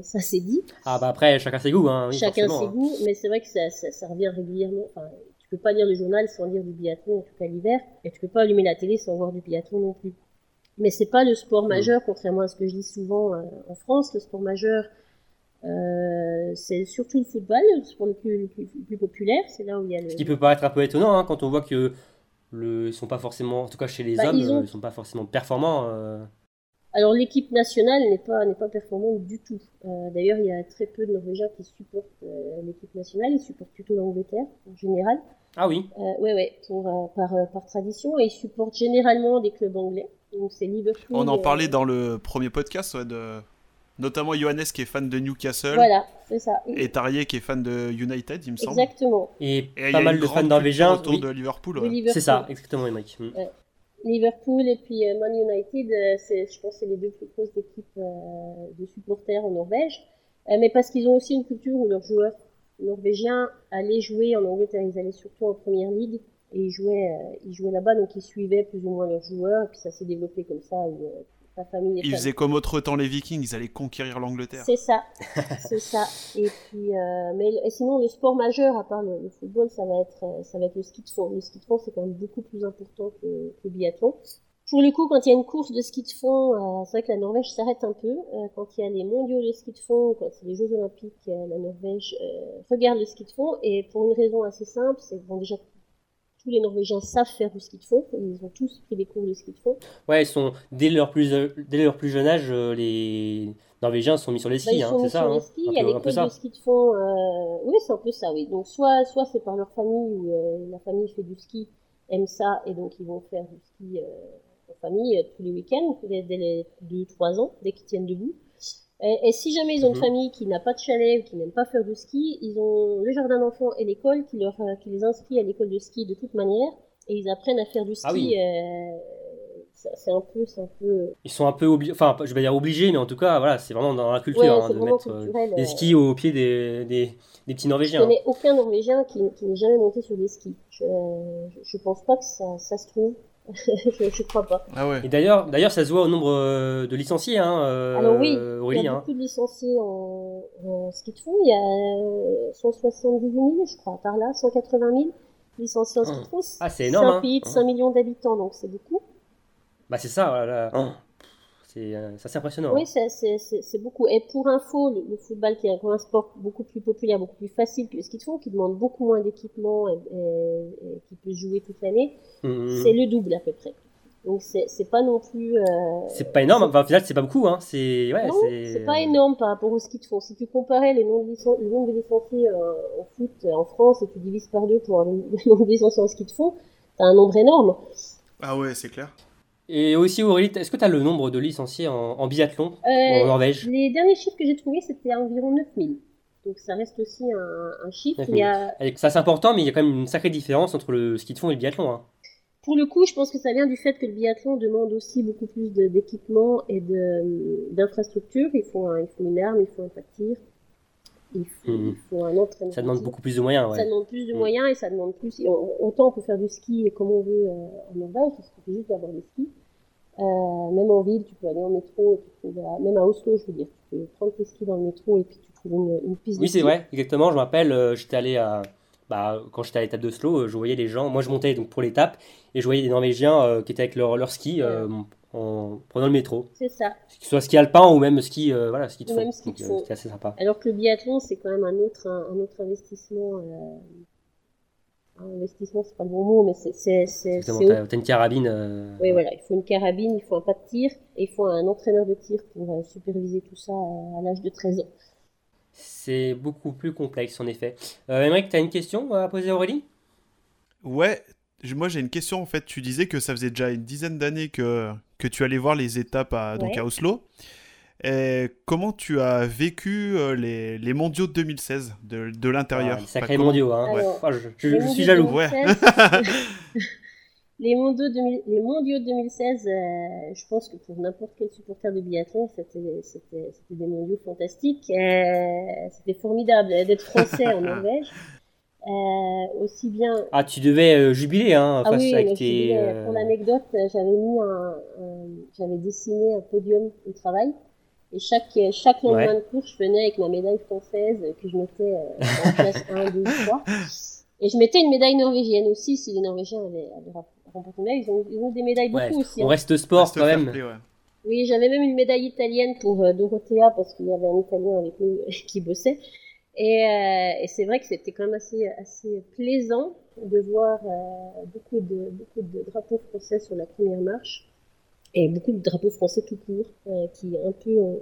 ça c'est dit. Ah bah après, chacun ses goûts. Hein, chacun ses hein. goûts, mais c'est vrai que ça, ça, ça, revient régulièrement. Enfin, tu peux pas lire le journal sans lire du biathlon, en tout cas l'hiver, et tu peux pas allumer la télé sans voir du biathlon non plus. Mais c'est pas le sport majeur, contrairement à ce que je dis souvent euh, en France. Le sport majeur, euh, c'est surtout le football, le sport le plus, le plus, populaire. C'est là où il y a le... Ce qui peut paraître un peu étonnant hein, quand on voit que le, ils sont pas forcément, en tout cas chez les bah, hommes, ils, ont... sont pas forcément performants. Euh... Alors l'équipe nationale n'est pas n'est pas performante du tout. Euh, D'ailleurs, il y a très peu de Norvégiens qui supportent euh, l'équipe nationale. Ils supportent plutôt l'Angleterre en général. Ah oui. Euh, ouais ouais, pour par par tradition, et ils supportent généralement des clubs anglais. On en parlait dans le premier podcast, de... notamment Johannes qui est fan de Newcastle. Voilà, c'est ça. Et Tarier qui est fan de United, il me semble. Exactement. Et, pas mal de fans norvégiens. autour de Liverpool. Liverpool. C'est ça, exactement. Mm. Liverpool et puis euh, Man United, euh, je pense c'est les deux plus grosses équipes euh, de supporters en Norvège. mais parce qu'ils ont aussi une culture où leurs joueurs norvégiens allaient jouer en Angleterre, ils allaient surtout en première ligue et ils jouaient, ils jouaient là-bas, donc ils suivaient plus ou moins leurs joueurs, et puis ça s'est développé comme ça, où euh, famille... Ils faisaient comme autre temps les Vikings, ils allaient conquérir l'Angleterre. C'est ça, (laughs) c'est ça. Et puis, euh, mais sinon, le sport majeur, à part le, football, ça va être, euh, ça va être le ski de fond. Le ski de fond, c'est quand même beaucoup plus important que, que le biathlon. Pour le coup, quand il y a une course de ski de fond, euh, c'est vrai que la Norvège s'arrête un peu. Euh, quand il y a les mondiaux de ski de fond, quand c'est les Jeux Olympiques, la Norvège regarde le ski de fond. Et pour une raison assez simple, c'est que bon, déjà tous les Norvégiens savent faire du ski de fond. Ils ont tous pris des cours de ski de fond. Ouais, ils sont dès leur plus dès leur plus jeune âge, euh, les Norvégiens sont mis sur les skis, bah, hein, c'est ça. Hein, il y a les cours de ski de fond. Euh... Oui, c'est un peu ça, oui. Donc soit soit c'est par leur famille où euh, la famille fait du ski, aime ça et donc ils vont faire du ski euh, en famille tous les week-ends dès, les 2-3 ans, dès qu'ils tiennent debout. Et, si jamais ils ont une mhm. famille qui n'a pas de chalet ou qui n'aime pas faire du ski, ils ont le jardin d'enfants et l'école qui, leur, euh, qui les inscrit à l'école de ski de toute manière et ils apprennent à faire du ski. Ah oui. euh, c'est un peu, c'est un peu. Ils sont un peu obligés, enfin, je vais dire obligés, mais en tout cas, voilà, c'est vraiment dans la culture hein, de mettre euh, des skis au pied des, des, des petits Norvégiens. Je connais aucun Norvégien qui, qui n'ait jamais monté sur des skis. Je, je, pense pas que ça, ça se trouve. Je, je, crois pas. Ah ouais. Et d'ailleurs, d'ailleurs, ça se voit au nombre euh, de licenciés. Hein, euh, Alors oui, il y a hein. beaucoup de licenciés en, en, ski de fond. Il y a 178 000, je crois, par là, 180 000 licenciés en ski de fond. Ah, c'est énorme. C'est un pays de 5 millions d'habitants, donc c'est beaucoup. Bah c'est ça. Voilà. C'est euh, assez impressionnant. Oui, c'est beaucoup. Et pour info, le, football, qui est un sport beaucoup plus populaire, beaucoup plus facile que le ski de fond, qui demande beaucoup moins d'équipement et, qui peut jouer toute l'année, mmh. c'est le double à peu près. Donc c'est pas non plus. Euh, c'est pas énorme. Enfin, au final, c'est pas beaucoup. Hein. C'est ouais, c'est pas énorme par rapport au ski de fond. Si tu comparais le nombre de, nombre de licenciés euh, en foot en France et tu divises par deux pour le nombre de licenciés en ski de fond, t'as un nombre énorme. Ah ouais, c'est clair. Et aussi, Aurélie, est-ce que tu as le nombre de licenciés en, biathlon en euh, Norvège? Les derniers chiffres que j'ai trouvés, c'était environ 9000. Donc ça reste aussi un, chiffre. Ça, c'est important, mais il y a quand même une sacrée différence entre le ski de fond et le biathlon. Hein. Pour le coup, je pense que ça vient du fait que le biathlon demande aussi beaucoup plus d'équipement et d'infrastructures. Il, faut il faut une arme, il faut un tir, il faut, un entraînement. Ça demande beaucoup plus de moyens. Ouais. Ça demande plus de mm. moyens et ça demande plus. autant on peut faire du ski comme on veut euh, en Norvège, il suffit juste d'avoir des skis. Euh, même en ville, tu peux aller en métro, et tu même à Oslo, je veux dire, tu peux prendre tes skis dans le métro et puis tu trouves une, une piste. Oui, c'est vrai, exactement. Je m'appelle, euh, j'étais allé à, bah, quand j'étais à l'étape de slow, je voyais les gens, moi je montais donc pour l'étape, et je voyais des Norvégiens qui étaient avec leur, leur ski en prenant le métro. C'est ça. Que ce soit ski alpin ou même ski, voilà, ski de fond. C'était assez sympa. Alors que le biathlon, c'est quand même un autre, un, autre investissement investissement, c'est pas le bon mot, mais c'est. c'est T'as une carabine. Euh, oui, voilà, il faut une carabine, il faut un pas de tir, et il faut un entraîneur de tir pour euh, superviser tout ça à, l'âge de 13 ans. C'est beaucoup plus complexe, en effet. Euh, tu as une question à poser à Aurélie? Ouais, moi j'ai une question en fait. Tu disais que ça faisait déjà une dizaine d'années que, que tu allais voir les étapes à, donc à Oslo. Et comment tu as vécu euh, les, les, mondiaux de 2016 de, de l'intérieur? Ah, Sacrés mondiaux, hein. Oh, je, suis jaloux. Ouais. (laughs) les, mondiaux les mondiaux de 2016, euh, je pense que pour n'importe quel supporter de biathlon, c'était des mondiaux fantastiques. Euh, c'était formidable d'être français en (laughs) Norvège. Aussi bien. Ah, tu devais jubiler hein, ah face oui, avec tes. Pour l'anecdote, j'avais mis un j'avais dessiné un podium au travail et chaque, chaque lendemain de cours, je venais avec ma médaille française que je mettais euh, en classe 1, 2, 3. Et je mettais une médaille norvégienne aussi, si les Norvégiens avaient, remporté une médaille. Ils ont, ils ont des médailles beaucoup aussi. On hein. reste sport quand même. Oui, j'avais même une médaille italienne pour euh, Dorothea parce qu'il y avait un Italien avec nous (laughs) qui bossait. Et, euh, et c'est vrai que c'était quand même assez, assez plaisant de voir euh, beaucoup, de, beaucoup de drapeaux français sur la première marche et beaucoup de drapeaux français tout court, euh, qui un peu ont,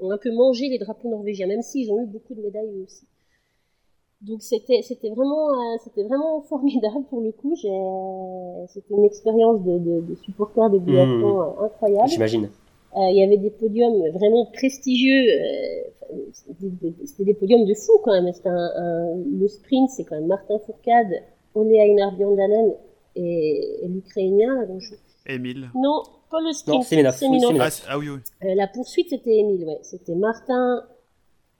ont, un peu mangé les drapeaux norvégiens, même s'ils ont eu beaucoup de médailles aussi. Donc c'était c'était vraiment euh, c'était vraiment formidable pour le coup. C'était une expérience de, de, de supporter de biathlon mmh. Euh, incroyable. J'imagine. Il y avait des podiums vraiment prestigieux. c'était des podiums de fou quand même. Un, un, le sprint, c'est quand même Martin Fourcade, Ole Einar Bjørndalen et, et l'Ukrainien. Émile. Non, pas le sprint. c'est. Ah, ah, oui, oui. Euh, la poursuite, c'était Émile, ouais. C'était Martin,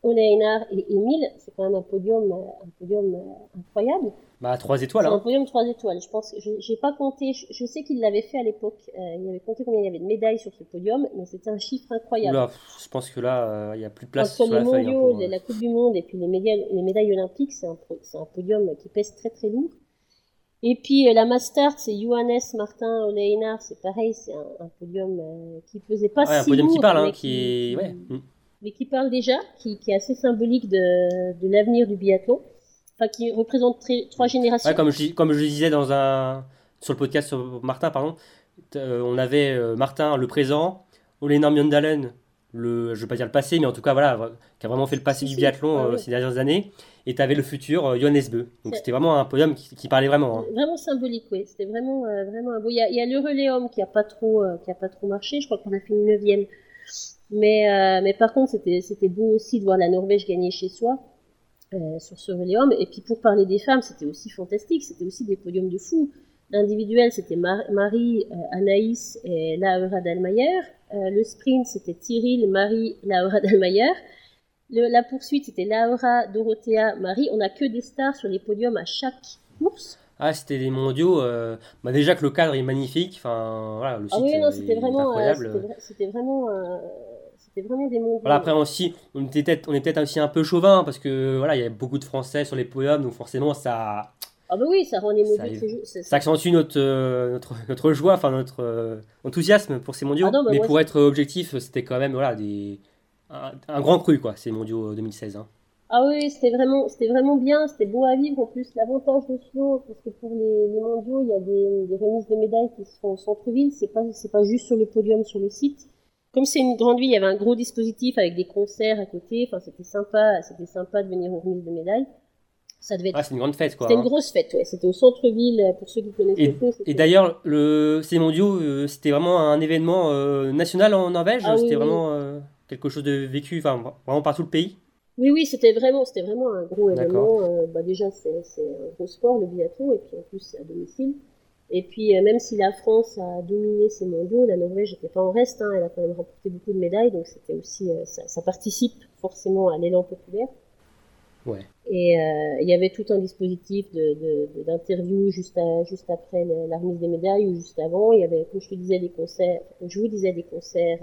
Oleinar et Émile. C'est quand même un podium, un podium euh, incroyable. Bah, trois étoiles. Hein. Un podium trois étoiles. Je pense, j'ai pas compté. Je, sais qu'il l'avait fait à l'époque. Euh, il avait compté combien il y avait de médailles sur ce podium, mais c'était un chiffre incroyable. je pense que là, il n'y a plus de place sur les mondiaux, la Coupe du Monde et puis les médailles, les médailles olympiques, c'est un, un podium qui pèse très très lourd. Et puis euh, la Master, c'est Johannes Martin Oleinar, c'est pareil, c'est un, podium euh, qui faisait pas ouais, si un podium qui parle, hein, qui... Ouais. Mais qui parle déjà, qui, qui est assez symbolique de, de l'avenir du biathlon, enfin qui représente trois générations. Ouais, comme je comme je disais dans un sur le podcast sur Martin, pardon, euh, on avait Martin le présent, Oleinar Mjøndalen le, je vais pas dire le passé, mais en tout cas voilà, qui a vraiment fait le passé du biathlon ces dernières années et tu avais le futur euh, Johannes Beu. Donc c'était vraiment un podium qui, parlait vraiment. Hein. Vraiment symbolique, oui. C'était vraiment, euh, vraiment un beau. Il y a, il y a le Reléum qui a pas trop, euh, qui a pas trop marché. Je crois qu'on a fait une neuvième. Mais, mais par contre, c'était, c'était beau aussi de voir la Norvège gagner chez soi sur ce Reléum. Et puis pour parler des femmes, c'était aussi fantastique. C'était aussi des podiums de fou. L'individuel, c'était Marie, Anaïs et Laura Dalmayer. le sprint, c'était Cyril, Marie, Laura Dalmayer la poursuite, c'était Laura, Dorothea, Marie. On n'a que des stars sur les podiums à chaque course. Ah, c'était des mondiaux. Euh, bah déjà que le cadre est magnifique. Enfin, voilà, le ah site oui, non, c'était vraiment, euh, c'était vraiment, euh, c'était vraiment des mondiaux. Voilà, après aussi, on était peut-être, on est peut-être aussi un peu chauvin parce que voilà, il y a beaucoup de Français sur les podiums, donc forcément ça. Ah bah oui, ça rend les mondiaux. Ça, ça, accentue notre, notre, notre joie, enfin notre enthousiasme pour ces mondiaux. Ah bah mais pour être objectif, c'était quand même voilà des un, grand cru, quoi, ces mondiaux 2016. Euh, hein. Ah oui, c'était vraiment, c'était vraiment bien, c'était beau à vivre. En plus, l'avantage de Slo, parce que pour les, mondiaux, il y a des, remises de médailles qui se font au centre-ville. C'est pas, c'est pas juste sur le podium, sur le site. Comme c'est une grande ville, il y avait un gros dispositif avec des concerts à côté. Enfin, c'était sympa, c'était sympa de venir aux remises de médailles. Ça devait être... Ah, c'est une grande fête, quoi. C'était une hein. grosse fête, ouais. C'était au centre-ville, pour ceux qui connaissent et, Et d'ailleurs, le, ces mondiaux, euh, c'était vraiment un événement euh, national en Norvège? Ah c'était vraiment quelque chose de vécu, enfin, vraiment par tout le pays? Oui, oui, c'était vraiment, c'était vraiment un gros événement. Euh, bah, déjà, c'est un gros sport, le biathlon, et puis en plus, c'est à domicile. Et puis, euh, même si la France a dominé ces mondiaux, la Norvège n'était pas en reste. Hein, elle a quand même remporté beaucoup de médailles, donc c'était aussi, euh, ça, participe forcément à l'élan populaire. Ouais. Et il y avait tout un dispositif d'interview juste, juste après la remise des médailles ou juste avant. Il y avait, comme je te disais, des concerts, je vous disais des concerts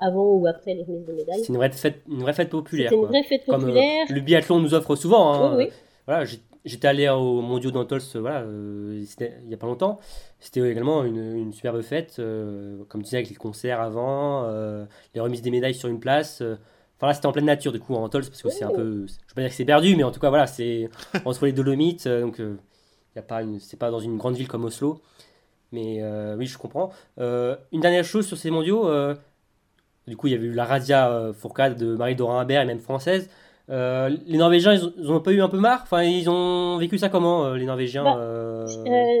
avant ou après les remises de médailles. C'est une vraie fête, une vraie fête populaire. C'est une vraie fête populaire. Comme le biathlon nous offre souvent. Hein. Oui, oui. voilà, j'étais allé au Mondiaux d'Antols, voilà, il n'y a pas longtemps. C'était également une, une superbe fête, comme tu disais, avec les concerts avant, les remises des médailles sur une place. Enfin là, c'était en pleine nature, du coup, en Antols, parce que c'est un oh. peu. Je veux pas dire que c'est perdu, mais en tout cas, voilà, c'est (laughs) entre les Dolomites, donc y a pas une, c'est pas dans une grande ville comme Oslo. Mais oui, je comprends. une dernière chose sur ces mondiaux, du coup, il y avait eu la Radia euh, Fourcade de Marie-Dorin Habert et même française. Euh, les Norvégiens, ils ont, pas eu un peu marre? Enfin, ils ont vécu ça comment, euh, les Norvégiens bah,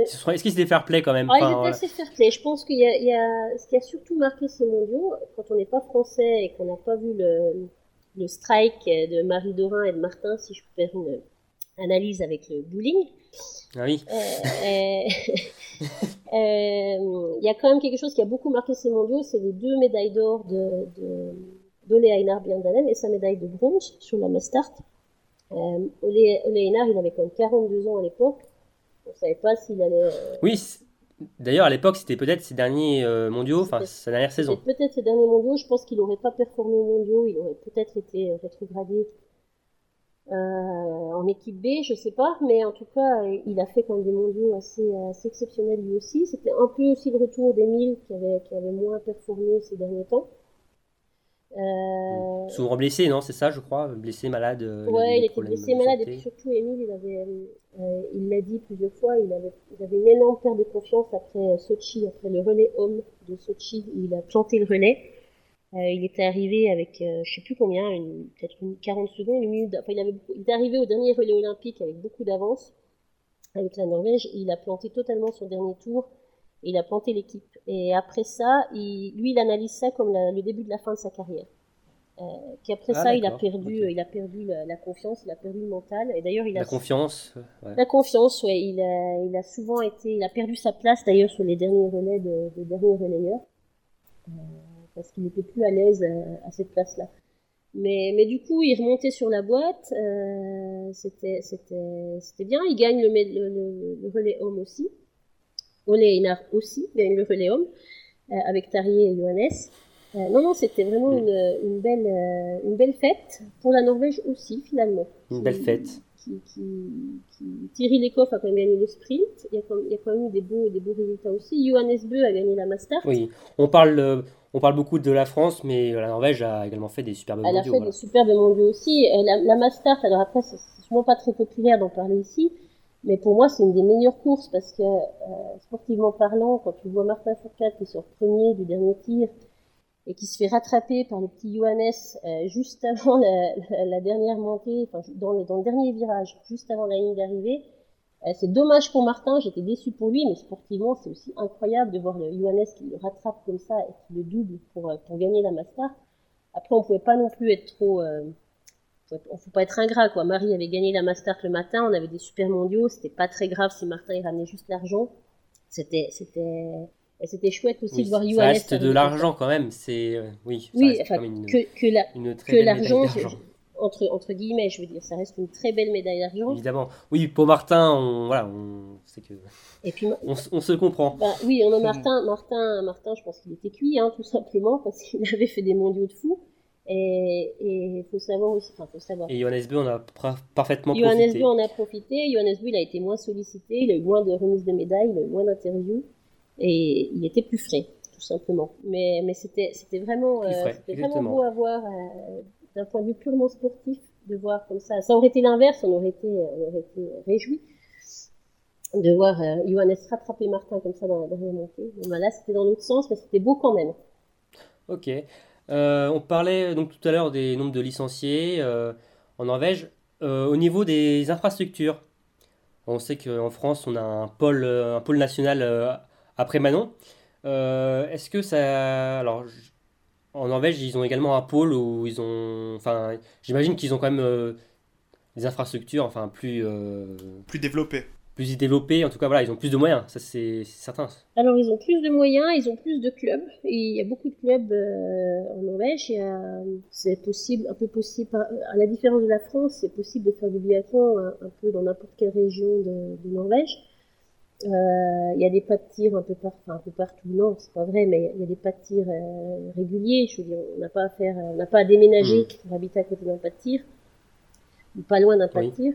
Est-ce qu'ils étaient fair play quand même? Ah, Ils étaient assez fair play. Je pense qu'il y, a, ce qui a surtout marqué ces mondiaux, quand on n'est pas français et qu'on n'a pas vu le, le strike de Marie-Dorin et de Martin, si je peux faire une analyse avec le bowling, ah oui. Euh, (laughs) euh, il y a quand même quelque chose qui a beaucoup marqué ces mondiaux, c'est les deux médailles d'or de, de, Einar Björndalen et sa médaille de bronze sur la Mastart. Euh, Ole, Einar, il avait quand même 42 ans à l'époque. On ne savait pas s'il allait. Oui, d'ailleurs à l'époque c'était peut-être ses derniers mondiaux, enfin sa dernière saison. Peut-être ses derniers mondiaux. Je pense qu'il n'aurait pas performé aux mondiaux, il aurait peut-être été rétrogradé euh, en équipe B, je sais pas, mais en tout cas, il a fait quand même des mondiaux assez, assez exceptionnels lui aussi. C'était un peu aussi le retour d'Emile qui avait, qui avait moins performé ces derniers temps. Euh... Souvent blessé, non C'est ça, je crois Blessé, malade euh, Ouais, il était blessé, malade, et puis surtout, Emile, il avait, euh, il l'a dit plusieurs fois, il avait, il avait une énorme perte de confiance après Sochi, après le relais homme de Sochi, il a planté le relais. Euh, il était arrivé avec, je sais plus combien, peut-être une 40 secondes, une minute. Enfin, il, avait, il est arrivé au dernier relais olympique avec beaucoup d'avance avec la Norvège. il a planté totalement son dernier tour. Il a planté l'équipe. Et après ça, il, lui, il analyse ça comme le début de la fin de sa carrière. Euh, qu'après ah, ça, il a perdu, il a perdu la, confiance, il a perdu le mental. Et d'ailleurs, il a la confiance. Ouais. La confiance, ouais. Il a, il a souvent été, il a perdu sa place d'ailleurs sur les derniers relais de, de derniers relayeurs. Euh, parce qu'il n'était plus à l'aise euh, à, cette place-là. Mais, mais du coup, il remontait sur la boîte, euh, c'était, c'était, c'était bien. Il gagne le, le, le, relais homme aussi. Ole Einar aussi gagne le relais homme euh, avec Tarier et Johannes. Euh, non, non, c'était vraiment mm. une, une, belle, euh, une belle fête pour la Norvège aussi, finalement. Une belle fête. Qui, qui, qui... Thierry Lecoff a quand même gagné le sprint. Il y a quand, a même eu des beaux, des beaux résultats aussi. Johannes Bö a gagné la Master. Oui, on parle on parle beaucoup de la France, mais la Norvège a également fait des superbes mondiaux. Elle a fait des superbes mondiaux aussi. La, la Mastart, alors après, c'est sûrement pas très populaire d'en parler ici, mais pour moi, c'est une des meilleures courses parce que, euh, sportivement parlant, quand tu vois Martin Fourcade qui sort premier du dernier tir et qui se fait rattraper par le petit Johannes euh, juste (laughs) avant la, la, dernière montée, enfin, dans, dans le dernier virage, juste avant la ligne d'arrivée, euh, c'est dommage pour Martin, j'étais déçu pour lui, mais sportivement, c'est aussi incroyable de voir le Johannes qui le rattrape comme ça et qui le double pour, euh, pour gagner la Master. Après, on pouvait pas non plus être trop, euh, on faut pas être ingrat, quoi. Marie avait gagné la Master le matin, on avait des super mondiaux, c'était pas très grave si Martin il ramenait juste l'argent. C'était, c'était, c'était chouette aussi de voir Johannes. Ça reste de l'argent quand même, c'est, oui. oui, enfin, que, que, la, que l'argent, entre, entre guillemets, je veux dire, ça reste une très belle médaille d'argent. Évidemment. Oui, pour Martin, on, voilà, on sait que. Et puis, on, se comprend. Bah, oui, on a (laughs) Martin, Martin, Martin, je pense qu'il était cuit, hein, tout simplement, parce qu'il (laughs) avait fait des mondiaux de fou. Et il faut savoir aussi, enfin, faut savoir. Et Johannes B, on a parfaitement Johannes profité. Johannes B, on a profité. Johannes B, il a été moins sollicité, il a eu moins de remises de médailles, il a eu moins d'interviews, et il était plus frais, tout simplement. Mais, mais c'était, c'était vraiment, euh, vraiment beau à voir. Euh, d'un point de vue purement sportif, de voir comme ça. Ça aurait été l'inverse, on aurait été, on aurait été réjouis de voir euh, Johannes rattraper Martin comme ça dans la dernière montée. Ben là, c'était dans l'autre sens, mais c'était beau quand même. Ok. Euh, on parlait donc tout à l'heure des nombres de licenciés euh, en Norvège. Euh, au niveau des infrastructures, on sait qu'en France, on a un pôle, un national après Manon. Est-ce que ça. Alors, en Norvège, ils ont également un pôle où ils ont. Enfin, j'imagine qu'ils ont quand même des infrastructures enfin, plus. Plus développées. Plus développées, en tout cas, voilà, ils ont plus de moyens, ça c'est certain. Alors, ils ont plus de moyens, ils ont plus de clubs. Et il y a beaucoup de clubs euh, en Norvège. C'est possible, un peu possible, à la différence de la France, c'est possible de faire du biathlon un, un peu dans n'importe quelle région de, de Norvège. Euh, il y a des pas de tir un peu, par, enfin, un peu partout, non, c'est pas vrai, mais il y a des pas de tir euh, réguliers. Je veux dire, on n'a pas à faire, on n'a pas à déménager mmh. pour habiter à côté d'un pas de tir, ou pas loin d'un pas de tir.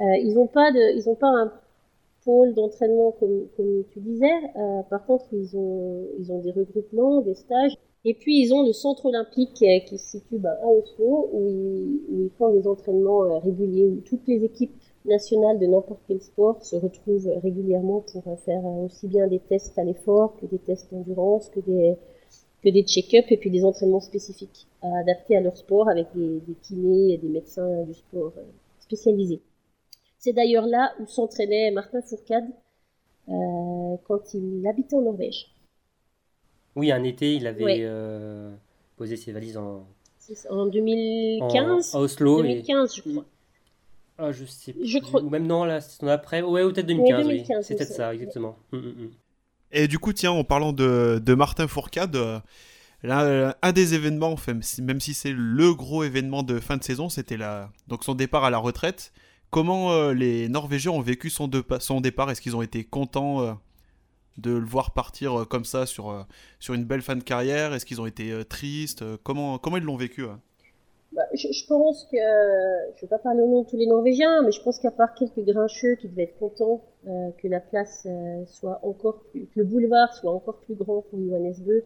ils n'ont pas de, ils ont pas un d'entraînement comme, tu disais. par contre, ils ont, ils ont des regroupements, des stages. Et puis ils ont le centre olympique qui se situe bah, à Oslo, où ils, où font des entraînements réguliers, où toutes les équipes nationales de n'importe quel sport se retrouvent régulièrement pour faire aussi bien des tests à l'effort que des tests d'endurance, que des, que des check-up et puis des entraînements spécifiques adaptés à leur sport avec des, kinés et des médecins du sport euh, spécialisés. C'est d'ailleurs là où s'entraînait Martin Fourcade euh, quand il habitait en Norvège. Oui, un été, il avait euh, posé ses valises en, en 2015. En, à Oslo. 2015, je crois. Ah, je sais plus. Je crois... Ou même non, là, c'est après. Ouais, ou peut-être 2015, oui. C'est peut-être ça, exactement. Hum, hum, hum. Et du coup, tiens, en parlant de, de Martin Fourcade, euh, là, un des événements, même si c'est le gros événement de fin de saison, c'était la... donc son départ à la retraite. Comment euh, les Norvégiens ont vécu son, départ? Est-ce qu'ils ont été contents euh, de le voir partir comme ça sur, une belle fin de carrière? Est-ce qu'ils ont été tristes? Comment, ils l'ont vécu bah, je, pense que, je vais pas parler au nom de tous les Norvégiens, mais je pense qu'à part quelques grincheux qui devaient être contents euh, que la place euh, soit encore plus, que le boulevard soit encore plus grand pour Johannes Beu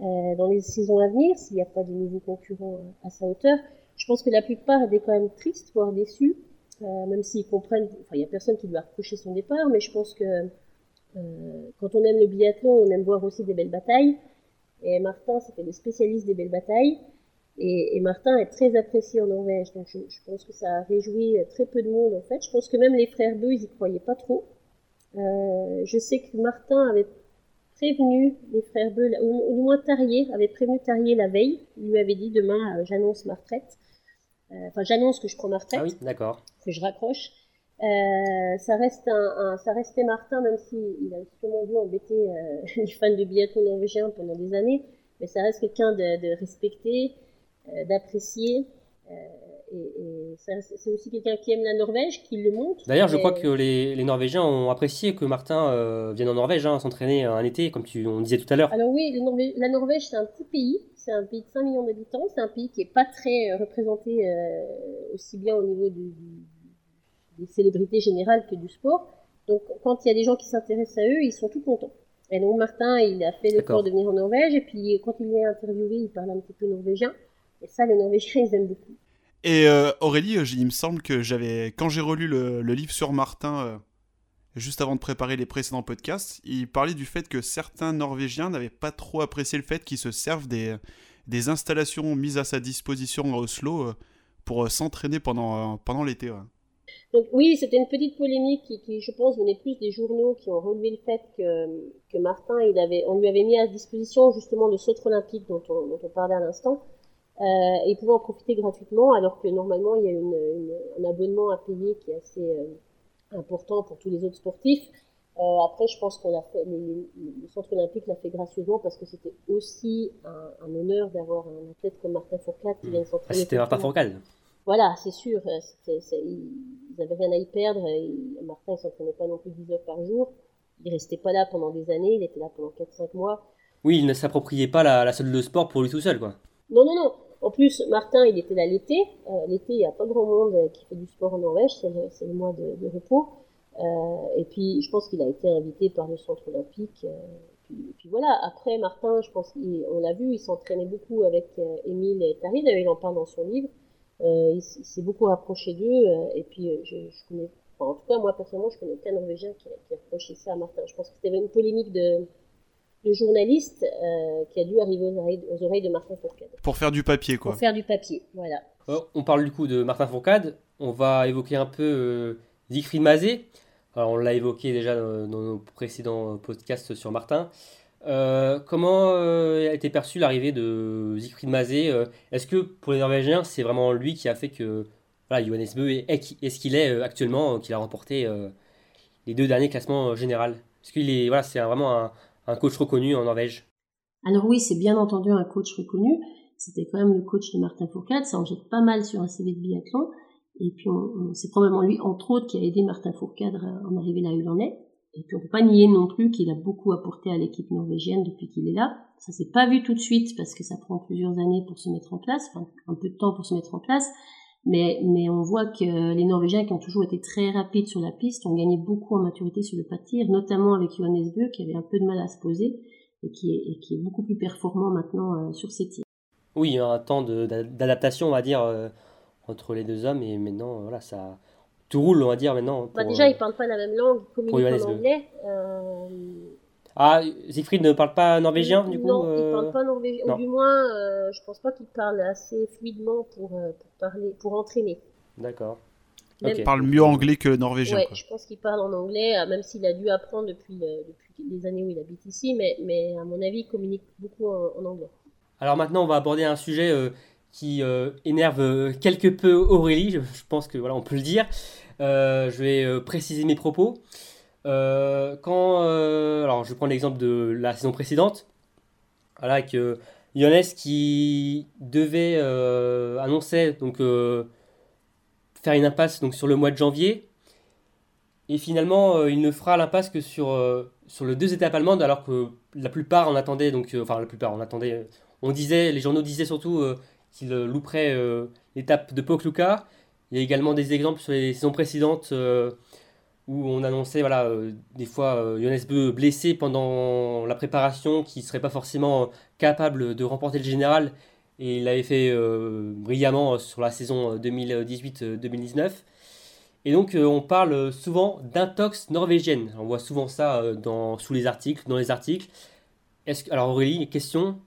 euh, dans les saisons à venir, s'il n'y a pas de nouveaux concurrents à sa hauteur, je pense que la plupart étaient quand même tristes, voire déçus, euh, même s'ils comprennent, enfin il y a personne qui lui a reproché son départ, mais je pense que quand on aime le biathlon, on aime voir aussi des belles batailles. Et Martin, c'était le spécialiste des belles batailles. Et, Martin est très apprécié en Norvège, donc je, pense que ça a réjoui très peu de monde en fait. Je pense que même les frères Beu, ils y croyaient pas trop. Euh, je sais que Martin avait prévenu les frères Beu, ou, du moins Tarier, avait prévenu Tarier la veille. Il lui avait dit demain, euh, j'annonce ma retraite. Euh, enfin, j'annonce que je prends ma retraite. Ah oui, d'accord. Que je raccroche. Euh, ça reste un, un, ça restait Martin, même s'il il a sûrement dû embêter euh, (laughs) les fans de biathlon norvégien pendant des années, mais ça reste quelqu'un de, de respecté, euh, d'apprécier. Euh, et, et c'est aussi quelqu'un qui aime la Norvège, qui le montre. D'ailleurs, je crois que les, les, Norvégiens ont apprécié que Martin euh, vienne en Norvège hein, s'entraîner un été, comme tu, on disait tout à l'heure. Alors oui, la Norvège, c'est un petit pays. C'est un pays de 5 millions d'habitants. C'est un pays qui est pas très euh, représenté euh, aussi bien au niveau du, du, des célébrités générales que du sport. Donc, quand il y a des gens qui s'intéressent à eux, ils sont tout contents. Et donc, Martin, il a fait l'effort de venir en Norvège. Et puis, quand il est interviewé, il parle un petit peu norvégien. Et ça, les Norvégiens, ils aiment beaucoup. Et euh, Aurélie, euh, il me semble que j'avais, quand j'ai relu le, le, livre sur Martin, euh, juste avant de préparer les précédents podcasts, il parlait du fait que certains Norvégiens n'avaient pas trop apprécié le fait qu'ils se servent des, des installations mises à sa disposition à Oslo euh, pour s'entraîner pendant, pendant l'été. Ouais. Donc oui, c'était une petite polémique qui, qui, je pense, venait plus des journaux qui ont relevé le fait que, que Martin, il avait, on lui avait mis à disposition justement le saut olympique dont on, dont on parlait à l'instant euh, et pouvaient en profiter gratuitement, alors que normalement il y a une, une, un abonnement à payer qui est assez euh, important pour tous les autres sportifs. Euh, après, je pense qu'on l'a fait, le, le, Centre olympique l'a fait gracieusement parce que c'était aussi un, un honneur d'avoir un athlète comme Martin Fourcade qui mmh. vient s'entraîner. Ah, c'était Martin Fourcade. Voilà, c'est sûr. Euh, c est, ils n'avaient rien à y perdre. Et Martin, il s'entraînait pas non plus 10 heures par jour. Il restait pas là pendant des années. Il était là pendant 4-5 mois. Oui, il ne s'appropriait pas la, la salle de sport pour lui tout seul, quoi. Non, non, non. En plus, Martin, il était là l'été. Euh, l'été, il n'y a pas grand monde euh, qui fait du sport en Norvège, c'est le, le, mois de, de repos. Euh, et puis, je pense qu'il a été invité par le centre olympique. Euh, puis, puis, voilà, après, Martin, je pense qu'on l'a vu, il s'entraînait beaucoup avec euh, Émile et Tari, il en parle dans son livre. Il, il s'est beaucoup rapproché d'eux. et puis, je, je connais, enfin, en tout cas, moi, personnellement, je connais aucun Norvégien qui, qui a reproché ça à Martin. Je pense que c'était une polémique de le journaliste euh, qui a dû arriver aux oreilles, aux oreilles de Martin Fourcade. Pour faire du papier, quoi. Pour faire du papier, voilà. Oh, on parle du coup de Martin Fourcade. On va évoquer un peu euh, Siegfried Mazé. Alors, on l'a évoqué déjà dans, dans, nos précédents podcasts sur Martin. Euh, comment euh, a été perçue l'arrivée de Siegfried Mazé euh, Est-ce que pour les Norvégiens, c'est vraiment lui qui a fait que voilà, Johannes Beu est, est, est ce qu'il est actuellement, qu'il a remporté les deux derniers classements généraux Est-ce qu'il est, voilà, c'est vraiment un, un coach reconnu en Norvège Alors oui, c'est bien entendu un coach reconnu. C'était quand même le coach de Martin Fourcade. Ça en jette pas mal sur un CV de biathlon. Et puis, c'est probablement lui, entre autres, qui a aidé Martin Fourcade à en arriver là où il en est. Et puis, on peut pas nier non plus qu'il a beaucoup apporté à l'équipe norvégienne depuis qu'il est là. Ça s'est pas vu tout de suite parce que ça prend plusieurs années pour se mettre en place, enfin, un peu de temps pour se mettre en place. Mais, mais on voit que les Norvégiens qui ont toujours été très rapides sur la piste ont gagné beaucoup en maturité sur le pas de tir, notamment avec Johannes Bö qui avait un peu de mal à se poser et qui est, et qui est beaucoup plus performant maintenant euh, sur ses tirs. Oui, il y a un temps d'adaptation, on va dire, euh, entre les deux hommes et maintenant, voilà, ça tout roule, on va dire maintenant. bah déjà, ils parlent pas la même langue, ils communiquent en anglais. Ah, Siegfried ne parle pas norvégien, du coup Non, il parle pas norvégien. Ou du moins, euh, je pense pas qu'il parle assez fluidement pour, euh, pour, parler, pour entraîner. D'accord. Il parle mieux anglais que norvégien. Ouais, je pense qu'il parle en anglais, euh, même s'il a dû apprendre depuis, depuis les années où il habite ici, mais, mais à mon avis, il communique beaucoup en, anglais. Alors maintenant, on va aborder un sujet qui énerve quelque peu Aurélie, je, je, pense que voilà, on peut le dire. je vais préciser mes propos. Euh, quand, euh, alors je prends l'exemple de la saison précédente, voilà, avec euh, qui devait annoncer donc faire une impasse donc sur le mois de janvier, et finalement il ne fera l'impasse que sur sur les deux étapes allemandes, alors que la plupart en attendaient donc, enfin la plupart on attendait, on disait, les journaux disaient surtout qu'il louperait l'étape de Pokluka. Il y a également des exemples sur les saisons précédentes où on annonçait voilà, euh, des fois euh, Jonas Beu blessé pendant la préparation, qui ne serait pas forcément capable de remporter le général. Et il l'avait fait euh, brillamment sur la saison 2018-2019. Et donc on parle souvent d'intox norvégienne. On voit souvent ça dans, sous les articles, dans les articles. Est-ce, alors Aurélie, question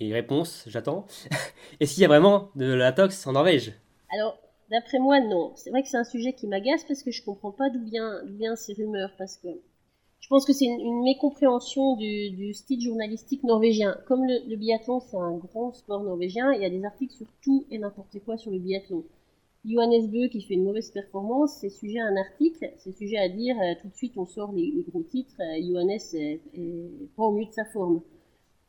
et réponse, j'attends. (laughs) Est-ce qu'il y a vraiment de l'intox en Norvège? D'après moi, non. C'est vrai que c'est un sujet qui m'agace parce que je comprends pas d'où viennent ces rumeurs. Parce que je pense que c'est une, mécompréhension du, style journalistique norvégien. Comme le, biathlon, c'est un grand sport norvégien, il y a des articles sur tout et n'importe quoi sur le biathlon. Johannes Bö qui fait une mauvaise performance, c'est sujet à un article, c'est sujet à dire euh, tout de suite on sort les, gros titres, euh, Johannes est, pas au mieux de sa forme.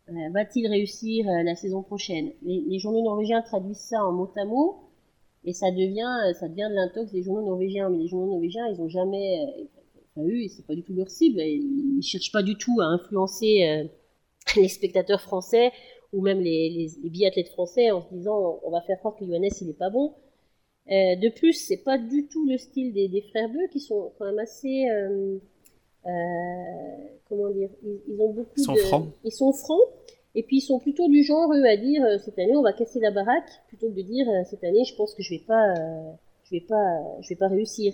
Euh, va-t-il réussir la saison prochaine? Les, les, journaux norvégiens traduisent ça en mot à mot, et ça devient, euh, ça devient de l'intox des journaux norvégiens. Mais les journaux norvégiens, ils ont jamais, euh, enfin, eux, c'est pas du tout leur cible. Ils cherchent pas du tout à influencer euh, (laughs) les spectateurs français ou même les, les, biathlètes français en se disant on va faire croire que Johannes il est pas bon. Euh, de plus, c'est pas du tout le style des, des frères bleus qui sont quand même assez, euh, comment dire, ils, ils, ont beaucoup ils sont de, francs. ils sont francs et puis ils sont plutôt du genre eux à dire euh, cette année on va casser la baraque plutôt que de dire euh, cette année je pense que je vais pas euh, je vais pas je vais pas réussir.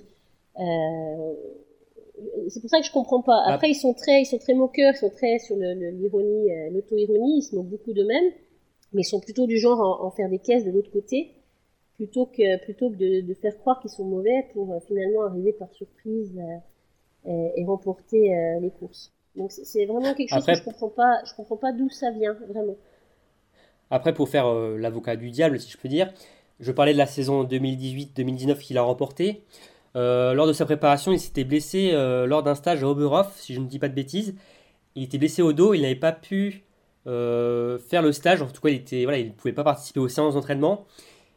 c'est pour ça que je comprends pas. Ah. Après ils sont très ils sont très moqueurs, ils sont très sur l'ironie, l'auto-ironie, ils se moquent beaucoup d'eux-mêmes, mais ils sont plutôt du genre à en faire des caisses de l'autre côté plutôt que plutôt que de, de faire croire qu'ils sont mauvais pour finalement arriver par surprise et, et, remporter les courses. Donc c'est vraiment quelque chose que je comprends pas. Je comprends pas d'où ça vient vraiment. Après, pour faire euh, l'avocat du diable, si je peux dire, je parlais de la saison 2018-2019 qu'il a remporté. Euh, lors de sa préparation, il s'était blessé euh, lors d'un stage à Oberhof, si je ne dis pas de bêtises. Il était blessé au dos, il n'avait pas pu faire le stage. En tout cas, il était voilà, il ne pouvait pas participer aux séances d'entraînement.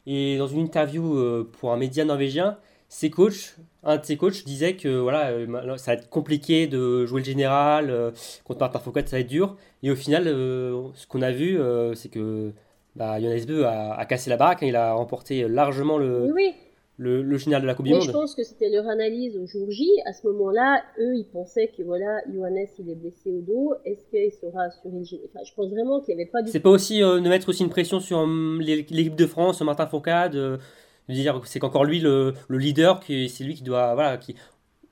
Et dans une interview pour un média norvégien, ses coachs, un de ses coachs disait que voilà, euh, ça va être compliqué de jouer le général, euh, contre Martin Foucault, ça va être dur. Et au final, euh, ce qu'on a vu, c'est que bah, Jonas Beu a, cassé la baraque, hein. il a remporté largement le, le, le, général de la Coupe du Monde. Je pense que c'était leur analyse au jour J. À ce moment-là, eux, ils pensaient que voilà, Johannes, il est blessé au dos. Est-ce qu'il sera assurer le général enfin, Je pense vraiment qu'il n'y avait pas du C'est pas aussi de mettre aussi une pression sur hum, l'équipe de France, Martin Fourcade dire c'est qu'encore lui le, le leader, c'est lui qui doit, voilà, qui,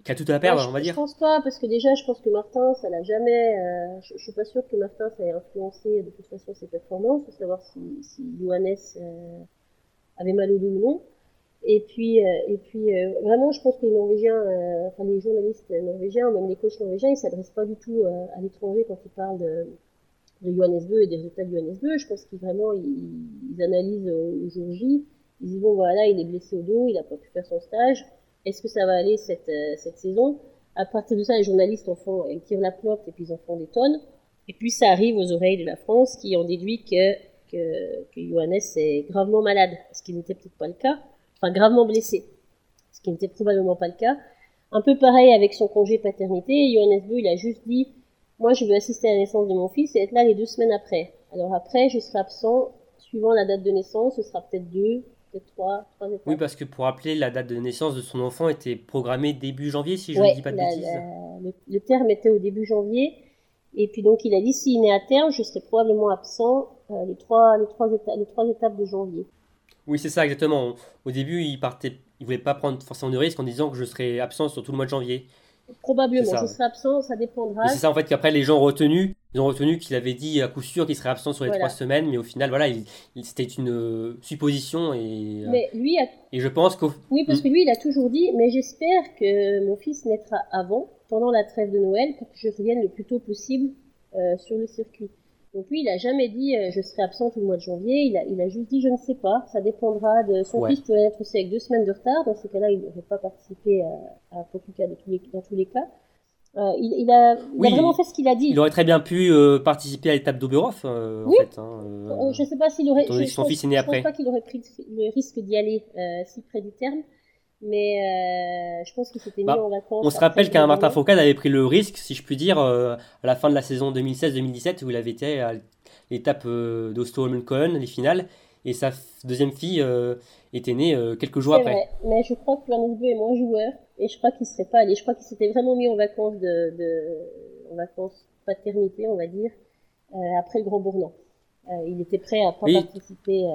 qui, a tout à perdre, on va dire. Je pense pas, parce que déjà, je pense que Martin, ça l'a jamais. Euh, je, je, suis pas sûr que Martin, ça ait influencé de toute façon ses performances, pour savoir si, si Johannes euh, avait mal au dos ou non. Et puis, euh, et puis euh, vraiment, je pense que les Norvégiens, euh, enfin les journalistes norvégiens, même les coachs norvégiens, ils s'adressent pas du tout à l'étranger quand ils parlent de, de Johannes Beu et des résultats de Johannes Beu. Je pense qu'ils vraiment, ils, ils analysent au, au jour J ils disent bon voilà, il est blessé au dos, il a pas pu faire son stage. Est-ce que ça va aller cette, euh, cette saison? À partir de ça, les journalistes en font, ils tirent la flotte et puis ils en font des tonnes. Et puis ça arrive aux oreilles de la France qui ont déduit que que, que Johannes est gravement malade, ce qui n'était peut-être pas le cas, enfin gravement blessé, ce qui n'était probablement pas le cas. Un peu pareil avec son congé paternité, Johannes Beu, il a juste dit, moi je veux assister à la naissance de mon fils et être là les deux semaines après. Alors après, je serai absent, suivant la date de naissance, ce sera peut-être deux, peut-être étapes. Oui, parce que pour rappeler, la date de naissance de son enfant était programmée début janvier, si je ne dis pas de la- bêtises. la- le, le terme était au début janvier. Et puis donc il a dit s'il naît à terme, je serai probablement absent euh, les trois les trois étapes les trois étapes de janvier. Oui, c'est ça, exactement. Au début, il partait, il voulait pas prendre forcément de risque en disant que je serais absent sur tout le mois de janvier. Probablement, je ouais. serai absent, ça dépendra. C'est ça en fait qu'après les gens ont retenu, ils ont retenu qu'il avait dit à coup sûr qu'il serait absent sur les Voilà. trois semaines, mais au final, voilà, il- il- c'était une euh, supposition et, euh, Mais lui a et je pense Oui, parce Mm. que lui, il a toujours dit, mais j'espère que mon fils naîtra avant, pendant la trêve de Noël, pour que je revienne le plus tôt possible euh, sur le circuit. Donc lui, il a jamais dit, euh, je serai absent tout le mois de janvier. Il a, il a juste dit, je ne sais pas. Ça dépendra de son Ouais. fils pourrait être aussi avec deux semaines de retard. Dans ces cas-là, il n'aurait pas participé à, à Pokuka dans tous les cas. Euh, il, il a, il Oui, a vraiment fait ce qu'il a dit. il aurait très bien pu euh, participer à l'étape d'Oberhof, euh, Oui. en fait. hein, je sais pas s'il aurait. je- son fils est né je après. pense pas qu'il aurait pris le risque d'y aller si près du terme, mais je pense qu'il s'était mis Bah, en vacances. On se rappelle le qu'un Martin. Fourcade avait pris le risque, si je puis dire, à la fin de la saison 2016-2017, où il avait été à l'étape d'Oslo-Holmenkollen, les finales, et sa deuxième fille était née quelques jours après. vrai, mais je crois que Johannes Beu est moins joueur et je crois qu'il serait pas allé. Je crois qu'il s'était vraiment mis en vacances de, de en vacances paternité, on va dire, euh, après le Grand Bournan. Euh, il était prêt à pas Oui. participer. euh,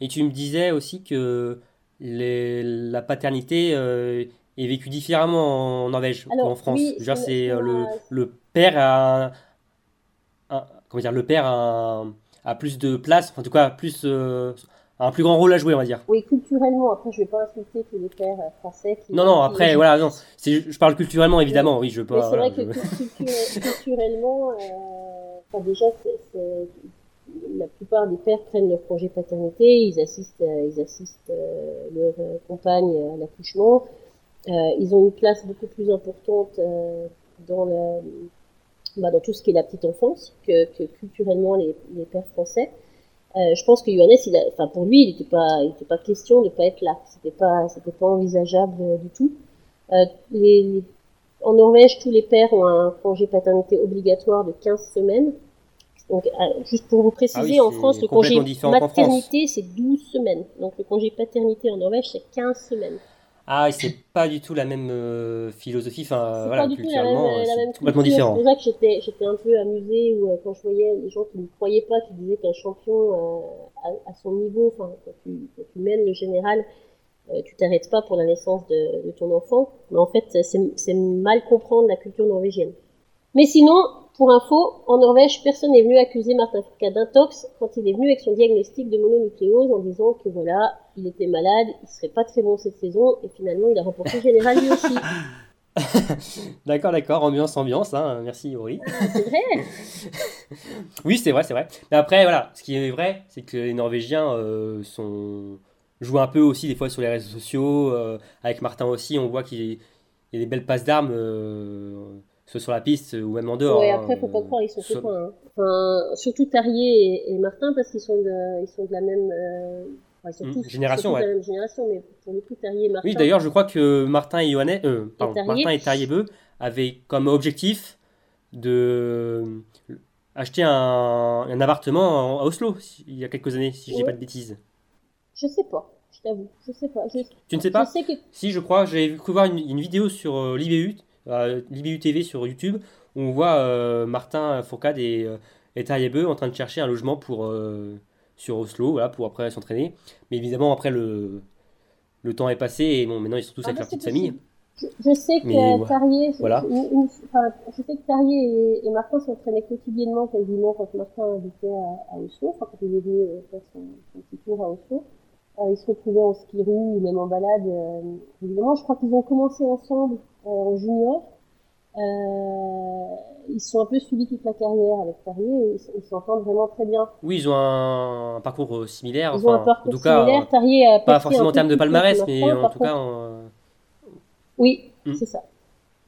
Et tu me disais aussi que les- la paternité euh, est vécue différemment en Norvège qu'en France. oui, dire, c'est- le, père a, un- un- comment dire, le père a, un- a plus de place, en tout cas plus, un plus grand rôle à jouer, on va dire. Oui, culturellement. Après, je vais pas insulter tous les pères euh, français. Qui, Non, non, qui- après, voilà, non, je parle culturellement, évidemment, oui, je peux Mais c'est voilà, vrai que je- (laughs) culturellement, euh, enfin, déjà, c'est, c'est- la plupart des pères prennent leur congé paternité, ils assistent, euh, ils assistent euh, leur euh, compagne à l'accouchement. Euh, ils ont une place beaucoup plus importante euh, dans, le, bah, dans tout ce qui est la petite enfance que, que culturellement les, les pères français. Euh, je pense que Johannes, il a, enfin pour lui, il n'était pas, il était pas question de pas être là. C'était pas, c'était pas envisageable euh, du tout. Euh, les, les- en Norvège, tous les pères ont un congé paternité obligatoire de 15 semaines. Donc, euh, juste pour vous préciser, Ah oui, en France, le congé maternité, c'est 12 semaines. Donc, le congé paternité en Norvège, c'est 15 semaines. Ah, c'est pas du tout la même euh, philosophie, enfin, voilà, pas culturellement, la c'est complètement différent. C'est pour ça que j'étais, j'étais un peu amusée où, euh, quand je voyais les gens qui ne croyaient pas, qui disaient qu'un champion euh, à, à son niveau, enfin, quand tu, quand tu mènes le général, euh, tu t'arrêtes pas pour la naissance de, de ton enfant. Mais en fait, c'est, c'est mal comprendre la culture norvégienne. Mais sinon, pour info, en Norvège, personne n'est venu accuser Martin Fourcade d'intox quand il est venu avec son diagnostic de mononucléose en disant que voilà, il était malade, il serait pas très bon cette saison, et finalement, il a remporté le général lui aussi. (laughs) D'accord, d'accord, ambiance, ambiance, hein, merci Ori. C'est vrai. (laughs) Oui, c'est vrai, c'est vrai. Mais après, voilà, ce qui est vrai, c'est que les Norvégiens euh, sont... jouent un peu aussi des fois sur les réseaux sociaux. euh, avec Martin aussi, on voit qu'il y a des belles passes d'armes, euh, soit sur la piste ou même en dehors. Ouais, hein, après, faut pas croire, ils sont so- copains. hein. Enfin, surtout Tarier et, et Martin, parce qu'ils sont de, ils sont de la même, euh, enfin, Hmm, tous, génération, ouais. la même génération, mais pour le coup, Tarier et Martin. Oui, d'ailleurs, je crois que Martin et Johannes, euh, pardon, Tarier. Martin et Tariebeu avaient comme objectif de acheter un, un appartement à Oslo il y a quelques années, si je dis Ouais. pas de bêtises. Je sais pas, je t'avoue, je sais pas. Je, Tu ne sais pas je sais que, Si, je crois, j'avais cru voir une, une vidéo sur euh, l'IBU, euh, l'IBU TV sur YouTube, où on voit euh, Martin Fourcade et, et Tariebeu en train de chercher un logement pour, sur Oslo, voilà, pour après s'entraîner. Mais évidemment, après, le, le temps est passé et bon, maintenant ils sont tous Ah avec bah, leur petite famille. je, je sais que Mais ouais. Tarier, Voilà. une- une- enfin, je sais que Tarier et, et Martin s'entraînaient quotidiennement quasiment quand Martin habitait à, à Oslo, enfin, quand il est venu euh, faire son, son petit tour à Oslo. Euh, ils se retrouvaient en ski roue ou même en balade. euh, évidemment, je crois qu'ils ont commencé ensemble en junior. Euh, ils sont un peu suivis toute la carrière avec Tarier et ils s'entendent vraiment très bien. Oui, ils ont un, un parcours euh, similaire, Ils ont un enfin, parcours en tout cas, similaire. euh, Tarier a pas forcément en termes de palmarès, mais en tout contre- cas, euh, Oui, c'est ça.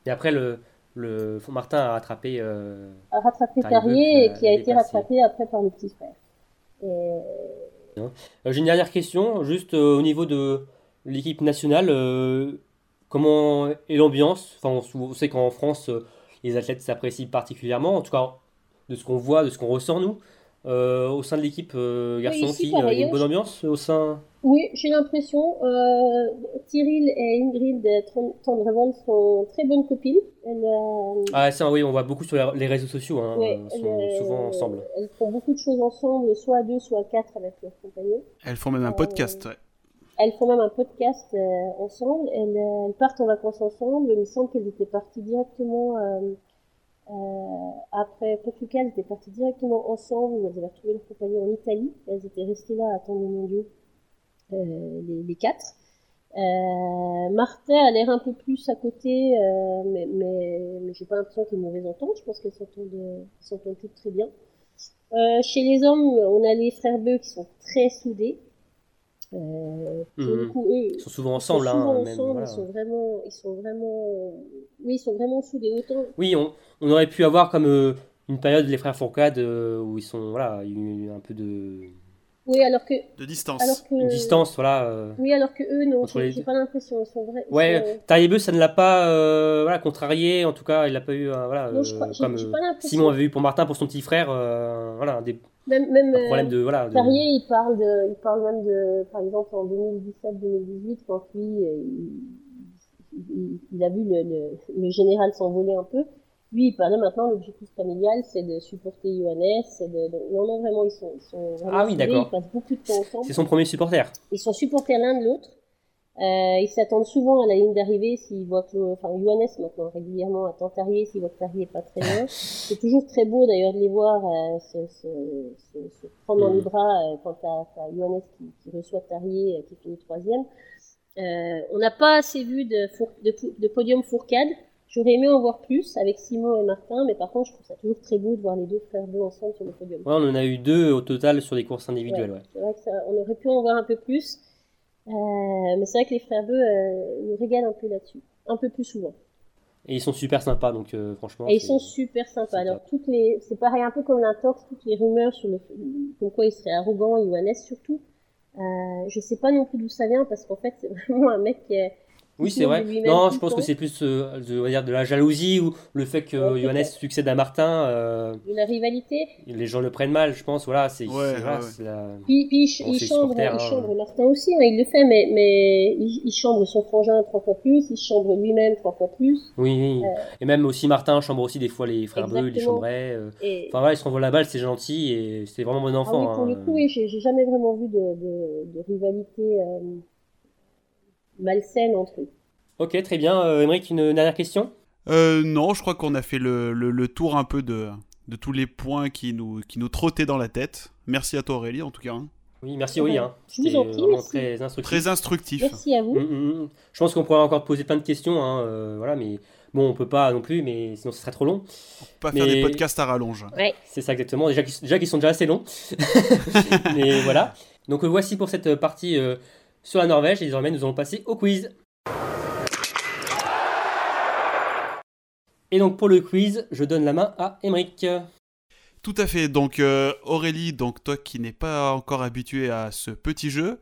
et après, le, le Martin a rattrapé. euh, A rattrapé qui et qui a a été rattrapé après par le petit frère. Et Euh, J'ai une dernière question, juste euh, au niveau de l'équipe nationale, euh, comment est l'ambiance? Enfin, on, sait qu'en France, euh, les athlètes s'apprécient particulièrement, en tout cas de ce qu'on voit, de ce qu'on ressent nous. Euh, au sein de l'équipe euh, garçons ici, filles, euh, il y a une bonne ambiance au sein? Oui, j'ai l'impression. Euh, Cyril et Ingrid Tendrevol sont très bonnes copines. Elles, euh, Ah, ça, oui, on voit beaucoup sur les réseaux sociaux. Hein, ouais, sont elles, souvent ensemble. Elles font beaucoup de choses ensemble, soit à deux, soit à quatre avec leurs compagnons. Elles font même un podcast, ouais. Elles font même un podcast euh, ensemble. Elles, euh, elles, partent en vacances ensemble. Il me semble qu'elles étaient parties directement euh, euh, après Portugal. Elles étaient parties directement ensemble. Elles avaient retrouvé leur compagnon en Italie. Elles étaient restées là à attendre les mondiaux, euh, les, les, quatre. Euh, Martin a l'air un peu plus à côté, mais, mais, mais j'ai pas l'impression ait une mauvaise. Je pense qu'elles s'entendent, toutes très bien. chez les hommes, on a les frères Beux qui sont très soudés. Euh, mmh. coup, eux, ils sont souvent ensemble. Ils sont, souvent hein, ensemble même, voilà. ils sont vraiment, ils sont vraiment, oui, ils sont vraiment soudés autant. Oui, on, on aurait pu avoir comme euh, une période les frères Fourcade euh, où ils sont, voilà, un peu de. Oui, alors que. De distance. Alors que, Une distance, voilà. euh. Oui, alors que eux, non, les j'ai deux. pas l'impression, ils sont vrais. Ouais, sont- Tariebeu, ça ne l'a pas euh, voilà, contrarié, en tout cas, il n'a pas eu, euh, voilà, Non, je euh, crois- comme euh, pas l'impression. Simon avait eu pour Martin, pour son petit frère, euh, voilà, des Même, même. un problème euh, de, voilà, de- Carrier, il parle de, il parle même de, par exemple, en 2017-2018, quand lui, euh, il, il, il a vu le, le, le général s'envoler un peu. Lui, il parlait maintenant, l'objectif familial, c'est de supporter Johannes, de, de- non, non, vraiment, ils sont, ils sont vraiment Ah oui, soudés, d'accord. Ils passent beaucoup de temps ensemble. c'est son premier supporter. Ils sont supporters l'un de l'autre. Euh, ils s'attendent souvent à la ligne d'arrivée s'ils voient que, enfin, Johannes maintenant régulièrement attend Tarier s'ils voient que Tarier est pas très loin. (laughs) C'est toujours très beau d'ailleurs de les voir euh, se, se, se, se prendre dans Mhm. les bras euh, quand t'as Johannes qui, qui reçoit Tarier euh, qui finit troisième. Euh, on n'a pas assez vu de, de, de podium Fourcade. J'aurais aimé en voir plus avec Simon et Martin, mais par contre je trouve ça toujours très beau de voir les deux frères deux ensemble sur le podium. Ouais, on en a eu deux au total sur des courses individuelles, ouais. C'est vrai que ça, on aurait pu en voir un peu plus. Euh, mais c'est vrai que les frères Beux euh, nous régalent un peu là-dessus. Un peu plus souvent. Et ils sont super sympas, donc euh, franchement. Et ils sont super sympas. Alors, top. toutes les, c'est pareil un peu comme l'intox, toutes les rumeurs sur le, comme quoi il serait arrogant, Johannes surtout. Euh, je sais pas non plus d'où ça vient parce qu'en fait, (laughs) c'est vraiment un mec qui est, Oui, c'est vrai. Non, je pense que c'est plus euh, de, on va dire, de la jalousie ou le fait que Ouais, Johannes succède à Martin. euh, de la rivalité. les gens le prennent mal, je pense. Voilà, c'est Ouais, ouais, ouais. c'est la- Puis, puis il, ch- Bon, il c'est chambre, supporter, il hein. chambre Martin aussi, hein, il le fait, mais, mais il, il chambre son frangin trois fois plus, il chambre lui-même trois fois plus. Oui, oui. Euh, Et même aussi Martin chambre aussi des fois les frères bleus, il les chambrait. euh. Et, Enfin voilà, il se renvoie la balle, c'est gentil et c'est vraiment bon Ah enfant. oui, pour le hein. coup, oui, j'ai j'ai jamais vraiment vu de, de, de rivalité euh, malsaine entre eux. Ok, très bien. Euh, Émeric, une dernière question? Euh, non, je crois qu'on a fait le, le, le tour un peu de, de tous les points qui nous, qui nous trottaient dans la tête. Merci à toi Aurélie en tout cas. hein. Oui, merci Aurélie. Hein. Vous C'était vraiment très instructif. Très instructif. Merci à vous. Mm, mm, mm. Je pense qu'on pourrait encore poser plein de questions, hein, euh, voilà, mais bon, on peut pas non plus, mais sinon ce serait trop long. Pas faire des podcasts à rallonge. Ouais. C'est ça exactement, déjà qu'ils déjà qu'ils sont déjà assez longs. (laughs) mais voilà. Donc voici pour cette partie euh, sur la Norvège, et désormais nous allons passer au quiz. Et donc pour le quiz, je donne la main à Émeric. Tout à fait. Donc euh, Aurélie, donc toi qui n'es pas encore habitué à ce petit jeu,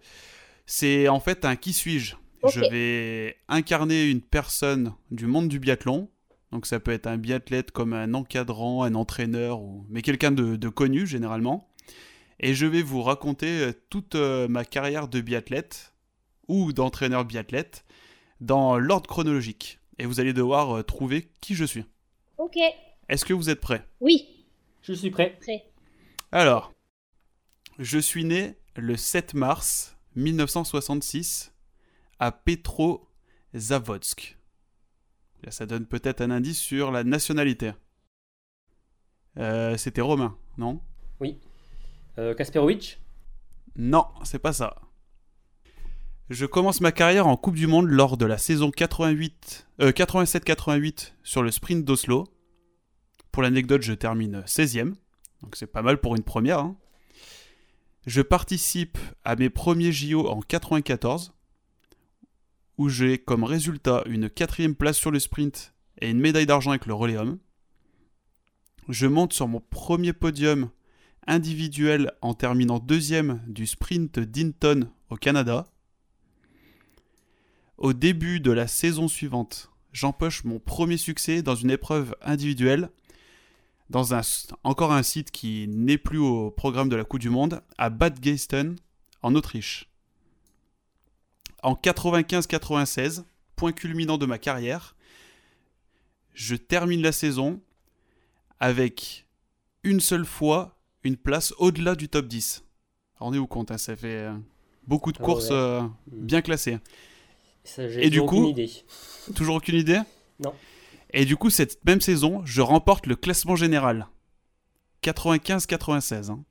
c'est en fait un qui suis-je? Je vais incarner une personne du monde du biathlon. Donc ça peut être un biathlète comme un encadrant, un entraîneur, ou... mais quelqu'un de, de connu généralement. Et je vais vous raconter euh, toute euh, ma carrière de biathlète ou d'entraîneur biathlète dans l'ordre chronologique. Et vous allez devoir euh, trouver qui je suis. Ok. Est-ce que vous êtes prêts? Oui. Je suis prêt. Prêt. Alors, je suis né le 7 mars 1966 à Petrozavodsk. Là, ça donne peut-être un indice sur la nationalité. Euh, C'était romain, non? Euh, Kasperovic? Non, c'est pas ça. Je commence ma carrière en Coupe du Monde lors de la saison 88, euh, 87-88 sur le sprint d'Oslo. Pour l'anecdote, je termine 16e, donc c'est pas mal pour une première. hein. Je participe à mes premiers JO en 94, où j'ai comme résultat une quatrième place sur le sprint et une médaille d'argent avec le relais homme. Je monte sur mon premier podium individuel en terminant deuxième du sprint d'Inton au Canada. Au début de la saison suivante, j'empoche mon premier succès dans une épreuve individuelle dans un, encore un site qui n'est plus au programme de la Coupe du Monde, à Bad Geisten, en Autriche. en 95-96, point culminant de ma carrière, je termine la saison avec une seule fois une place au-delà du top 10. Rendez-vous compte, hein, ça fait euh, beaucoup de Ah courses euh, Mm. bien classées. Ça, j'ai Et du aucune coup- idée. Toujours aucune idée Non. Et du coup, cette même saison, je remporte le classement général. 95-96. hein.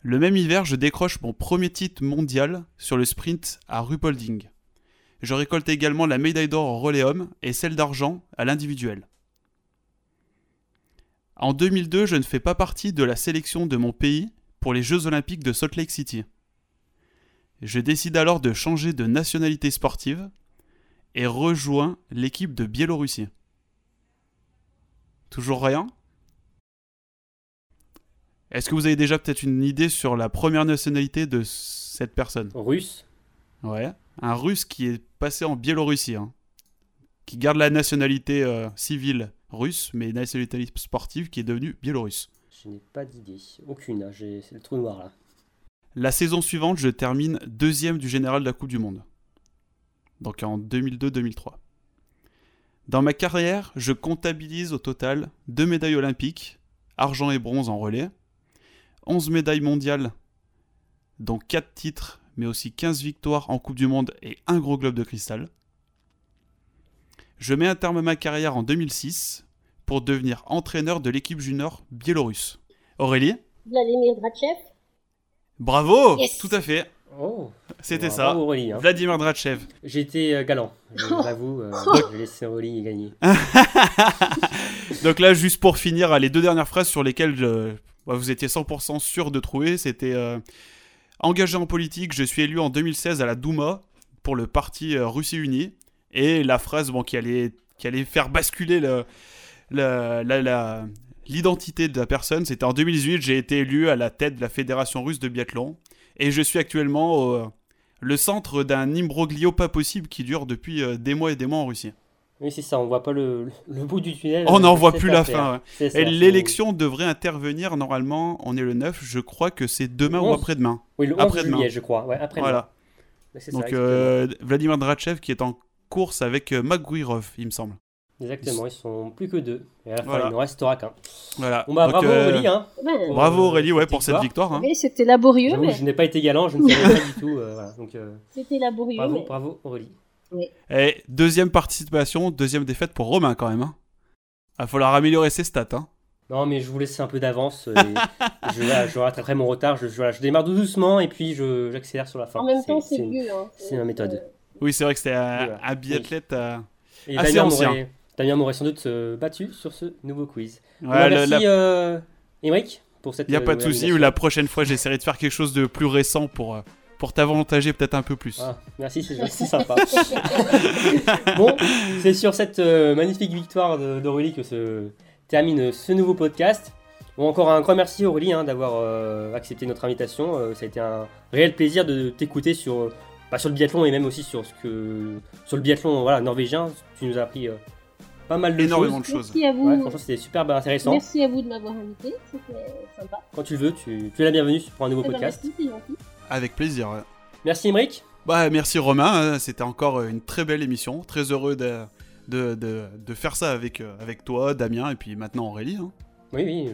Le même hiver, je décroche mon premier titre mondial sur le sprint à Rupolding. Je récolte également la médaille d'or au relais homme et celle d'argent à l'individuel. En 2002, je ne fais pas partie de la sélection de mon pays pour les Jeux olympiques de Salt Lake City. Je décide alors de changer de nationalité sportive et rejoint l'équipe de Biélorussie. Toujours rien? Est-ce que vous avez déjà peut-être une idée sur la première nationalité de cette personne? Russe Ouais. Un russe qui est passé en Biélorussie. hein. Qui garde la nationalité euh, civile russe, mais nationalité sportive qui est devenue biélorusse. Je n'ai pas d'idée. Aucune. hein, j'ai- C'est le trou noir là. La saison suivante, je termine deuxième du général de la Coupe du Monde. Donc en 2002-2003. Dans ma carrière, je comptabilise au total deux médailles olympiques, argent et bronze en relais, 11 médailles mondiales, dont 4 titres, mais aussi 15 victoires en Coupe du Monde et un gros globe de cristal. Je mets un terme à ma carrière en 2006 pour devenir entraîneur de l'équipe junior biélorusse. Aurélie? Vladimir Drachev. Bravo Yes. Tout à fait, Oh c'était bravo, ça. Aurélie. hein. Vladimir Drachev. Été euh, galant. Je l'avoue. euh, J'ai laissé Aurélie gagner. (laughs) Donc là, juste pour finir, les deux dernières phrases sur lesquelles je- bah, vous étiez 100% sûr de trouver, c'était euh, engagé en politique, je suis élu en 2016 à la Douma pour le parti euh, Russie Unie. Et la phrase bon, qui, allait, qui allait faire basculer le- la- la- la- l'identité de la personne, c'était en 2018, j'ai été élu à la tête de la Fédération russe de biathlon. Et je suis actuellement au- le centre d'un imbroglio pas possible qui dure depuis euh, des mois et des mois en Russie. Oui, c'est ça. On voit pas le, le bout du tunnel. On n'en voit plus la fin. ouais. C'est ça, Et l'élection devrait intervenir normalement, on est le 9, je crois que c'est demain ou 11. après-demain. Oui, le 11 après-demi. juillet, je crois. Ouais, après Voilà. Ça, Donc euh, Vladimir Drachev qui est en course avec euh, Magouirov, il me semble. Exactement, ils sont plus que deux. Et à la fin, Voilà. il ne restera qu'un. Voilà. Bon bah Donc, bravo euh, Aurélie. Hein. Ouais. Bravo Euh, Aurélie ouais, pour cette victoire. hein. Oui, c'était laborieux, mais je n'ai pas été galant, je ne savais pas du tout. euh, voilà. Euh, c'était laborieux. bravo, mais- bravo Aurélie. Et deuxième participation, deuxième défaite pour Romain quand même. hein. Il va falloir améliorer ses stats. hein. Non mais je vous laisse un peu d'avance. (laughs) je, rattraperai mon retard. Je, je- voilà, je démarre doucement et puis je- j'accélère sur la fin. En même temps, c'est mieux. c'est ma méthode. Oui, c'est vrai que c'était un, biathlète. Assez ancien. Damien m'aurait sans doute euh, battu sur ce nouveau quiz. Ouais, merci la- euh, Émeric pour cette Il n'y a euh, pas de nouvelle souci. La prochaine fois, j'essaierai de faire quelque chose de plus récent pour, euh, pour t'avantager peut-être un peu plus. Ah, merci, c'est (laughs) sympa. (laughs) bon, c'est sur cette euh, magnifique victoire d'Aurélie que se termine ce nouveau podcast. Bon, encore un grand merci Aurélie hein, d'avoir euh, accepté notre invitation. Euh, ça a été un réel plaisir de t'écouter sur, euh, bah, sur le biathlon et même aussi sur, ce que, sur le biathlon voilà, norvégien. Tu nous as appris euh, pas mal de Énormément choses. de choses. Merci à vous. Ouais, franchement, c'était super intéressant. Merci à vous de m'avoir invité. C'était sympa. Quand tu veux, tu, tu es la bienvenue pour un nouveau Eh ben, podcast. merci, c'est gentil. Avec plaisir. ouais. Merci Émeric. Bah, merci Romain, hein, c'était encore euh, une très belle émission. Très heureux de, de, de, de faire ça avec, euh, avec toi, Damien, et puis maintenant Aurélie. hein. Oui, oui,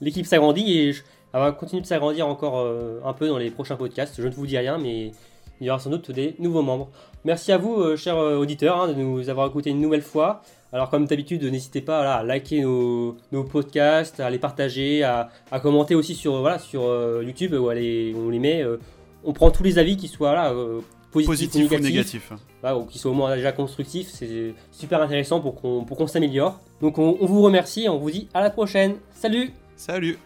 l'équipe s'agrandit et je- elle va continuer de s'agrandir encore euh, un peu dans les prochains podcasts. Je ne vous dis rien, mais il y aura sans doute des nouveaux membres. Merci à vous, euh, chers euh, auditeurs, hein, de nous avoir écoutés une nouvelle fois. Alors, comme d'habitude, n'hésitez pas voilà, à liker nos, nos podcasts, à les partager, à, à commenter aussi sur, voilà, sur euh, YouTube où on les met. euh, on prend tous les avis qui soient là, euh, positifs, Positif ou ou négatifs voilà, ou qui soit au moins déjà constructif, c'est super intéressant pour qu'on pour qu'on s'améliore. Donc on, on vous remercie et on vous dit à la prochaine. Salut Salut